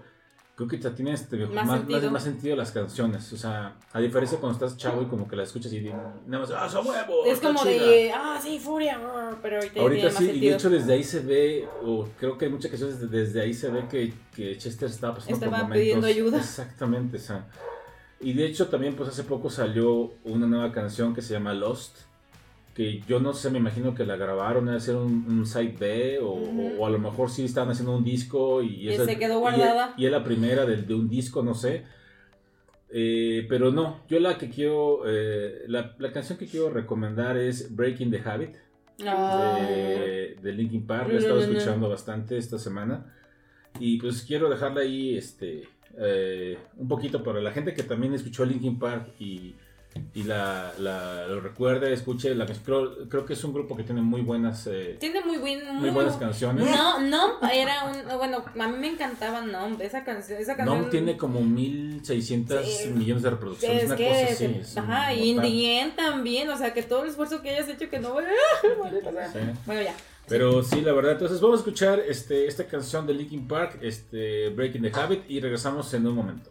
creo que ya tiene este, Más más, sentido. más- más sentido las canciones. O sea, a diferencia cuando estás chavo y como que las escuchas y nada más, ¡ah, son huevo! Es como chida". de, ah, sí, furia, brr, pero ahorita, más sí, y de hecho desde ahí se ve, o creo que hay muchas canciones desde, ahí se ve que, que Chester estaba pasando por Estaba momentos. pidiendo ayuda. Exactamente, o sea. Y de hecho también pues hace poco salió una nueva canción que se llama Lost, que yo no sé, me imagino que la grabaron, debe ser un, un side B, o, o a lo mejor sí estaban haciendo un disco y, Y esa- se quedó y- guardada. Y, es la primera del- de, un disco, no sé. Eh, pero no, yo la que quiero, eh, la, la canción que quiero recomendar es Breaking the Habit de, de Linkin Park. La he estado escuchando bastante esta semana. Y pues quiero dejarla ahí este, eh, un poquito para la gente que también escuchó Linkin Park y, y la, la- lo recuerde, escuche la. Creo, creo que es un grupo que tiene muy buenas, eh, Tiene muy buen. muy buenas canciones. No, no, era un. Bueno, a mí me encantaba Nom. Esa canción. Esa canción Nom tiene como 1600 Sí. millones de reproducciones, Es una que. cosa así. se- es ajá, y. Indien también. O sea, que todo el esfuerzo que hayas hecho que no. Sí. Bueno, ya. Pero sí, la verdad. Entonces vamos a escuchar este, esta canción de Linkin Park, este, Breaking the Habit, y regresamos en un momento.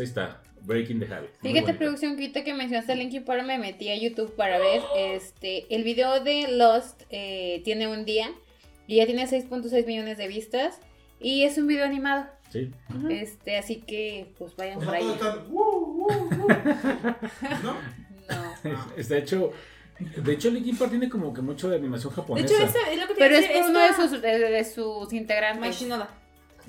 Ahí está, Breaking the Habit. Muy Fíjate, bonita. producción, que ahorita que mencionaste Linkin Park, me metí a YouTube para ver este el video de Lost. eh, tiene un día y ya tiene 6.6 millones de vistas. Y es un video animado. Sí. Este, así que pues vayan O por ahí. uh, uh, uh. ¿No? No. Está hecho. De hecho, Linkin Park tiene como que mucho de animación De japonesa. hecho, ese es lo que te Pero es por uno de sus, de, de sus integrantes. Machinoda.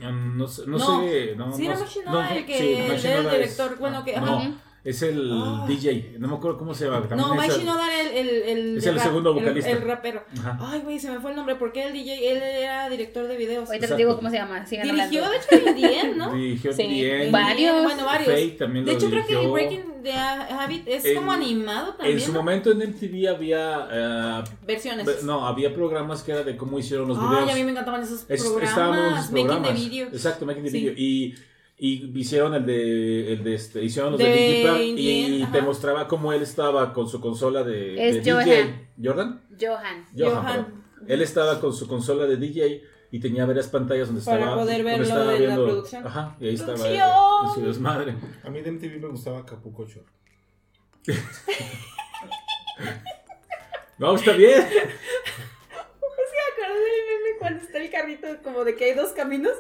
No, sé- no, No. sé. No, Sí, no era no, el que sí, era el Machinoda director. Bueno, que. No, ajá. Es el Ah. DJ. No me acuerdo cómo se llama. No, también es el- Machinoda era el, el, el, Es el rap, segundo el- vocalista. El, rapero. Ajá. Ay, güey, se me fue el nombre. porque el DJ? Él era director de videos. Ahorita les digo cómo se llama. Sigan Dirigió, hablando. de hecho, Indien, ¿no? Dirigió Sí, bien. varios. Bueno, varios. Fate también De lo hecho, creo que dirigió. Breaking the Habit es En- como animado también. En su ¿no? momento en MTV había. eh, Versiones. Ve- No, había programas que era de cómo hicieron los Ay, videos. a mí me encantaban esos Es- programas. estaban en esos Making programas. the video. Exacto, Making the Sí. Video. Y, y hicieron el de, el de este, hicieron los de, De Linkin Park y ajá. te mostraba cómo él estaba con su consola de, Es de Johan. DJ. ¿Jordan? Johan. Johan. Johan. Él estaba con su consola de DJ y tenía varias pantallas donde Para estaba. poder ver donde lo estaba de la viendo- producción. Ajá, y ahí estaba eh, en su desmadre. A mí de MTV me gustaba Acapulco Shore. No, está bien. ¿Me acuerdo del meme cuando está el carrito como de que hay dos caminos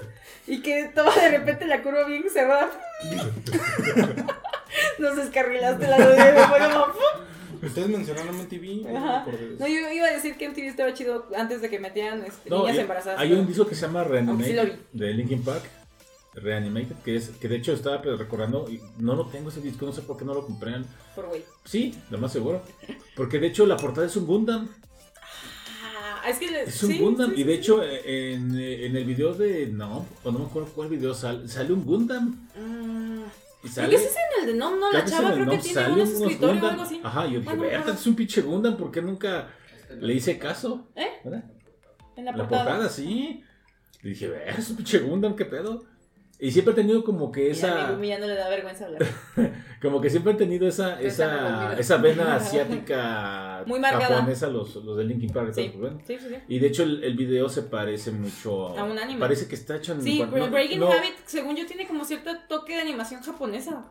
y que toma de repente la curva bien cerrada? Nos descarrilaste la como... ¡pum! Ustedes mencionaron MTV. Ajá. de. No, yo iba a decir que MTV estaba chido antes de que metieran este, No, niñas y- embarazadas. hay un disco que se llama sí Reanimated de Linkin Park. Reanimated, que es que de hecho estaba pues, recordando, y no lo tengo ese disco, no sé por qué no lo compré. Por güey. Sí, lo más seguro. Porque de hecho la portada es un Gundam. Ah, es que le- Es un sí, Gundam. sí, y de hecho en, en el video de... No, o no me acuerdo cuál video sale. Sale un Gundam. Mm, Y Creo sale... que ese es en el de Nom, no, la chava creo que tiene unos escritorios o algo así. Ajá, yo dije, Bueno, "Verga, ajá. es un pinche Gundam, ¿por qué nunca le hice caso? ¿Eh? ¿Verdad? En la La portada. portada, sí. Y dije, "Verga, es un pinche Gundam, ¿qué pedo? Y siempre he tenido como que Y a esa... ya no le da vergüenza hablar. Como que siempre han tenido esa, esa esa, vena asiática Muy japonesa, los, los de Linkin Park. Sí, sí, sí. Y de hecho el, el video se parece mucho A un anime. Parece que está hecho en Sí, pero no, Breaking no, Habit, según yo, tiene como cierto toque de animación japonesa.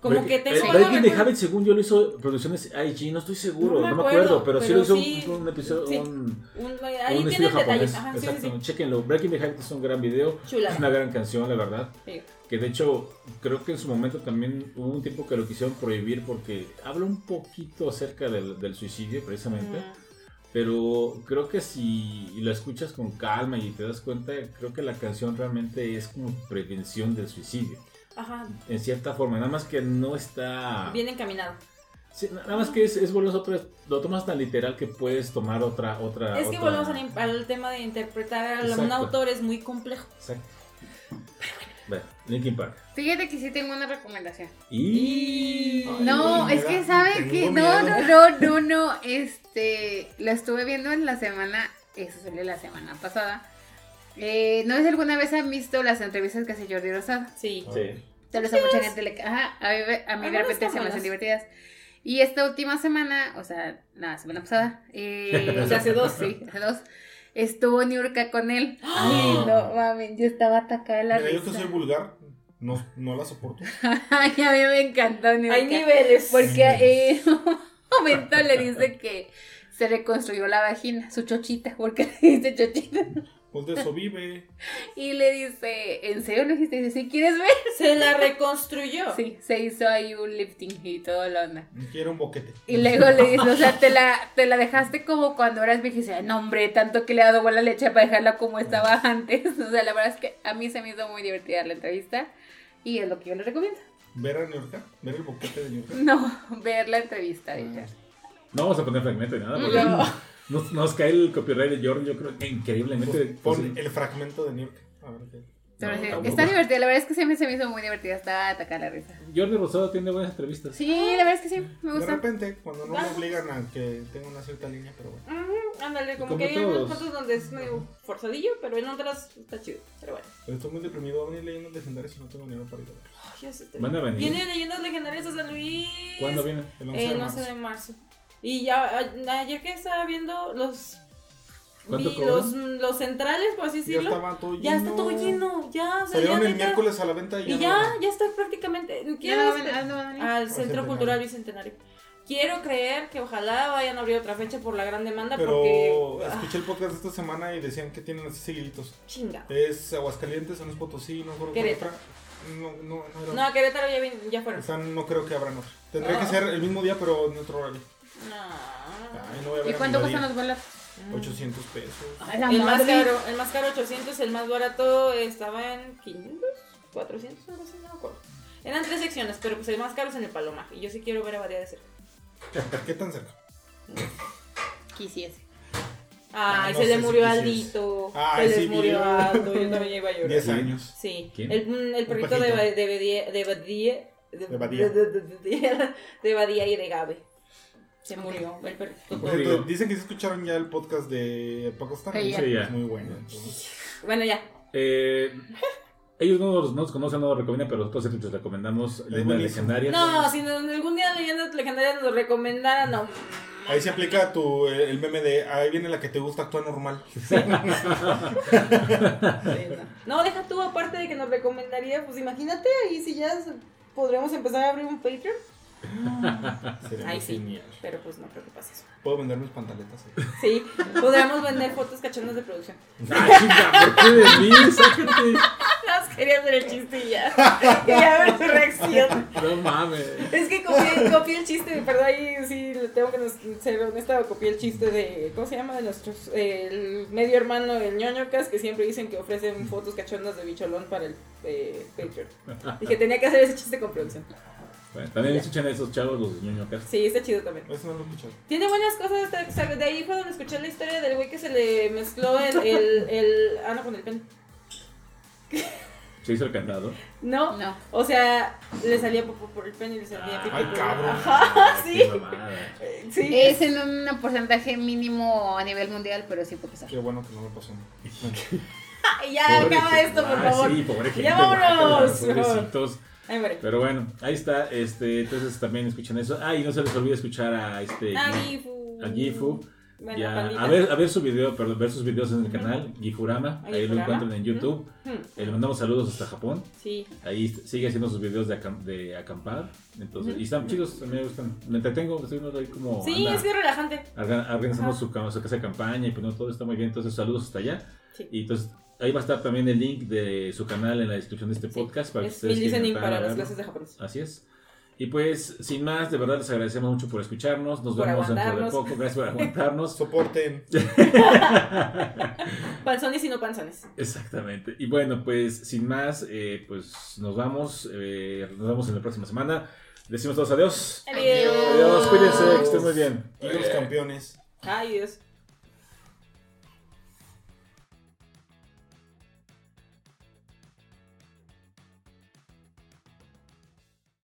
Como Break- que tengo eh, Breaking the Habit, según yo, lo hizo Producciones IG, no estoy seguro, No no me acuerdo, acuerdo, pero, sí lo hizo un, un episodio, sí. un, Un, un ahí tiene japonés. Ajá, sí, sí, Exacto, sí. chequenlo. Breaking the Habit es un gran video, Chula. es una gran canción, la verdad. Que de hecho, creo que en su momento también hubo un tiempo que lo quisieron prohibir porque habla un poquito acerca del, del suicidio, precisamente. Mm. Pero creo que si lo escuchas con calma y te das cuenta, creo que la canción realmente es como prevención del suicidio. Ajá, En cierta forma, nada más que no está... bien encaminado. Sí, nada más que es, es otra lo tomas tan literal que puedes tomar otra... otra Es que otra- volvemos al, al tema de interpretar a un autor, es muy complejo. Exacto. Bueno, Linkin Park. Fíjate que sí tengo una recomendación. Y... Ay, No, es que sabe que no, no, no, no, no, este, la estuve viendo en la semana, eso salió la semana pasada. Eh, no sé si alguna vez han visto las entrevistas que hace Jordi Rosado. Sí. Sí. Tal vez a mucha gente le... Ajá, a mí, a mí de repente se me hacen divertidas. Y esta última semana, o sea, la semana pasada, eh, O sea, hace dos. Sí, hace dos. Estuvo Niurka con él. Ay, no, mami, yo estaba atacada de la Mira, yo que risa. soy vulgar, no, no la soporto. Ay, a mí me encantó Niurka. Hay niveles. Porque eh, en un momento le dice que se reconstruyó la vagina, su chochita, porque le dice chochita. Pues de eso vive. Y le dice, ¿en serio lo dijiste? Y dice, ¿sí quieres ver? Se la reconstruyó. Sí, se hizo ahí un lifting y todo lo onda. Quiero un boquete. Y luego le dice, o sea, te la, te la dejaste como cuando eras vieja y dice, no hombre, tanto que le ha dado buena leche para dejarla como estaba antes. O sea, la verdad es que a mí se me hizo muy divertida la entrevista y es lo que yo le recomiendo. Ver a New York, ver el boquete de New York. No, ver la entrevista de ella. No vamos a poner fragmento ni nada, porque No. Nos, nos cae el copyright de Jordan, yo creo que increíblemente. Pon pues, el fragmento de New York. A ver qué. Pero No, está divertida, la verdad es que siempre se me hizo muy divertida, estaba atacada la risa. Jordi Rosado tiene buenas entrevistas. Sí, la verdad es que sí, me De gusta. repente, cuando no me obligan a que tenga una cierta línea, pero bueno. Ujú, Ándale, como, Como que hay todos. algunos puntos donde es medio forzadillo, pero en otras está chido. Pero bueno. Pero estoy muy deprimido. Voy a venir leyendas legendarias y no tengo dinero para ir a ver. Van a venir. Viene leyendas legendarias a San Luis. ¿Cuándo viene? El 11 de El marzo. 11 de marzo. Y ya, a- ayer que estaba viendo los. ¿Cuánto vi los, los centrales, por así Ya decirlo. estaba todo lleno. Ya está todo lleno, ya. O sea, ya Salieron el miércoles a la venta y ya. Y no ya, van. ya está prácticamente. ¿Ya Quiero no este- ah, no al Centro. Cultural Bicentenario. Quiero creer que ojalá vayan a abrir otra fecha por la gran demanda Pero porque. ah, escuché el podcast de esta semana y decían que tienen así seguiditos. chinga. Es Aguascalientes, San Luis Potosí, no Querétaro. otra. No, no, no era. No, Querétaro ya, ya O fueron. sea, no creo que abran otra. Tendría que Ah. ser el mismo día, pero en otro horario. No. Ay, no ¿Y cuánto nadie. los boletos? 800 pesos. Ay, la El más, caro, el más caro 800, el más barato estaba en 500, 400, algo así, no me acuerdo. Eran tres secciones, pero pues el más caro es en el Paloma. Y yo sí quiero ver a Badía de cerca. ¿Qué tan cerca? Quisiese. Ay, no se le si murió quisieras. Aldito. Ay, se sí, les murió. Aldo. Yo también iba a llorar. 10 Sí. años. Sí. ¿Quién? El, mm, el perrito de, de Badía. De Badía. De, De Badía. de- de- de- de Badía y de Gabe. Se murió el perrito. Dicen que se escucharon ya el podcast de Paco Stanley. Sí, ya. Sí. Es muy bueno. entonces. Bueno, ya. Eh, ellos no, nos- no nos conocen, no nos recomiendan, pero nosotros siempre les recomendamos Leyendas buenísimo. Legendarias. No, si nos- algún día Leyendas Legendarias nos recomendaran, no. Ahí se aplica tu, el meme de ahí viene la que te gusta, actúa normal. No, deja tú, aparte de que nos recomendaría, pues imagínate ahí si ya se- podríamos empezar a abrir un Patreon. Sería Ay, muy sí. genial. Pero pues no creo que pase eso. Puedo vender mis pantaletas. ahí. Sí, podríamos vender fotos cachondas de producción. Ah, chinga, ¿por qué de mí? Sácate. Las quería hacer el chiste y ya. Quería ver su reacción. No mames. Es que copié, copié el chiste, perdón, ahí sí tengo que ser honesta, copié el chiste de, ¿cómo se llama? De nuestros, el medio hermano del ñoñocas, que siempre dicen que ofrecen fotos cachondas de bicholón para el eh, Patreon. Dije, tenía que hacer ese chiste con producción. Bueno, también escuchan a esos chavos los ñoñocas. Sí, está chido también. Eso no lo he escuchado. Tiene buenas cosas, sea, de ahí fue donde escuché la historia del güey que se le mezcló el, el, el ah, no, con el pene. Se hizo el cantado. No, No. o sea, le salía popó por el pene y le salía Ay, cabrón. Ajá, sí. Es en un porcentaje mínimo a nivel mundial, pero sí puede pasar. Qué bueno que no me pasó. Ya, Pobre acaba gente. esto, por Ah, favor. Sí, pobre gente. Ya vámonos. guácala, Pobrecitos. Pero bueno, ahí está. Este, entonces también escuchan eso. Ah, y no se les olvide escuchar a este. Ah, Gifu. a Gifu. Bueno, Ya, a ver, a ver su video, perdón, ver sus videos en el canal, Gifurama, Ah, ahí lo Gifurama. encuentran en YouTube. Hmm, Eh, le mandamos saludos hasta Japón. Sí. Ahí sigue haciendo sus videos de, acam- de acampar. Entonces, Ujú. y están chidos, a me gustan. Me entretengo, estoy viendo ahí como Sí, anda es es relajante. orga- organizando Ajá. su, su casa de campaña y poniendo todo está muy bien. Entonces, saludos hasta allá. Sí. Y entonces, ahí va a estar también el link de su canal en la descripción de este Sí, podcast para que Es ustedes listening para las clases de japonés. Así es. Y pues, sin más, de verdad les agradecemos mucho por escucharnos. Nos Por vemos dentro de poco. Gracias por aguantarnos. Soporten. Panzones y no panzones. Exactamente. Y bueno, pues sin más, eh, pues nos vamos. eh, nos vemos en la próxima semana. Decimos todos adiós. Adiós. Adiós, cuídense, que estén muy bien. Y los campeones. Ay, Dios.